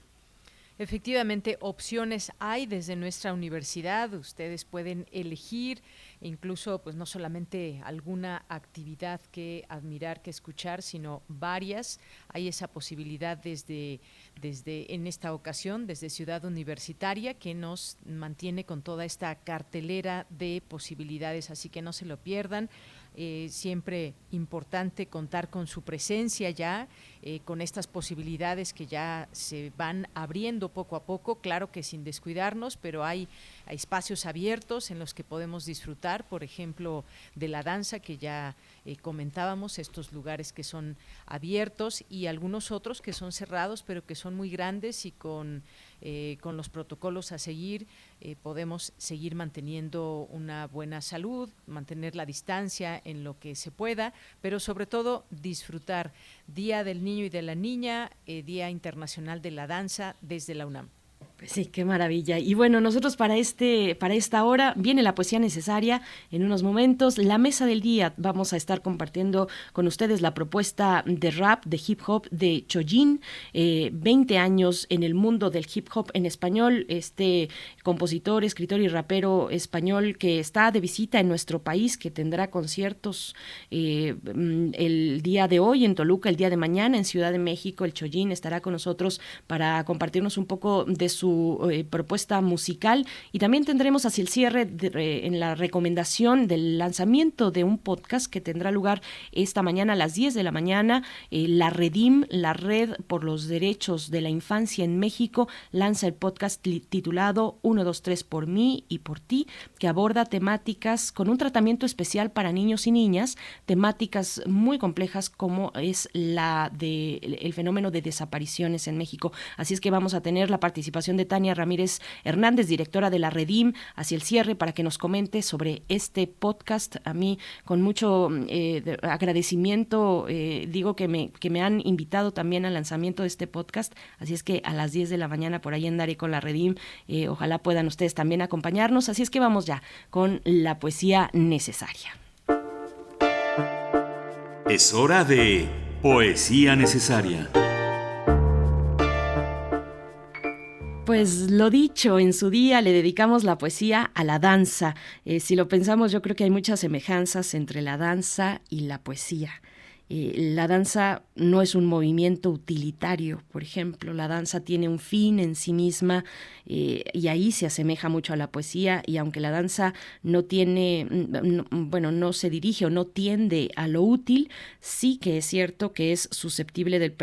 Efectivamente, opciones hay desde nuestra universidad. Ustedes pueden elegir incluso, pues no solamente alguna actividad que admirar, que escuchar, sino varias. Hay esa posibilidad desde, desde en esta ocasión, desde Ciudad Universitaria, que nos mantiene con toda esta cartelera de posibilidades. Así que no se lo pierdan. Eh, siempre importante contar con su presencia ya, eh, con estas posibilidades que ya se van abriendo poco a poco, claro que sin descuidarnos, pero hay, espacios abiertos en los que podemos disfrutar, por ejemplo, de la danza que ya eh, comentábamos, estos lugares que son abiertos y algunos otros que son cerrados, pero que son muy grandes y con eh, con los protocolos a seguir eh, podemos seguir manteniendo una buena salud, mantener la distancia en lo que se pueda, pero sobre todo disfrutar Día del Niño y de la Niña, eh, Día Internacional de la Danza desde la UNAM. Pues sí, qué maravilla. Y bueno, nosotros para este, para esta hora viene la poesía necesaria en unos momentos. La mesa del día vamos a estar compartiendo con ustedes la propuesta de rap, de hip hop de Chojin, eh, 20 años en el mundo del hip hop en español. Este compositor, escritor y rapero español que está de visita en nuestro país, que tendrá conciertos eh, el día de hoy en Toluca, el día de mañana en Ciudad de México. El Chojin estará con nosotros para compartirnos un poco de su eh, propuesta musical y también tendremos hacia el cierre en la recomendación del lanzamiento de un podcast que tendrá lugar esta mañana a las 10 de la mañana. Eh, la Redim, la Red por los Derechos de la Infancia en México, lanza el podcast titulado 123 por mí y por ti, que aborda temáticas con un tratamiento especial para niños y niñas, temáticas muy complejas como es la de el fenómeno de desapariciones en México. Así es que vamos a tener la participación de Tania Ramírez Hernández, directora de la Redim, hacia el cierre para que nos comente sobre este podcast. A mí, con mucho eh, agradecimiento, eh, digo que me, que me han invitado también al lanzamiento de este podcast. Así es que a las 10 de la mañana por ahí andaré con la Redim. Eh, ojalá puedan ustedes también acompañarnos. Así es que vamos ya con la poesía necesaria. Es hora de poesía necesaria. Pues lo dicho, en su día le dedicamos la poesía a la danza. Eh, si lo pensamos, yo creo que hay muchas semejanzas entre la danza y la poesía. Eh, la danza no es un movimiento utilitario, por ejemplo, la danza tiene un fin en sí misma eh, y ahí se asemeja mucho a la poesía y aunque la danza no tiene, mm, bueno, no se dirige o no tiende a lo útil, sí que es cierto que es susceptible del,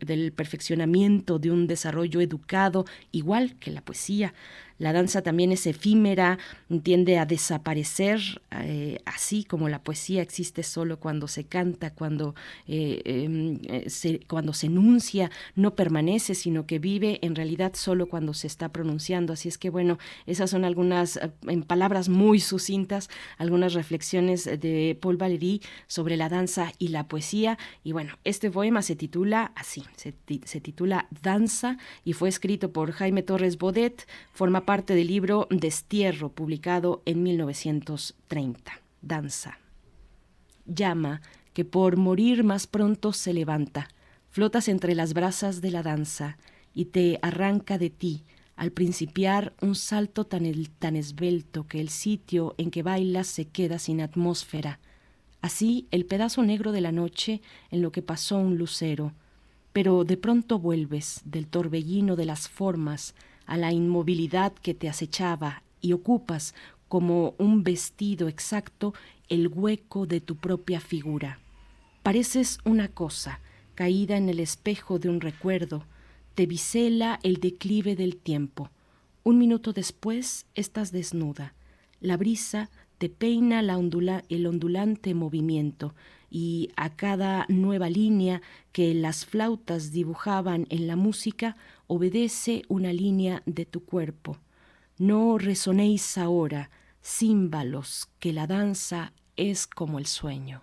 del perfeccionamiento, de un desarrollo educado, igual que la poesía. La danza también es efímera, tiende a desaparecer, eh, así como la poesía existe solo cuando se canta, cuando, eh, em, eh, se, cuando se enuncia, no permanece, sino que vive en realidad solo cuando se está pronunciando. Así es que bueno, esas son algunas, en palabras muy sucintas, algunas reflexiones de Paul Valéry sobre la danza y la poesía. Y bueno, este poema se titula así, se, se titula Danza y fue escrito por Jaime Torres Bodet, forma parte del libro Destierro, publicado en 1930. Danza. Llama que por morir más pronto se levanta, flotas entre las brasas de la danza y te arranca de ti al principiar un salto tan, tan esbelto que el sitio en que bailas se queda sin atmósfera. Así el pedazo negro de la noche en lo que pasó un lucero, pero de pronto vuelves del torbellino de las formas a la inmovilidad que te acechaba y ocupas como un vestido exacto el hueco de tu propia figura. Pareces una cosa caída en el espejo de un recuerdo, te bisela el declive del tiempo. Un minuto después estás desnuda. La brisa te peina la el ondulante movimiento y a cada nueva línea que las flautas dibujaban en la música obedece una línea de tu cuerpo. No resonéis ahora, címbalos, que la danza es como el sueño.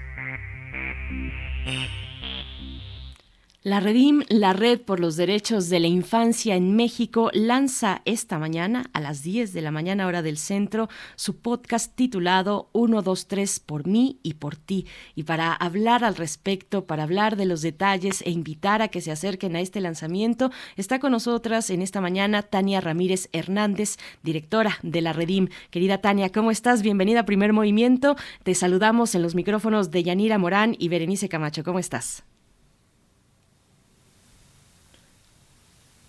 La Redim, la Red por los Derechos de la Infancia en México, lanza esta mañana a las 10 de la mañana hora del centro su podcast titulado 123 por mí y por ti. Y para hablar al respecto, para hablar de los detalles e invitar a que se acerquen a este lanzamiento, está con nosotras en esta mañana Tania Ramírez Hernández, directora de la Redim. Querida Tania, ¿cómo estás? Bienvenida a Primer Movimiento. Te saludamos en los micrófonos de Yanira Morán y Berenice Camacho. ¿Cómo estás?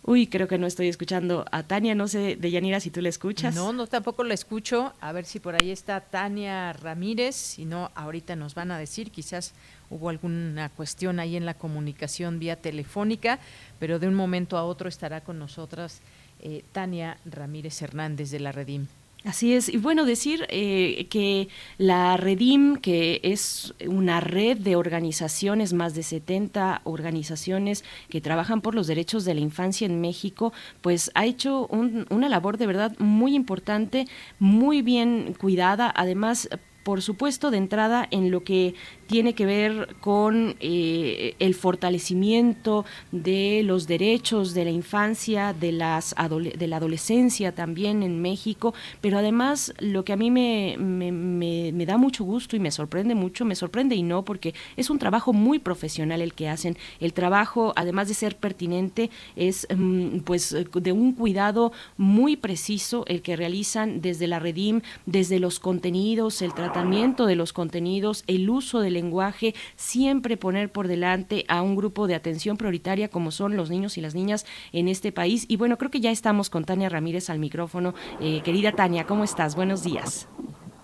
Uy, creo que no estoy escuchando a Tania, no sé, de Yanira, si tú la escuchas. No, no, tampoco la escucho. A ver si por ahí está Tania Ramírez. Si no, ahorita nos van a decir, quizás hubo alguna cuestión ahí en la comunicación vía telefónica, pero de un momento a otro estará con nosotras eh, Tania Ramírez Hernández de la Redim. Así es, y bueno, decir eh, que la Redim, que es una red de organizaciones, más de 70 organizaciones que trabajan por los derechos de la infancia en México, pues ha hecho una labor de verdad muy importante, muy bien cuidada, además por supuesto, de entrada en lo que tiene que ver con eh, el fortalecimiento de los derechos de la infancia, de, las de la adolescencia también en México, pero además lo que a mí me, me, da mucho gusto y me sorprende mucho, me sorprende y no, porque es un trabajo muy profesional el que hacen. El trabajo, además de ser pertinente, es mm, pues de un cuidado muy preciso el que realizan desde la Redim, desde los contenidos, el tratamiento de los contenidos, el uso del lenguaje, siempre poner por delante a un grupo de atención prioritaria como son los niños y las niñas en este país. Y bueno, creo que ya estamos con Tania Ramírez al micrófono. Eh, querida Tania, ¿cómo estás? Buenos días.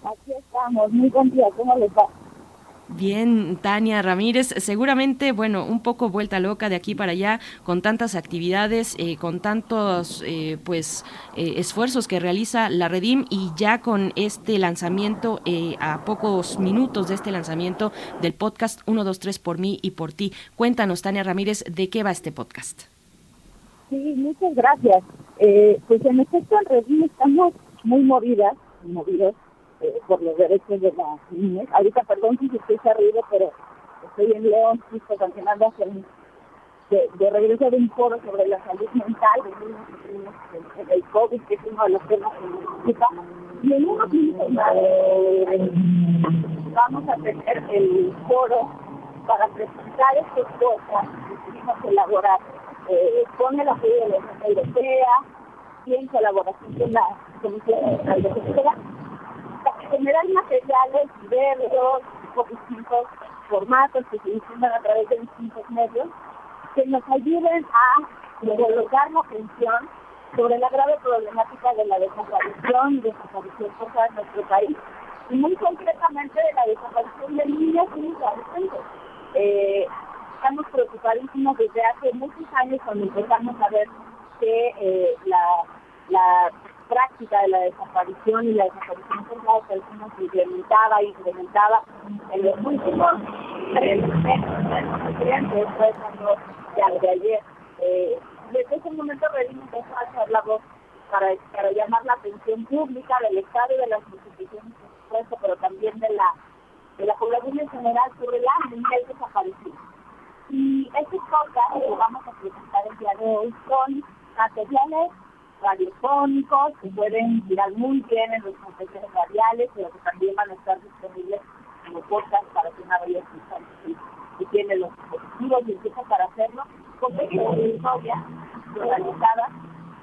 Aquí estamos, muy buen ¿cómo les va? Bien, Tania Ramírez, seguramente, bueno, un poco vuelta loca de aquí para allá, con tantas actividades, eh, con tantos, eh, pues, eh, esfuerzos que realiza la Redim y ya con este lanzamiento, a pocos minutos de este lanzamiento del podcast 123 por mí y por ti. Cuéntanos, Tania Ramírez, ¿de qué va este podcast? Sí, muchas gracias. pues en efecto, en Redim estamos muy movidas, movidos eh, por los derechos de las niñas. Ahorita, perdón si estoy arriba, pero estoy en León, justo sancionando de, de regreso de un foro sobre la salud mental de el COVID, que es uno de los temas que nos ocupa. Y en unos minutos vamos a tener el foro para presentar estas cosas que queremos elaborar eh, con el apoyo de la Unión Europea y en colaboración con la Comisión de Justicia generar materiales diversos, por distintos formatos que se difunden a través de distintos medios, que nos ayuden a colocar la atención sobre la grave problemática de la desaparición y desaparición forzada en nuestro país, y muy concretamente de la desaparición de niñas y adolescentes. Eh, estamos preocupadísimos desde hace muchos años cuando empezamos a ver que eh, la práctica de la desaparición y la desaparición forzada de personas se incrementaba y incrementaba en los últimos tres meses, fue cuando ya de ayer. Eh, desde ese momento Redín empezó a hacer la voz para, para llamar la atención pública del Estado y de las instituciones, por supuesto, pero también de la, de la población en general sobre la niñez desaparecida. Y estos podcasts que vamos a presentar el día de hoy son materiales radiofónicos que pueden girar muy bien en los concesiones radiales, pero que también van a estar disponibles como podcast para que una vaya y, y tiene los dispositivos y empieza para hacerlo, con pequeñas historias realizadas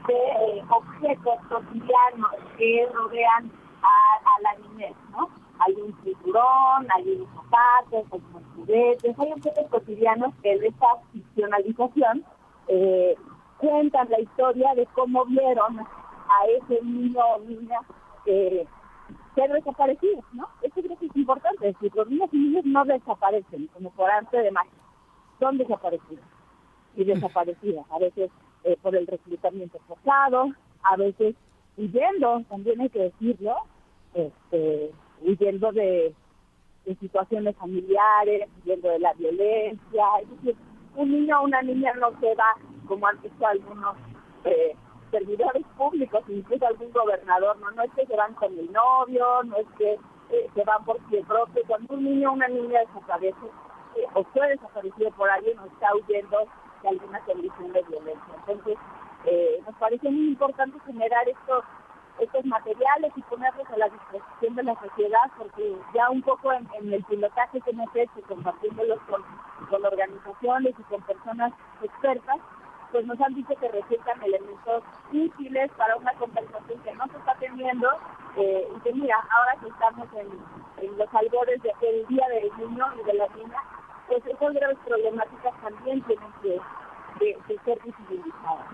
de eh, objetos cotidianos que rodean a, la niñez, ¿no? Hay un cinturón, hay unos zapatos, hay unos juguetes, hay objetos cotidianos que en esta ficcionalización eh, cuentan la historia de cómo vieron a ese niño o niña eh, ser desaparecidos, ¿no? Eso creo que es importante, decir, los niños y niños no desaparecen como por arte de magia, son desaparecidos y desaparecidas. A veces eh, por el reclutamiento forzado, a veces huyendo, también hay que decirlo, este, huyendo de, situaciones familiares, huyendo de la violencia. Es decir, un niño o una niña no se va, como han dicho algunos eh, servidores públicos, incluso algún gobernador, no, no es que se van con el novio, no es que eh, se van por sí propio. Cuando un niño o una niña desaparece eh, o fue desaparecido por alguien o está huyendo de alguna condición de violencia. Entonces, eh, nos parece muy importante generar estos estos materiales y ponerlos a la disposición de la sociedad, porque ya un poco en, el pilotaje que hemos hecho, compartiéndolos con organizaciones y con personas expertas, pues nos han dicho que resultan elementos útiles para una conversación que no se está teniendo eh, y que mira, ahora que estamos en, los albores del Día del Niño y de la Niña, pues esas graves problemáticas también tienen que, ser visibilizadas.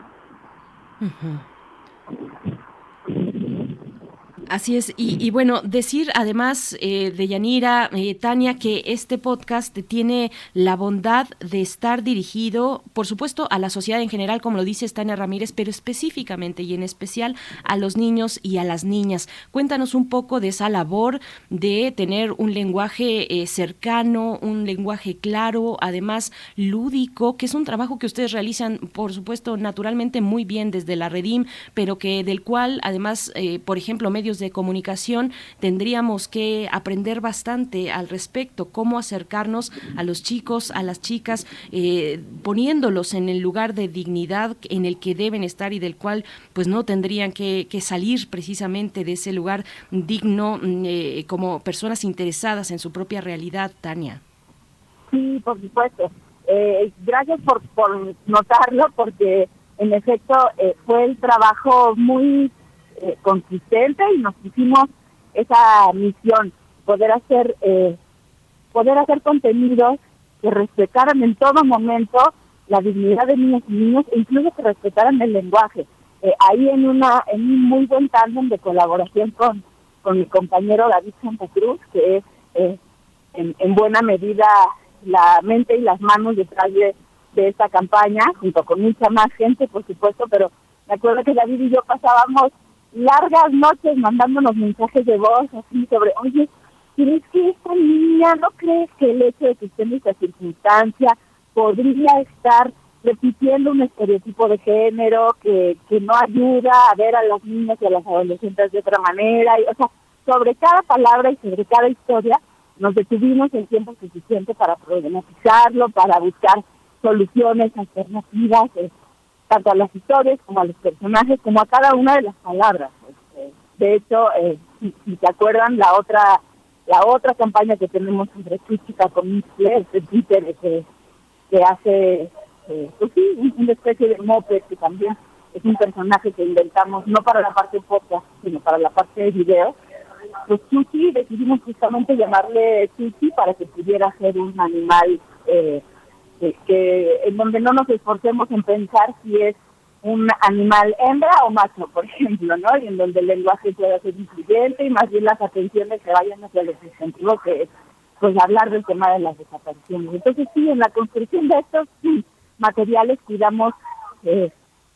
Así es, y, bueno, decir además eh, de Yanira, eh, Tania, que este podcast tiene la bondad de estar dirigido, por supuesto, a la sociedad en general, como lo dice Tania Ramírez, pero específicamente y en especial a los niños y a las niñas. Cuéntanos un poco de esa labor de tener un lenguaje eh, cercano, un lenguaje claro, además lúdico, que es un trabajo que ustedes realizan, por supuesto, naturalmente muy bien desde la Redim, pero que del cual además, por ejemplo, medios de comunicación tendríamos que aprender bastante al respecto, cómo acercarnos a los chicos, a las chicas, eh, poniéndolos en el lugar de dignidad en el que deben estar y del cual pues no tendrían que, salir precisamente de ese lugar digno mm, eh, como personas interesadas en su propia realidad, Tania. Sí, por supuesto. Eh, gracias por, por notarlo porque en efecto fue el trabajo muy eh, consistente y nos pusimos esa misión, poder hacer, eh, poder hacer contenidos que respetaran en todo momento la dignidad de niños y niños e incluso que respetaran el lenguaje. Eh, ahí en una en un muy buen tándem de colaboración con, con mi compañero David Santa Cruz, que es en, en, buena medida la mente y las manos detrás de, de esta campaña, junto con mucha más gente, por supuesto, pero me acuerdo que David y yo pasábamos largas noches mandándonos mensajes de voz así sobre, oye, ¿crees que esta niña, no crees que el hecho de que esté en esta circunstancia podría estar repitiendo un estereotipo de género que, que no ayuda a ver a las niñas y a las adolescentes de otra manera? Y, o sea, sobre cada palabra y sobre cada historia nos detuvimos el tiempo suficiente para problematizarlo, para buscar soluciones alternativas, este, tanto a las historias como a los personajes, como a cada una de las palabras. Este, de hecho, eh, si, se acuerdan, la otra la otra campaña que tenemos entre Chica con Twitter, que, que hace, eh, pues sí, una especie de moped que también es un personaje que inventamos no para la parte podcast, sino para la parte de video. Pues Chuchi decidimos justamente llamarle Chuchi para que pudiera ser un animal eh, que, en donde no nos esforcemos en pensar si es un animal hembra o macho, por ejemplo, ¿no? Y en donde el lenguaje pueda ser incluyente y más bien las atenciones se vayan hacia lo sentido que es pues hablar del tema de las desapariciones. Entonces sí, en la construcción de estos materiales cuidamos eh,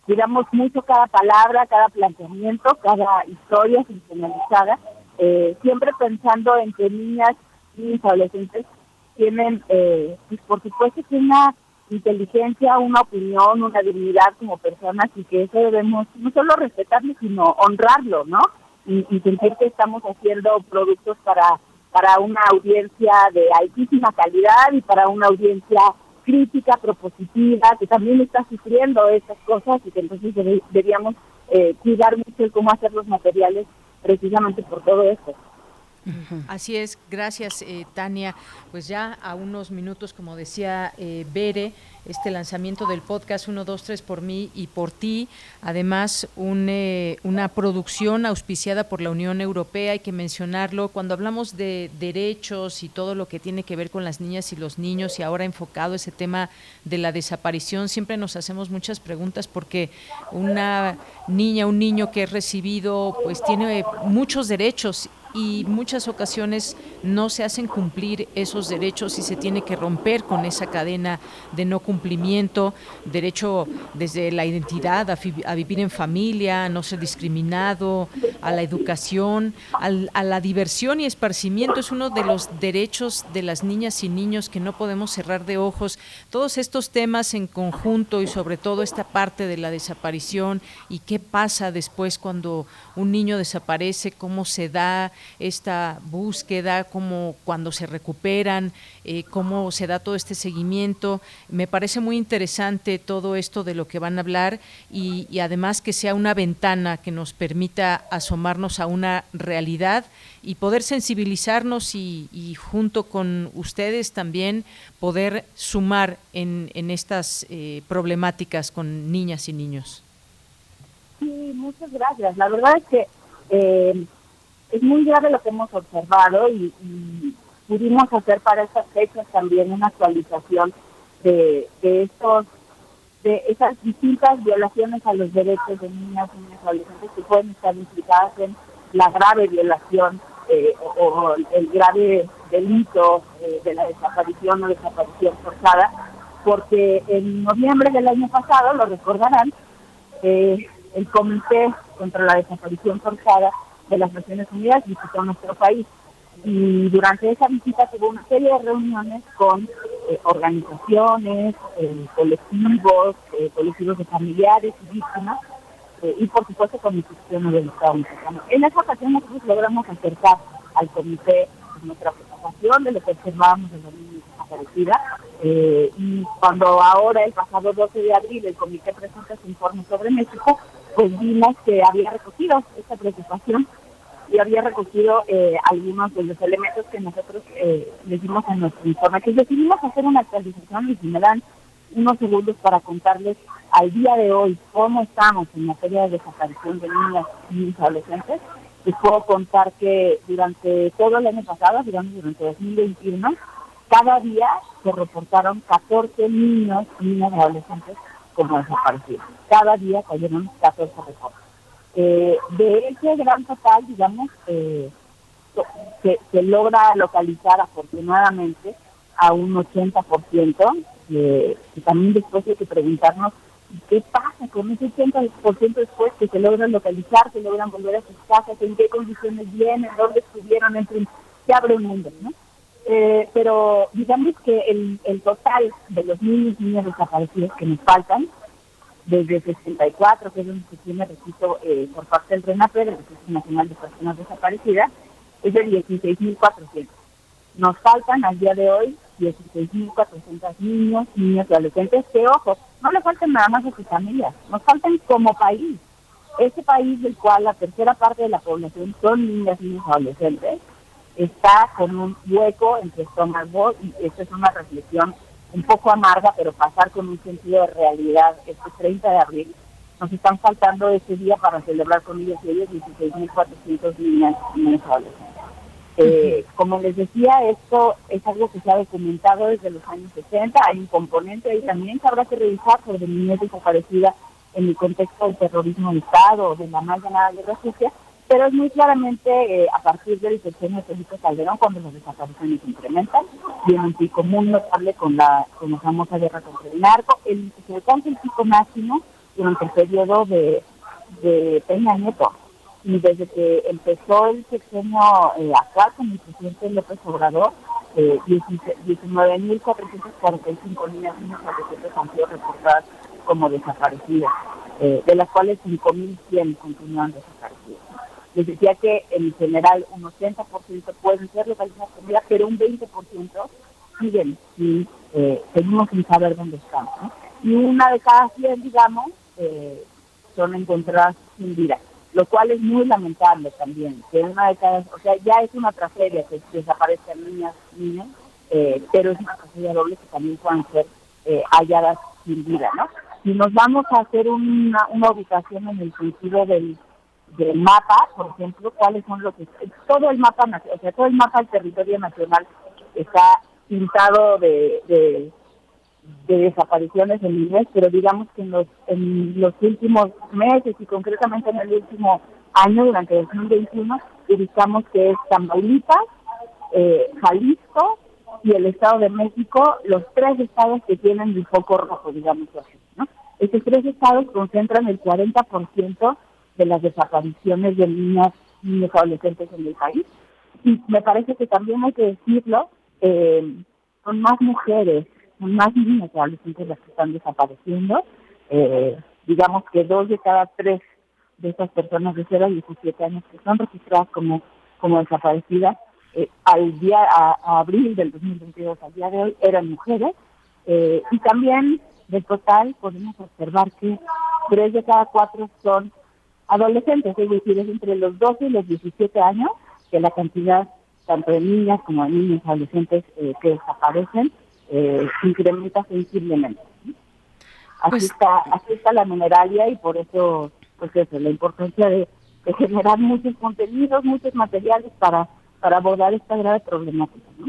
cuidamos mucho cada palabra, cada planteamiento, cada historia sensacionalizada, eh, siempre pensando en que niñas y adolescentes tienen, eh, pues por supuesto, una inteligencia, una opinión, una dignidad como personas y que eso debemos no solo respetarlo, sino honrarlo, ¿no? Y, sentir que estamos haciendo productos para, para una audiencia de altísima calidad y para una audiencia crítica, propositiva, que también está sufriendo estas cosas y que entonces deberíamos eh, cuidar mucho cómo hacer los materiales precisamente por todo esto. Así es, gracias eh, Tania. Pues ya a unos minutos, como decía eh, Bere, este lanzamiento del podcast 1, 2, 3 por mí y por ti. Además, un, eh, una producción auspiciada por la Unión Europea, hay que mencionarlo. Cuando hablamos de derechos y todo lo que tiene que ver con las niñas y los niños y ahora enfocado ese tema de la desaparición, siempre nos hacemos muchas preguntas porque una niña, un niño que es recibido, pues tiene muchos derechos y muchas ocasiones no se hacen cumplir esos derechos y se tiene que romper con esa cadena de no cumplimiento, derecho desde la identidad a, vivir en familia, a no ser discriminado, a la educación, a la diversión y esparcimiento es uno de los derechos de las niñas y niños que no podemos cerrar de ojos. Todos estos temas en conjunto y sobre todo esta parte de la desaparición y qué pasa después cuando un niño desaparece, cómo se da esta búsqueda, cómo cuando se recuperan, eh, cómo se da todo este seguimiento. Me parece muy interesante todo esto de lo que van a hablar y, además que sea una ventana que nos permita asomarnos a una realidad y poder sensibilizarnos y, junto con ustedes también poder sumar en, en estas eh, problemáticas con niñas y niños. Sí, muchas gracias. La verdad es que eh, es muy grave lo que hemos observado y, pudimos hacer para estas fechas también una actualización de, de estos de esas distintas violaciones a los derechos de niñas y niños adolescentes que pueden estar implicadas en la grave violación eh, o, el grave delito eh, de la desaparición o desaparición forzada, porque en noviembre del año pasado, lo recordarán, eh, el Comité contra la Desaparición Forzada de las Naciones Unidas visitó nuestro país y durante esa visita tuvo una serie de reuniones con organizaciones, colectivos, colectivos de familiares y víctimas eh, y por supuesto con instituciones del Estado mexicano. En esa ocasión nosotros logramos acercar al comité nuestra preocupación de lo que observábamos en la desaparecida eh, y cuando ahora el pasado 12 de abril el comité presenta su informe sobre México, pues vimos que había recogido esta preocupación y había recogido eh, algunos de los elementos que nosotros eh, le dimos en nuestro informe, que decidimos hacer una actualización y si me dan unos segundos para contarles al día de hoy cómo estamos en materia de desaparición de niñas y adolescentes, les puedo contar que durante todo el año pasado, digamos durante 2021, cada día se reportaron 14 niños y niñas adolescentes como desaparecidos. Cada día cayeron 14 reportes. Eh, de ese gran total, digamos, eh, se, logra localizar afortunadamente a un 80%, eh, y también después hay que preguntarnos qué pasa con ese 80% después que se logran localizar, se logran volver a sus casas, en qué condiciones vienen, dónde estuvieron, en fin, se abre un mundo, ¿no? Eh, pero digamos que el, el total de los niños y niñas desaparecidos que nos faltan, desde 64, que es donde se tiene registro eh, por parte del RENAPE, del Registro Nacional de Personas Desaparecidas, es de 16.400. Nos faltan al día de hoy 16.400 niños, niños y adolescentes que, ojo, no le faltan nada más a sus familias, nos faltan como país. Ese país del cual la tercera parte de la población son niñas, niños y adolescentes, está con un hueco entre estómago y esta es una reflexión un poco amarga, pero pasar con un sentido de realidad este 30 de abril. Nos están faltando ese día para celebrar con ellos y ellos 16.400 niñas y niños adolescentes. Eh, como les decía, esto es algo que se ha documentado desde los años 60. Hay un componente ahí también que habrá que revisar sobre niñez desaparecida en el contexto del terrorismo de Estado o de la más llamada guerra sucia, pero es muy claramente eh, a partir del sexenio de Felipe Calderón cuando las desapariciones incrementan en un pico muy notable con la, con la famosa guerra contra el narco. El, se alcanza el pico máximo durante el periodo de, de Peña Nieto, y desde que empezó el sexenio eh, actual con el presidente López Obrador, eh, 19.445 niñas y niños han sido reportadas como desaparecidas, eh, de las cuales 5.100 continúan desaparecidas. Les decía que en general un 80% pueden ser localizadas con vida, pero un 20% siguen y eh, seguimos sin saber dónde están. Y una de cada 100, digamos, eh, son encontradas sin vida lo cual es muy lamentable también, que una de cada, o sea, ya es una tragedia que, desaparezcan niñas, niños, eh, pero es una tragedia doble que también puedan ser eh, halladas sin vida, ¿no? Si nos vamos a hacer una, una ubicación en el sentido del, del mapa, por ejemplo, cuáles son los todo el mapa, o sea, todo el mapa del territorio nacional está pintado de de desapariciones en niñez, pero digamos que en los, en los últimos meses y concretamente en el último año, durante 2021, ubicamos que es Tamaulipas, eh, Jalisco y el Estado de México, los tres estados que tienen el foco rojo, digamos así. ¿no? Estos tres estados concentran el 40% de las desapariciones de niñas, niños adolescentes en el país. Y me parece que también hay que decirlo, eh, son más mujeres, son más niñas adolescentes las que están desapareciendo. Eh, digamos que dos de cada tres de esas personas de 0 a 17 años que son registradas como, como desaparecidas eh, al día a, abril del 2022 al día de hoy eran mujeres eh, y también del total podemos observar que tres de cada cuatro son adolescentes, es decir, es entre los 12 y los 17 años que la cantidad tanto de niñas como de niños adolescentes eh, que desaparecen eh, incrementa sensiblemente. Así, pues está, así está la mineralia y por eso, pues eso, la importancia de, de generar muchos contenidos, muchos materiales para, para abordar esta grave problemática. ¿no?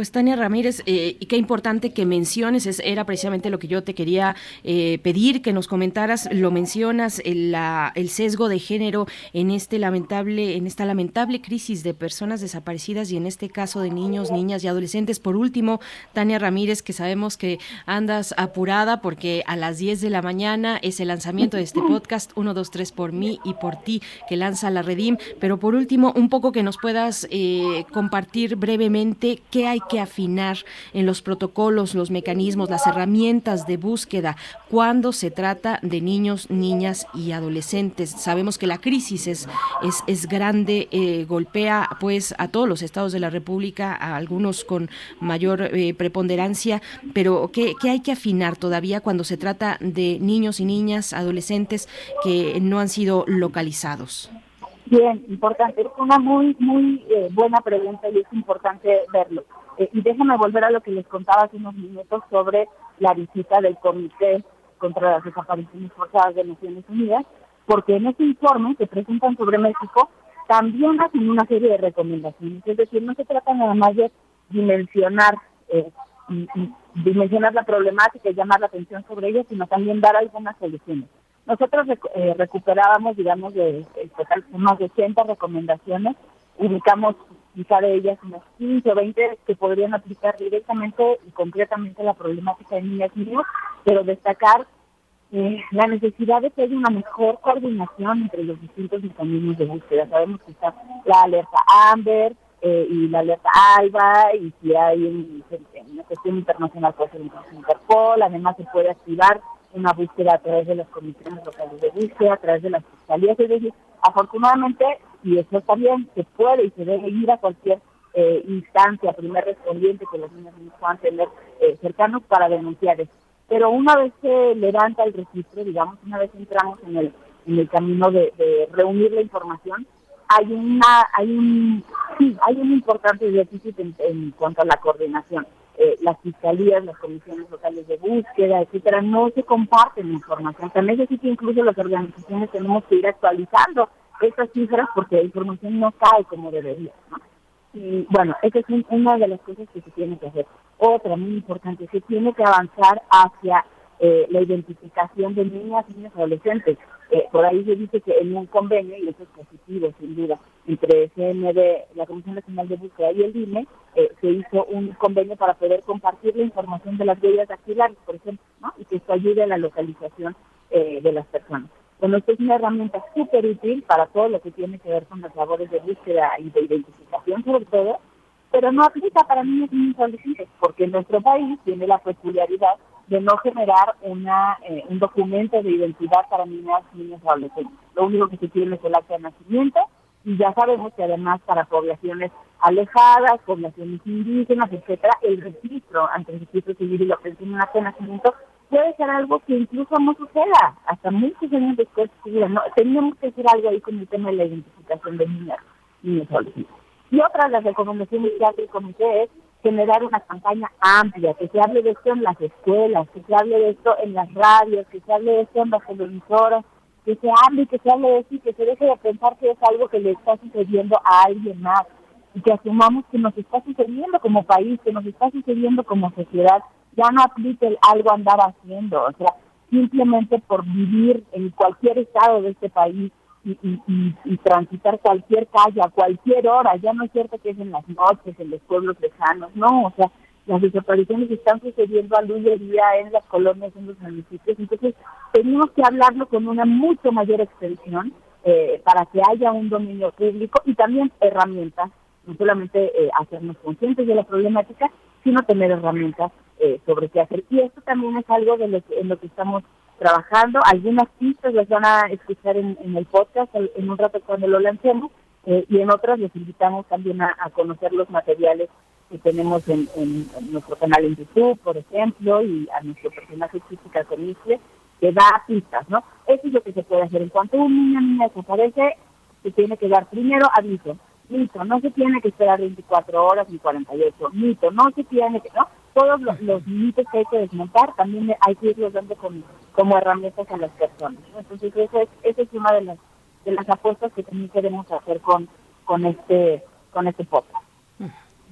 Pues Tania Ramírez, eh, y qué importante que menciones, es, era precisamente lo que yo te quería eh, pedir que nos comentaras, lo mencionas, el, la, el sesgo de género en este lamentable, en esta lamentable crisis de personas desaparecidas y en este caso de niños, niñas y adolescentes. Por último, Tania Ramírez, que sabemos que andas apurada porque a las 10 de la mañana es el lanzamiento de este podcast, 1, 2, 3 por mí y por ti, que lanza la Redim. Pero por último, un poco que nos puedas eh, compartir brevemente qué hay que afinar en los protocolos, los mecanismos, las herramientas de búsqueda cuando se trata de niños, niñas y adolescentes. Sabemos que la crisis es, es, es grande, eh, golpea pues a todos los estados de la República, a algunos con mayor eh, preponderancia, pero ¿qué, ¿qué, hay que afinar todavía cuando se trata de niños y niñas, adolescentes que no han sido localizados? Bien, importante. Es una muy, muy eh, buena pregunta y es importante verlo. Eh, y déjame volver a lo que les contaba hace unos minutos sobre la visita del Comité contra las Desapariciones Forzadas de Naciones Unidas, porque en ese informe que presentan sobre México también hacen una serie de recomendaciones. Es decir, no se trata nada más de dimensionar, eh, dimensionar la problemática y llamar la atención sobre ella, sino también dar algunas soluciones. Nosotros eh, recuperábamos, digamos, de, de unas 80 recomendaciones, ubicamos quizá de ellas unas 15 o 20 que podrían aplicar directamente y concretamente la problemática de niñas y niños, pero destacar eh, la necesidad de que haya una mejor coordinación entre los distintos mecanismos de búsqueda. Sabemos que está la alerta AMBER eh, y la alerta ALBA, y si hay un, una cuestión internacional puede ser Interpol, además se puede activar una búsqueda a través de las comisiones locales de búsqueda, a través de las fiscalías, es decir, afortunadamente y eso bien, se puede y se debe ir a cualquier eh, instancia, primer respondiente que los niños puedan tener eh, cercanos para denunciar eso. Pero una vez se levanta el registro, digamos, una vez entramos en el, en el camino de, reunir la información, hay una hay un sí, hay un importante déficit en, cuanto a la coordinación. Eh, las fiscalías, las comisiones locales de búsqueda, etcétera, no se comparten información. También es que incluso las organizaciones tenemos que ir actualizando esas cifras porque la información no cae como debería. ¿no? Y bueno, esa es una de las cosas que se tiene que hacer. Otra muy importante, se tiene que avanzar hacia eh, la identificación de niñas y niños adolescentes. Eh, por ahí se dice que en un convenio, y eso es positivo sin duda, entre CND, la Comisión Nacional de Búsqueda y el INE, eh, se hizo un convenio para poder compartir la información de las huellas dactilares, por ejemplo, y que esto ayude a la localización eh, de las personas. Bueno, esto es una herramienta súper útil para todo lo que tiene que ver con las labores de búsqueda y de identificación sobre todo, pero no aplica para niños y niños adolescentes, porque nuestro país tiene la peculiaridad de no generar una eh, un documento de identidad para niñas y niños adolescentes. Lo único que se tiene es el acta de nacimiento y ya sabemos que además para poblaciones alejadas, poblaciones indígenas, etcétera, el registro ante el registro civil y la obtención de un acta de nacimiento puede ser algo que incluso no suceda, hasta muchos años después no, teníamos que hacer algo ahí con el tema de la identificación de niñas y niños. Y otra de las recomendaciones que hace el comité es generar una campaña amplia, que se hable de esto en las escuelas, que se hable de esto en las radios, que se hable de esto en las televisoras, que se hable y que se hable de esto y que se deje de pensar que es algo que le está sucediendo a alguien más y que asumamos que nos está sucediendo como país, que nos está sucediendo como sociedad ya no aplique algo andar haciendo, o sea, simplemente por vivir en cualquier estado de este país y, transitar cualquier calle a cualquier hora. Ya no es cierto que es en las noches, en los pueblos lejanos, no, o sea, las desapariciones están sucediendo a luz de día en las colonias, en los municipios. Entonces, tenemos que hablarlo con una mucho mayor extensión eh, para que haya un dominio público y también herramientas, no solamente eh, hacernos conscientes de la problemática, sino tener herramientas eh, sobre qué hacer. Y esto también es algo de lo que, en lo que estamos trabajando. Algunas pistas las van a escuchar en, el podcast en un rato cuando lo lancemos eh, y en otras les invitamos también a, conocer los materiales que tenemos en, nuestro canal en YouTube, por ejemplo, y a nuestro personaje física con que da pistas, ¿no? Eso es lo que se puede hacer. En cuanto un niño niña desaparece, se tiene que dar primero aviso. Mito, no se tiene que esperar 24 horas ni 48. Mito, no se tiene que, ¿no? Todos los, mitos que hay que desmontar también hay que irlos dando como herramientas a las personas. Entonces, esa es, esa es una de las, de las apuestas que también queremos hacer con, con, este, con este podcast.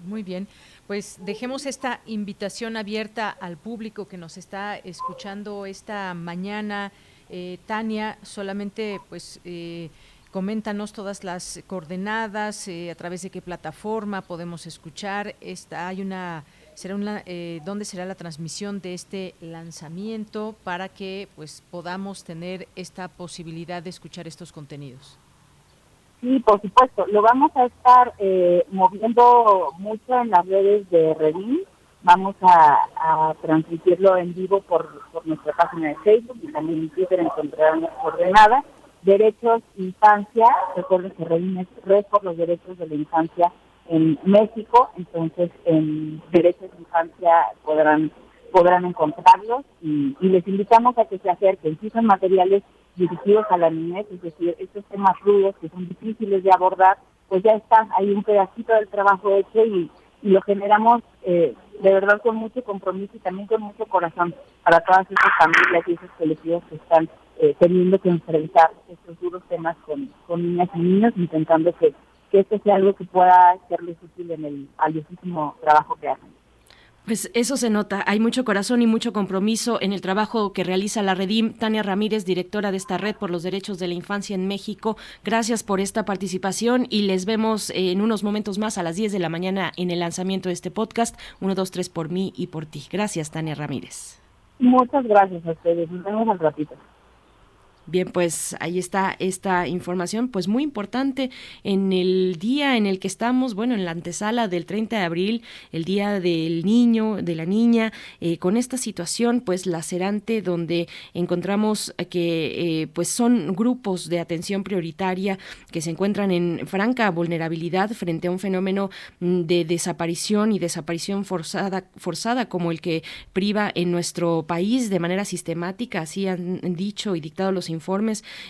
Muy bien. Pues dejemos esta invitación abierta al público que nos está escuchando esta mañana. Eh, Tania, solamente pues eh, coméntanos todas las coordenadas, eh, a través de qué plataforma podemos escuchar. Esta, hay una será una, eh, dónde será la transmisión de este lanzamiento para que pues podamos tener esta posibilidad de escuchar estos contenidos. Sí, por supuesto. Lo vamos a estar eh, moviendo mucho en las redes de Redin. Vamos a, transmitirlo en vivo por, nuestra página de Facebook y también en Twitter encontrarán las coordenadas. Derechos Infancia, recuerden que Redin es Red por los Derechos de la Infancia en México, entonces en Derechos de Infancia podrán podrán encontrarlos y, les invitamos a que se acerquen. Si son materiales dirigidos a la niñez, es decir, estos temas rudos que son difíciles de abordar, pues ya está, hay un pedacito del trabajo hecho y, lo generamos eh, de verdad con mucho compromiso y también con mucho corazón para todas esas familias y esos colectivos que están eh, teniendo que enfrentar estos duros temas con, con niñas y niños, intentando que que esto sea algo que pueda serles útil en el valiosísimo trabajo que hacen. Pues eso se nota, hay mucho corazón y mucho compromiso en el trabajo que realiza la Redim. Tania Ramírez, directora de esta red por los derechos de la infancia en México, gracias por esta participación y les vemos en unos momentos más a las 10 de la mañana en el lanzamiento de este podcast, 1, 2, 3 por mí y por ti. Gracias, Tania Ramírez. Muchas gracias a ustedes, nos vemos al ratito. Bien, pues ahí está esta información, pues muy importante. En el día en el que estamos, bueno, en la antesala del 30 de abril, el día del niño, de la niña, eh, con esta situación pues lacerante donde encontramos que eh, pues son grupos de atención prioritaria que se encuentran en franca vulnerabilidad frente a un fenómeno mm, de desaparición y desaparición forzada, forzada como el que priva en nuestro país de manera sistemática, así han dicho y dictado los informes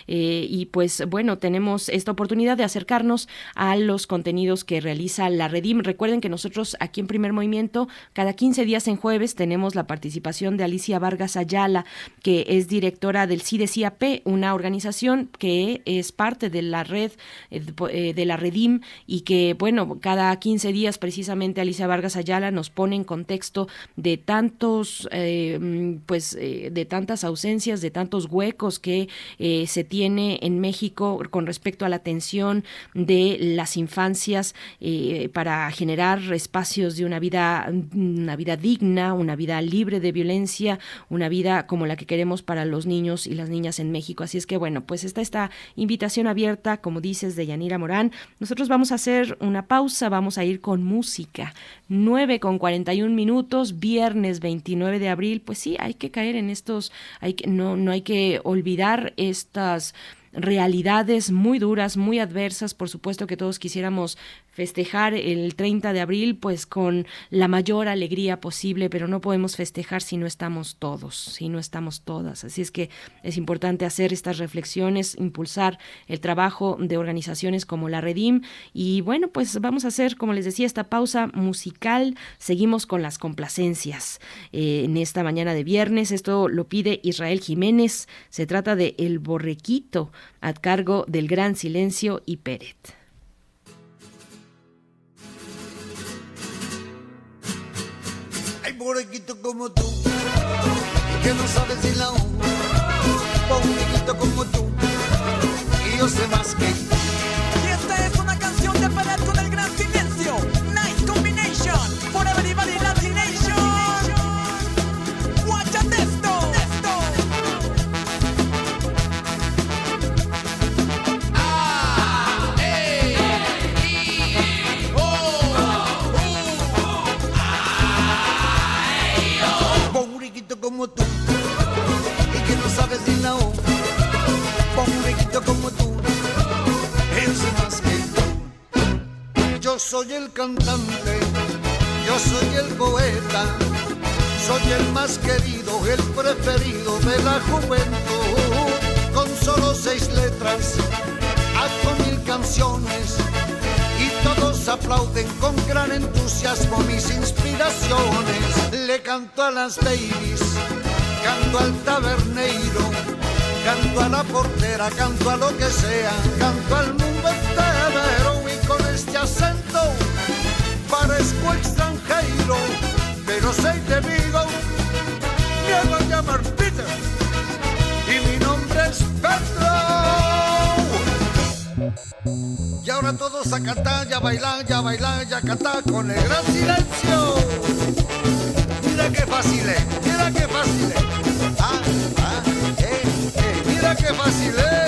eh, y pues bueno, tenemos esta oportunidad de acercarnos a los contenidos que realiza la Redim. Recuerden que nosotros aquí en Primer Movimiento, cada 15 días en jueves, tenemos la participación de Alicia Vargas Ayala, que es directora del CIDESIAP, una organización que es parte de la red eh, eh, de la Redim y que bueno, cada 15 días precisamente Alicia Vargas Ayala nos pone en contexto de tantos, pues de tantas ausencias, de tantos huecos que eh, se tiene en México con respecto a la atención de las infancias eh, para generar espacios de una vida, una vida digna, una vida libre de violencia, una vida como la que queremos para los niños y las niñas en México. Así es que bueno, pues está esta invitación abierta, como dices, de Yanira Morán. Nosotros vamos a hacer una pausa, vamos a ir con música. 9 con 41 minutos, viernes 29 de abril, pues sí, hay que caer en estos, hay que, no, no hay que olvidar estas realidades muy duras, muy adversas. Por supuesto que todos quisiéramos festejar el 30 de abril pues con la mayor alegría posible, pero no podemos festejar si no estamos todos, si no estamos todas. Así es que es importante hacer estas reflexiones, impulsar el trabajo de organizaciones como la Redim y bueno, pues vamos a hacer, como les decía, esta pausa musical. Seguimos con las complacencias eh, en esta mañana de viernes. Esto lo pide Israel Jiménez. Se trata de El Borrequito a cargo del Gran Silencio y Peret. Hay borrequito como tú, que no sabes si la un borrequito como tú, y yo sé más que tú. Y esta es una canción de pelear con el gran Soy el cantante, yo soy el poeta, soy el más querido, el preferido de la juventud. Con solo seis letras, hago mil canciones y todos aplauden con gran entusiasmo mis inspiraciones. Le canto a las babies, canto al taberneiro, canto a la portera, canto a lo que sea, canto al mundo entero y con este acento Y ahora todos a cantar, ya bailar, ya bailar, ya cantar con el gran silencio. Mira qué fácil es, mira qué fácil es. Ah, ah, eh, eh, mira qué fácil es.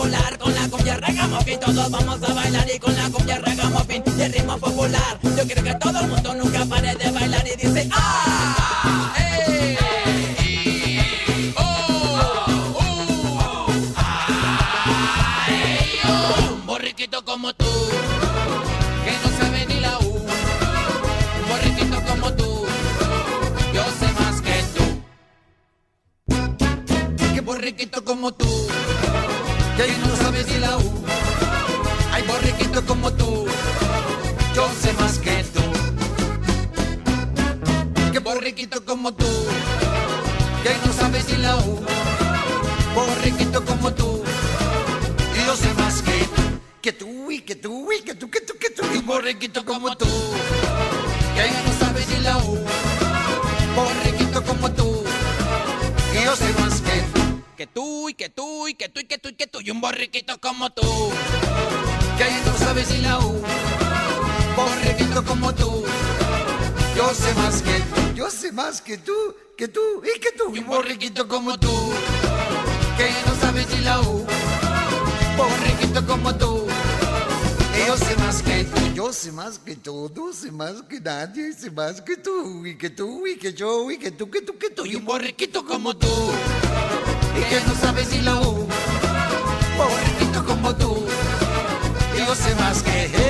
Con la cumbia ragamuffin todos vamos a bailar Y con la cumbia ragamuffin y el ritmo popular Yo quiero que todo el mundo nunca pare de bailar Y dice ¡Ah! ¡Eh! ¡Y! ¡Oh! ¡Uh! ¡Ah! ¡Ey! ¡Oh! Un borriquito como tú Que no sabe ni la U Un borriquito como tú Yo sé más que tú Qué borriquito como tú, ni la U. Borreguito como tú, yo sé más que tú, yo sé más que tú, que tú y que tú. Y un borreguito como tú, que no sabes ni la U. Borreguito como tú, y yo sé más que tú, yo sé más que todo, sé más que nadie, sé más que tú, y que tú, y que yo, y que tú, que tú, que tú. Y un borreguito como tú, y que no sabes ni la U. Borreguito como tú sé más que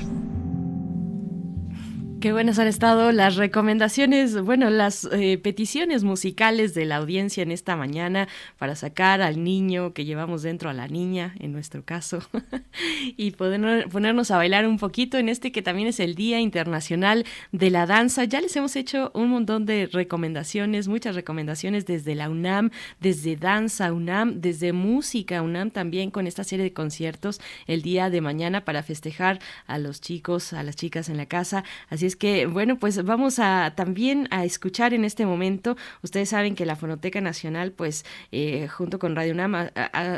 Qué buenas han estado las recomendaciones, bueno, las eh, peticiones musicales de la audiencia en esta mañana para sacar al niño que llevamos dentro, a la niña, en nuestro caso, y poder, ponernos a bailar un poquito en este que también es el Día Internacional de la Danza. Ya les hemos hecho un montón de recomendaciones, muchas recomendaciones desde la UNAM, desde Danza UNAM, desde Música UNAM también con esta serie de conciertos el día de mañana para festejar a los chicos, a las chicas en la casa. Así es es que, bueno, pues vamos a también a escuchar en este momento. Ustedes saben que la Fonoteca Nacional, pues, eh, junto con Radio UNAM,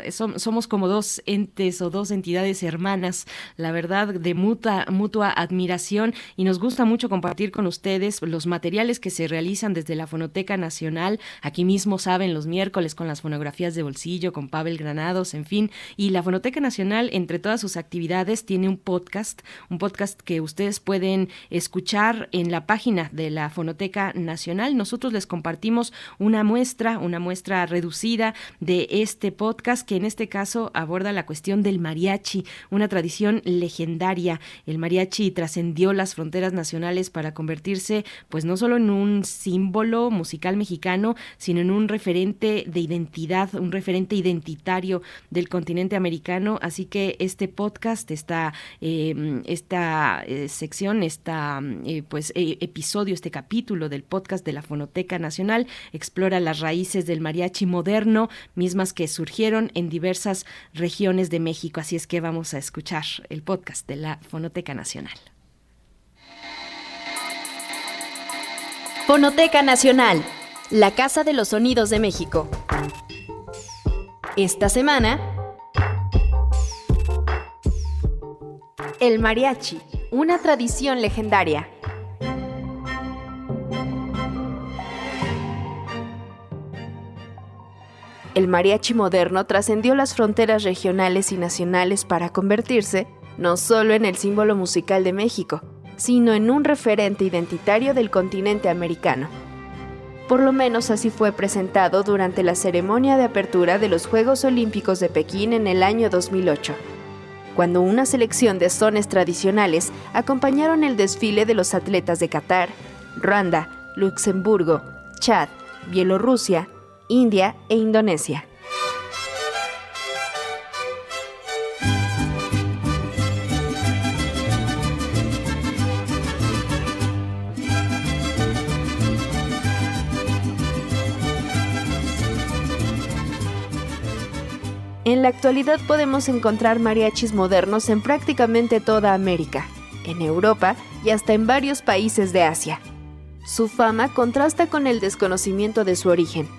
somos como dos entes o dos entidades hermanas, la verdad, de mutua, mutua admiración y nos gusta mucho compartir con ustedes los materiales que se realizan desde la Fonoteca Nacional. Aquí mismo saben los miércoles con las fonografías de bolsillo, con Pavel Granados, en fin. Y la Fonoteca Nacional, entre todas sus actividades, tiene un podcast, un podcast que ustedes pueden escuchar en la página de la Fonoteca Nacional. Nosotros les compartimos una muestra, una muestra reducida de este podcast que en este caso aborda la cuestión del mariachi, una tradición legendaria. El mariachi trascendió las fronteras nacionales para convertirse pues no solo en un símbolo musical mexicano, sino en un referente de identidad, un referente identitario del continente americano. Así que este podcast, esta, em, esta eh, sección, esta eh, pues e, episodio, este capítulo del podcast de la Fonoteca Nacional explora las raíces del mariachi moderno, mismas que surgieron en diversas regiones de México. Así es que vamos a escuchar el podcast de la Fonoteca Nacional. Fonoteca Nacional, la Casa de los Sonidos de México. Esta semana, el mariachi, una tradición legendaria. El mariachi moderno trascendió las fronteras regionales y nacionales para convertirse no solo en el símbolo musical de México, sino en un referente identitario del continente americano. Por lo menos así fue presentado durante la ceremonia de apertura de los Juegos Olímpicos de Pekín en el año 2008, cuando una selección de sones tradicionales acompañaron el desfile de los atletas de Qatar, Ruanda, Luxemburgo, Chad, Bielorrusia, India e Indonesia. La actualidad podemos encontrar mariachis modernos en prácticamente toda América, en Europa y hasta en varios países de Asia. Su fama contrasta con el desconocimiento de su origen,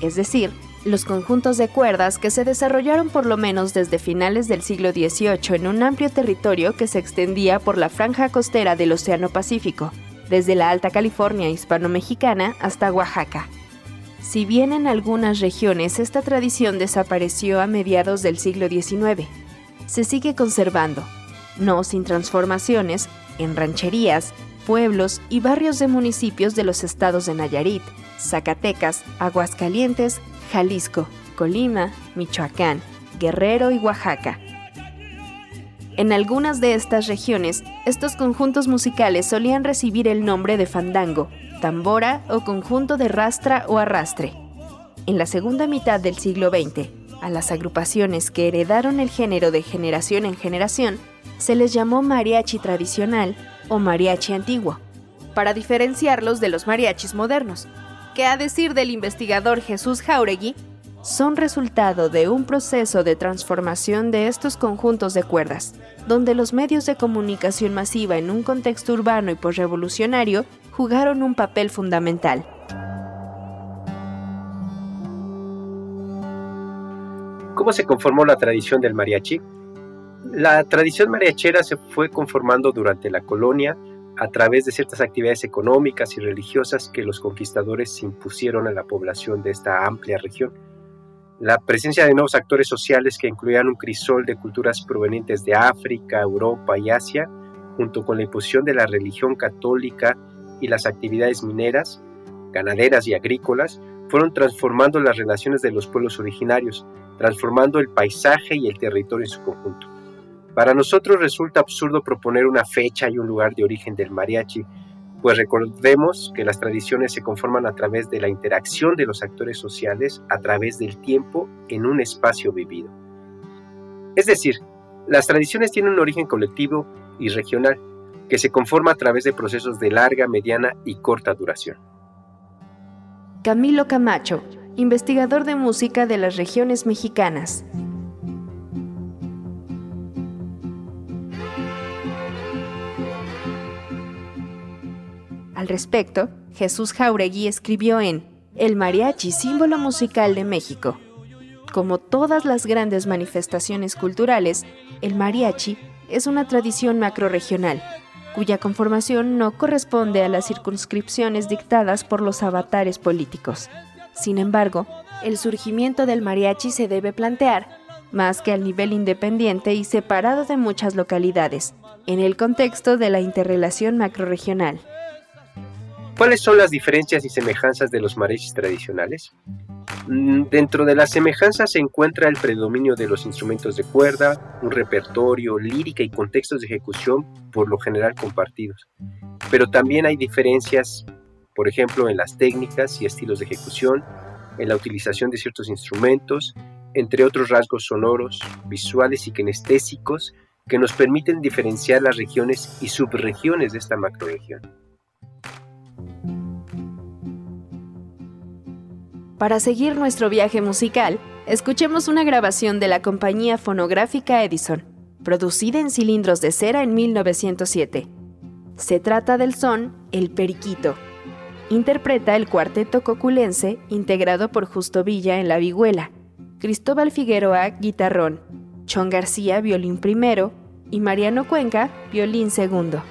es decir, los conjuntos de cuerdas que se desarrollaron por lo menos desde finales del siglo XVIII en un amplio territorio que se extendía por la franja costera del Océano Pacífico, desde la Alta California hispano-mexicana hasta Oaxaca. Si bien en algunas regiones esta tradición desapareció a mediados del siglo XIX, se sigue conservando, no sin transformaciones, en rancherías, pueblos y barrios de municipios de los estados de Nayarit, Zacatecas, Aguascalientes, Jalisco, Colima, Michoacán, Guerrero y Oaxaca. En algunas de estas regiones, estos conjuntos musicales solían recibir el nombre de fandango, tambora o conjunto de rastra o arrastre. En la segunda mitad del siglo XX, a las agrupaciones que heredaron el género de generación en generación se les llamó mariachi tradicional o mariachi antiguo, para diferenciarlos de los mariachis modernos, que a decir del investigador Jesús Jauregui, son resultado de un proceso de transformación de estos conjuntos de cuerdas, donde los medios de comunicación masiva en un contexto urbano y posrevolucionario jugaron un papel fundamental. ¿Cómo se conformó la tradición del mariachi? La tradición mariachera se fue conformando durante la colonia a través de ciertas actividades económicas y religiosas que los conquistadores impusieron a la población de esta amplia región. La presencia de nuevos actores sociales que incluían un crisol de culturas provenientes de África, Europa y Asia, junto con la imposición de la religión católica y las actividades mineras, ganaderas y agrícolas, fueron transformando las relaciones de los pueblos originarios, transformando el paisaje y el territorio en su conjunto. Para nosotros resulta absurdo proponer una fecha y un lugar de origen del mariachi, pues recordemos que las tradiciones se conforman a través de la interacción de los actores sociales a través del tiempo en un espacio vivido. Es decir, las tradiciones tienen un origen colectivo y regional, que se conforma a través de procesos de larga, mediana y corta duración. Camilo Camacho, investigador de música de las regiones mexicanas. Al respecto, Jesús Jauregui escribió en El mariachi, símbolo musical de México. Como todas las grandes manifestaciones culturales, el mariachi es una tradición macroregional, cuya conformación no corresponde a las circunscripciones dictadas por los avatares políticos. Sin embargo, el surgimiento del mariachi se debe plantear más que al nivel independiente y separado de muchas localidades, en el contexto de la interrelación macroregional. ¿Cuáles son las diferencias y semejanzas de los mariachis tradicionales? Mm, Dentro de las semejanzas se encuentra el predominio de los instrumentos de cuerda, un repertorio, lírica y contextos de ejecución por lo general compartidos. Pero también hay diferencias, por ejemplo, en las técnicas y estilos de ejecución, en la utilización de ciertos instrumentos, entre otros rasgos sonoros, visuales y kinestésicos que nos permiten diferenciar las regiones y subregiones de esta macroregión. Para seguir nuestro viaje musical, escuchemos una grabación de la compañía fonográfica Edison, producida en cilindros de cera en 1907. Se trata del son El Periquito. Interpreta el cuarteto coculense integrado por Justo Villa en la vihuela, Cristóbal Figueroa, guitarrón, Chon García, violín primero, y Mariano Cuenca, violín segundo.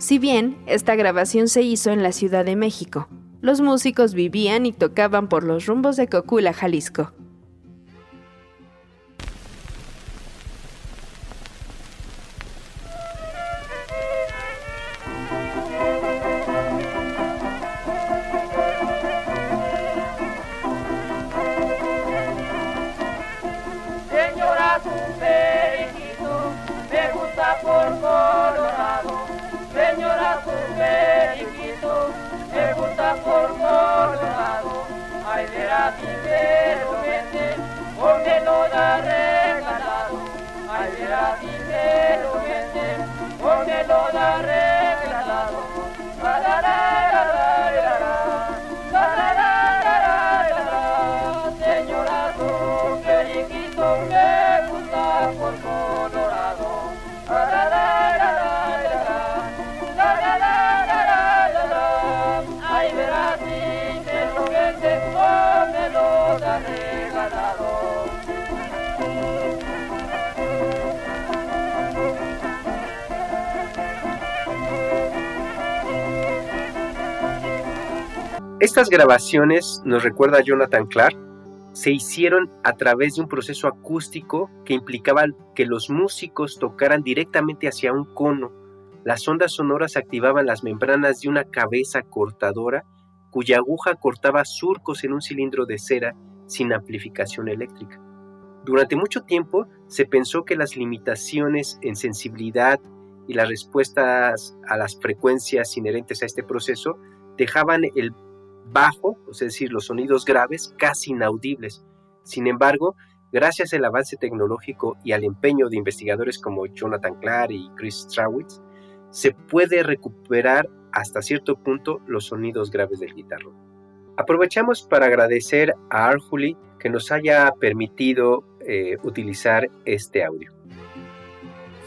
Si bien esta grabación se hizo en la Ciudad de México, los músicos vivían y tocaban por los rumbos de Cocula, Jalisco. Ay, verá Estas grabaciones, nos recuerda Jonathan Clark, se hicieron a través de un proceso acústico que implicaba que los músicos tocaran directamente hacia un cono. Las ondas sonoras activaban las membranas de una cabeza cortadora cuya aguja cortaba surcos en un cilindro de cera sin amplificación eléctrica. Durante mucho tiempo se pensó que las limitaciones en sensibilidad y las respuestas a las frecuencias inherentes a este proceso dejaban el bajo, es decir, los sonidos graves, casi inaudibles. Sin embargo, gracias al avance tecnológico y al empeño de investigadores como Jonathan Clark y Chris Strawitz, se puede recuperar hasta cierto punto los sonidos graves del guitarro. Aprovechamos para agradecer a Arjuli que nos haya permitido eh, utilizar este audio.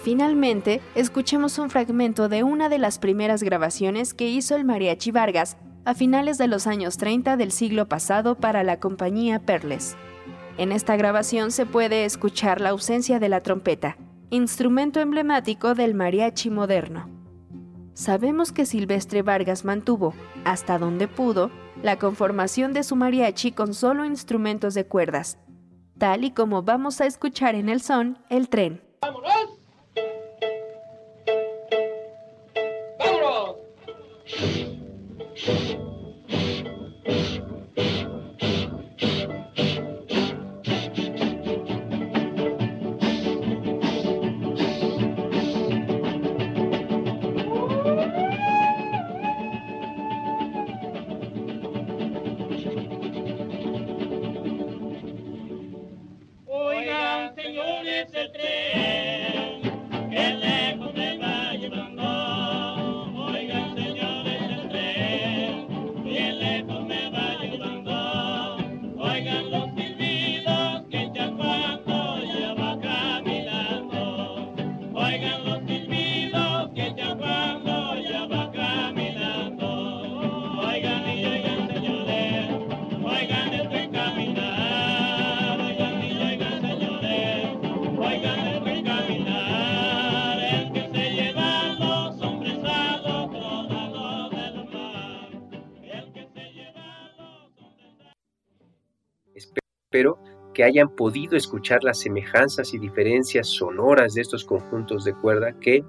Finalmente, escuchemos un fragmento de una de las primeras grabaciones que hizo el Mariachi Vargas a finales de los años 30 del siglo pasado para la compañía Perles. En esta grabación se puede escuchar la ausencia de la trompeta, instrumento emblemático del mariachi moderno. Sabemos que Silvestre Vargas mantuvo, hasta donde pudo, la conformación de su mariachi con solo instrumentos de cuerdas, tal y como vamos a escuchar en el son El tren. Oigan, hayan podido escuchar las semejanzas y diferencias sonoras de estos conjuntos de cuerda que,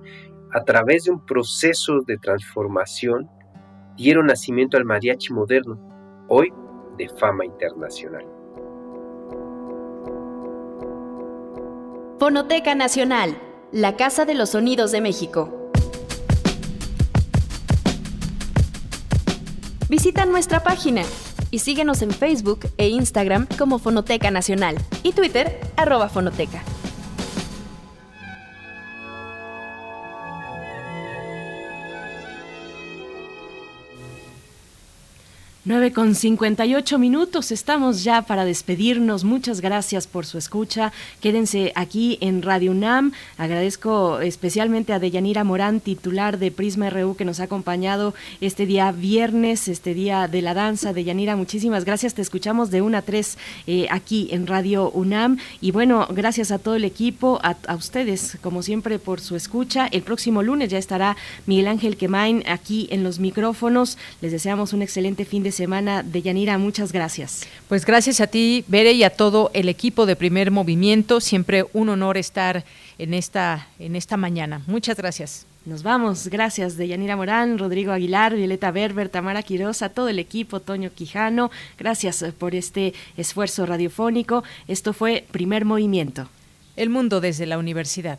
a través de un proceso de transformación, dieron nacimiento al mariachi moderno, hoy de fama internacional. Fonoteca Nacional, la Casa de los Sonidos de México. Visita nuestra página y síguenos en Facebook e Instagram como Fonoteca Nacional y Twitter arroba Fonoteca. 9 con 58 minutos, estamos ya para despedirnos. Muchas gracias por su escucha. Quédense aquí en Radio UNAM. Agradezco especialmente a Deyanira Morán, titular de Prisma RU, que nos ha acompañado este día viernes, este día de la danza. Deyanira, muchísimas gracias. Te escuchamos de 1 a 3 eh, aquí en Radio UNAM. Y bueno, gracias a todo el equipo, a, a, ustedes, como siempre, por su escucha. El próximo lunes ya estará Miguel Ángel Quemain aquí en los micrófonos. Les deseamos un excelente fin de semana de Yanira. Muchas gracias. Pues gracias a ti, Bere, y a todo el equipo de Primer Movimiento. Siempre un honor estar en esta, en esta mañana. Muchas gracias. Nos vamos. Gracias de Yanira Morán, Rodrigo Aguilar, Violeta Berber, Tamara Quiroz, a todo el equipo, Toño Quijano. Gracias por este esfuerzo radiofónico. Esto fue Primer Movimiento. El mundo desde la universidad.